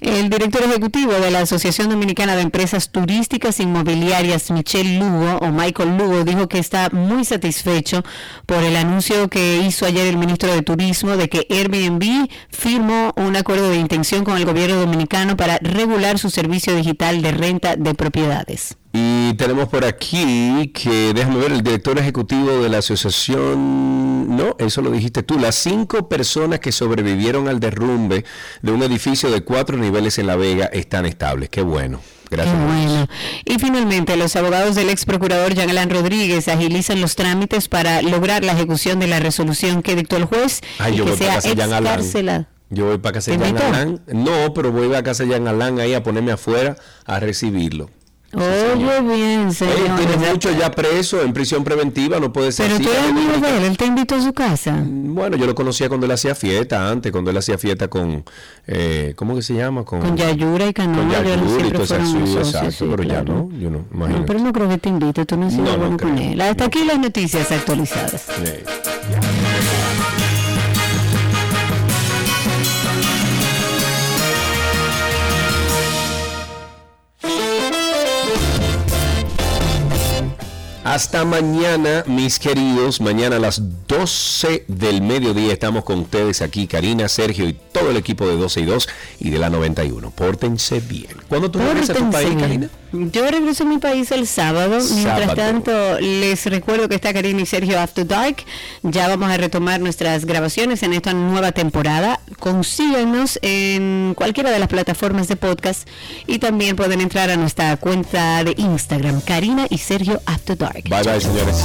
El director ejecutivo de la Asociación Dominicana de Empresas Turísticas Inmobiliarias, Michelle Lugo, o Michael Lugo, dijo que está muy satisfecho por el anuncio que hizo ayer el ministro de Turismo de que Airbnb firmó un acuerdo de intención con el gobierno dominicano para regular su servicio digital de renta de propiedades. Y tenemos por aquí que, déjame ver, el director ejecutivo de la asociación, no, eso lo dijiste tú, las cinco personas que sobrevivieron al derrumbe de un edificio de cuatro niveles en La Vega están estables. Qué bueno. Gracias. Qué bueno. Y finalmente, los abogados del ex procurador Jean Alain Rodríguez agilizan los trámites para lograr la ejecución de la resolución que dictó el juez Ay, y yo que sea excarcelado. Yo voy para casa de ¿Te Jean? Alain. No, pero voy a casa de Jean Alain ahí a ponerme afuera a recibirlo. Oye, bien, señor. tiene mucho ya preso en prisión preventiva, no puede ser Pero así. tú eres amigo de él, él te invitó a su casa. Bueno, yo lo conocía cuando él hacía fiesta, antes, cuando él hacía fiesta con, eh, ¿cómo que se llama? Con, Con Yayura y Canoa, con Yayura y todo eso, exacto, sí, pero ya no, yo no, No, imagínate. pero no creo que te invite, tú no has sido No, no bueno con él. Hasta aquí las noticias actualizadas. Eh, Hasta mañana, mis queridos. Mañana a las 12 del mediodía estamos con ustedes aquí, Karina, Sergio y todo el equipo de 12 y 2 y de la 91. Pórtense bien. ¿Cuándo tú regresas a tu Pórtense país. Karina? Yo regreso a mi país el sábado. Mientras tanto, les recuerdo que está Karina y Sergio After Dark. Ya vamos a retomar nuestras grabaciones en esta nueva temporada. Consíganos en cualquiera de las plataformas de podcast y también pueden entrar a nuestra cuenta de Instagram, Karina y Sergio After Dark. Bye bye, señores.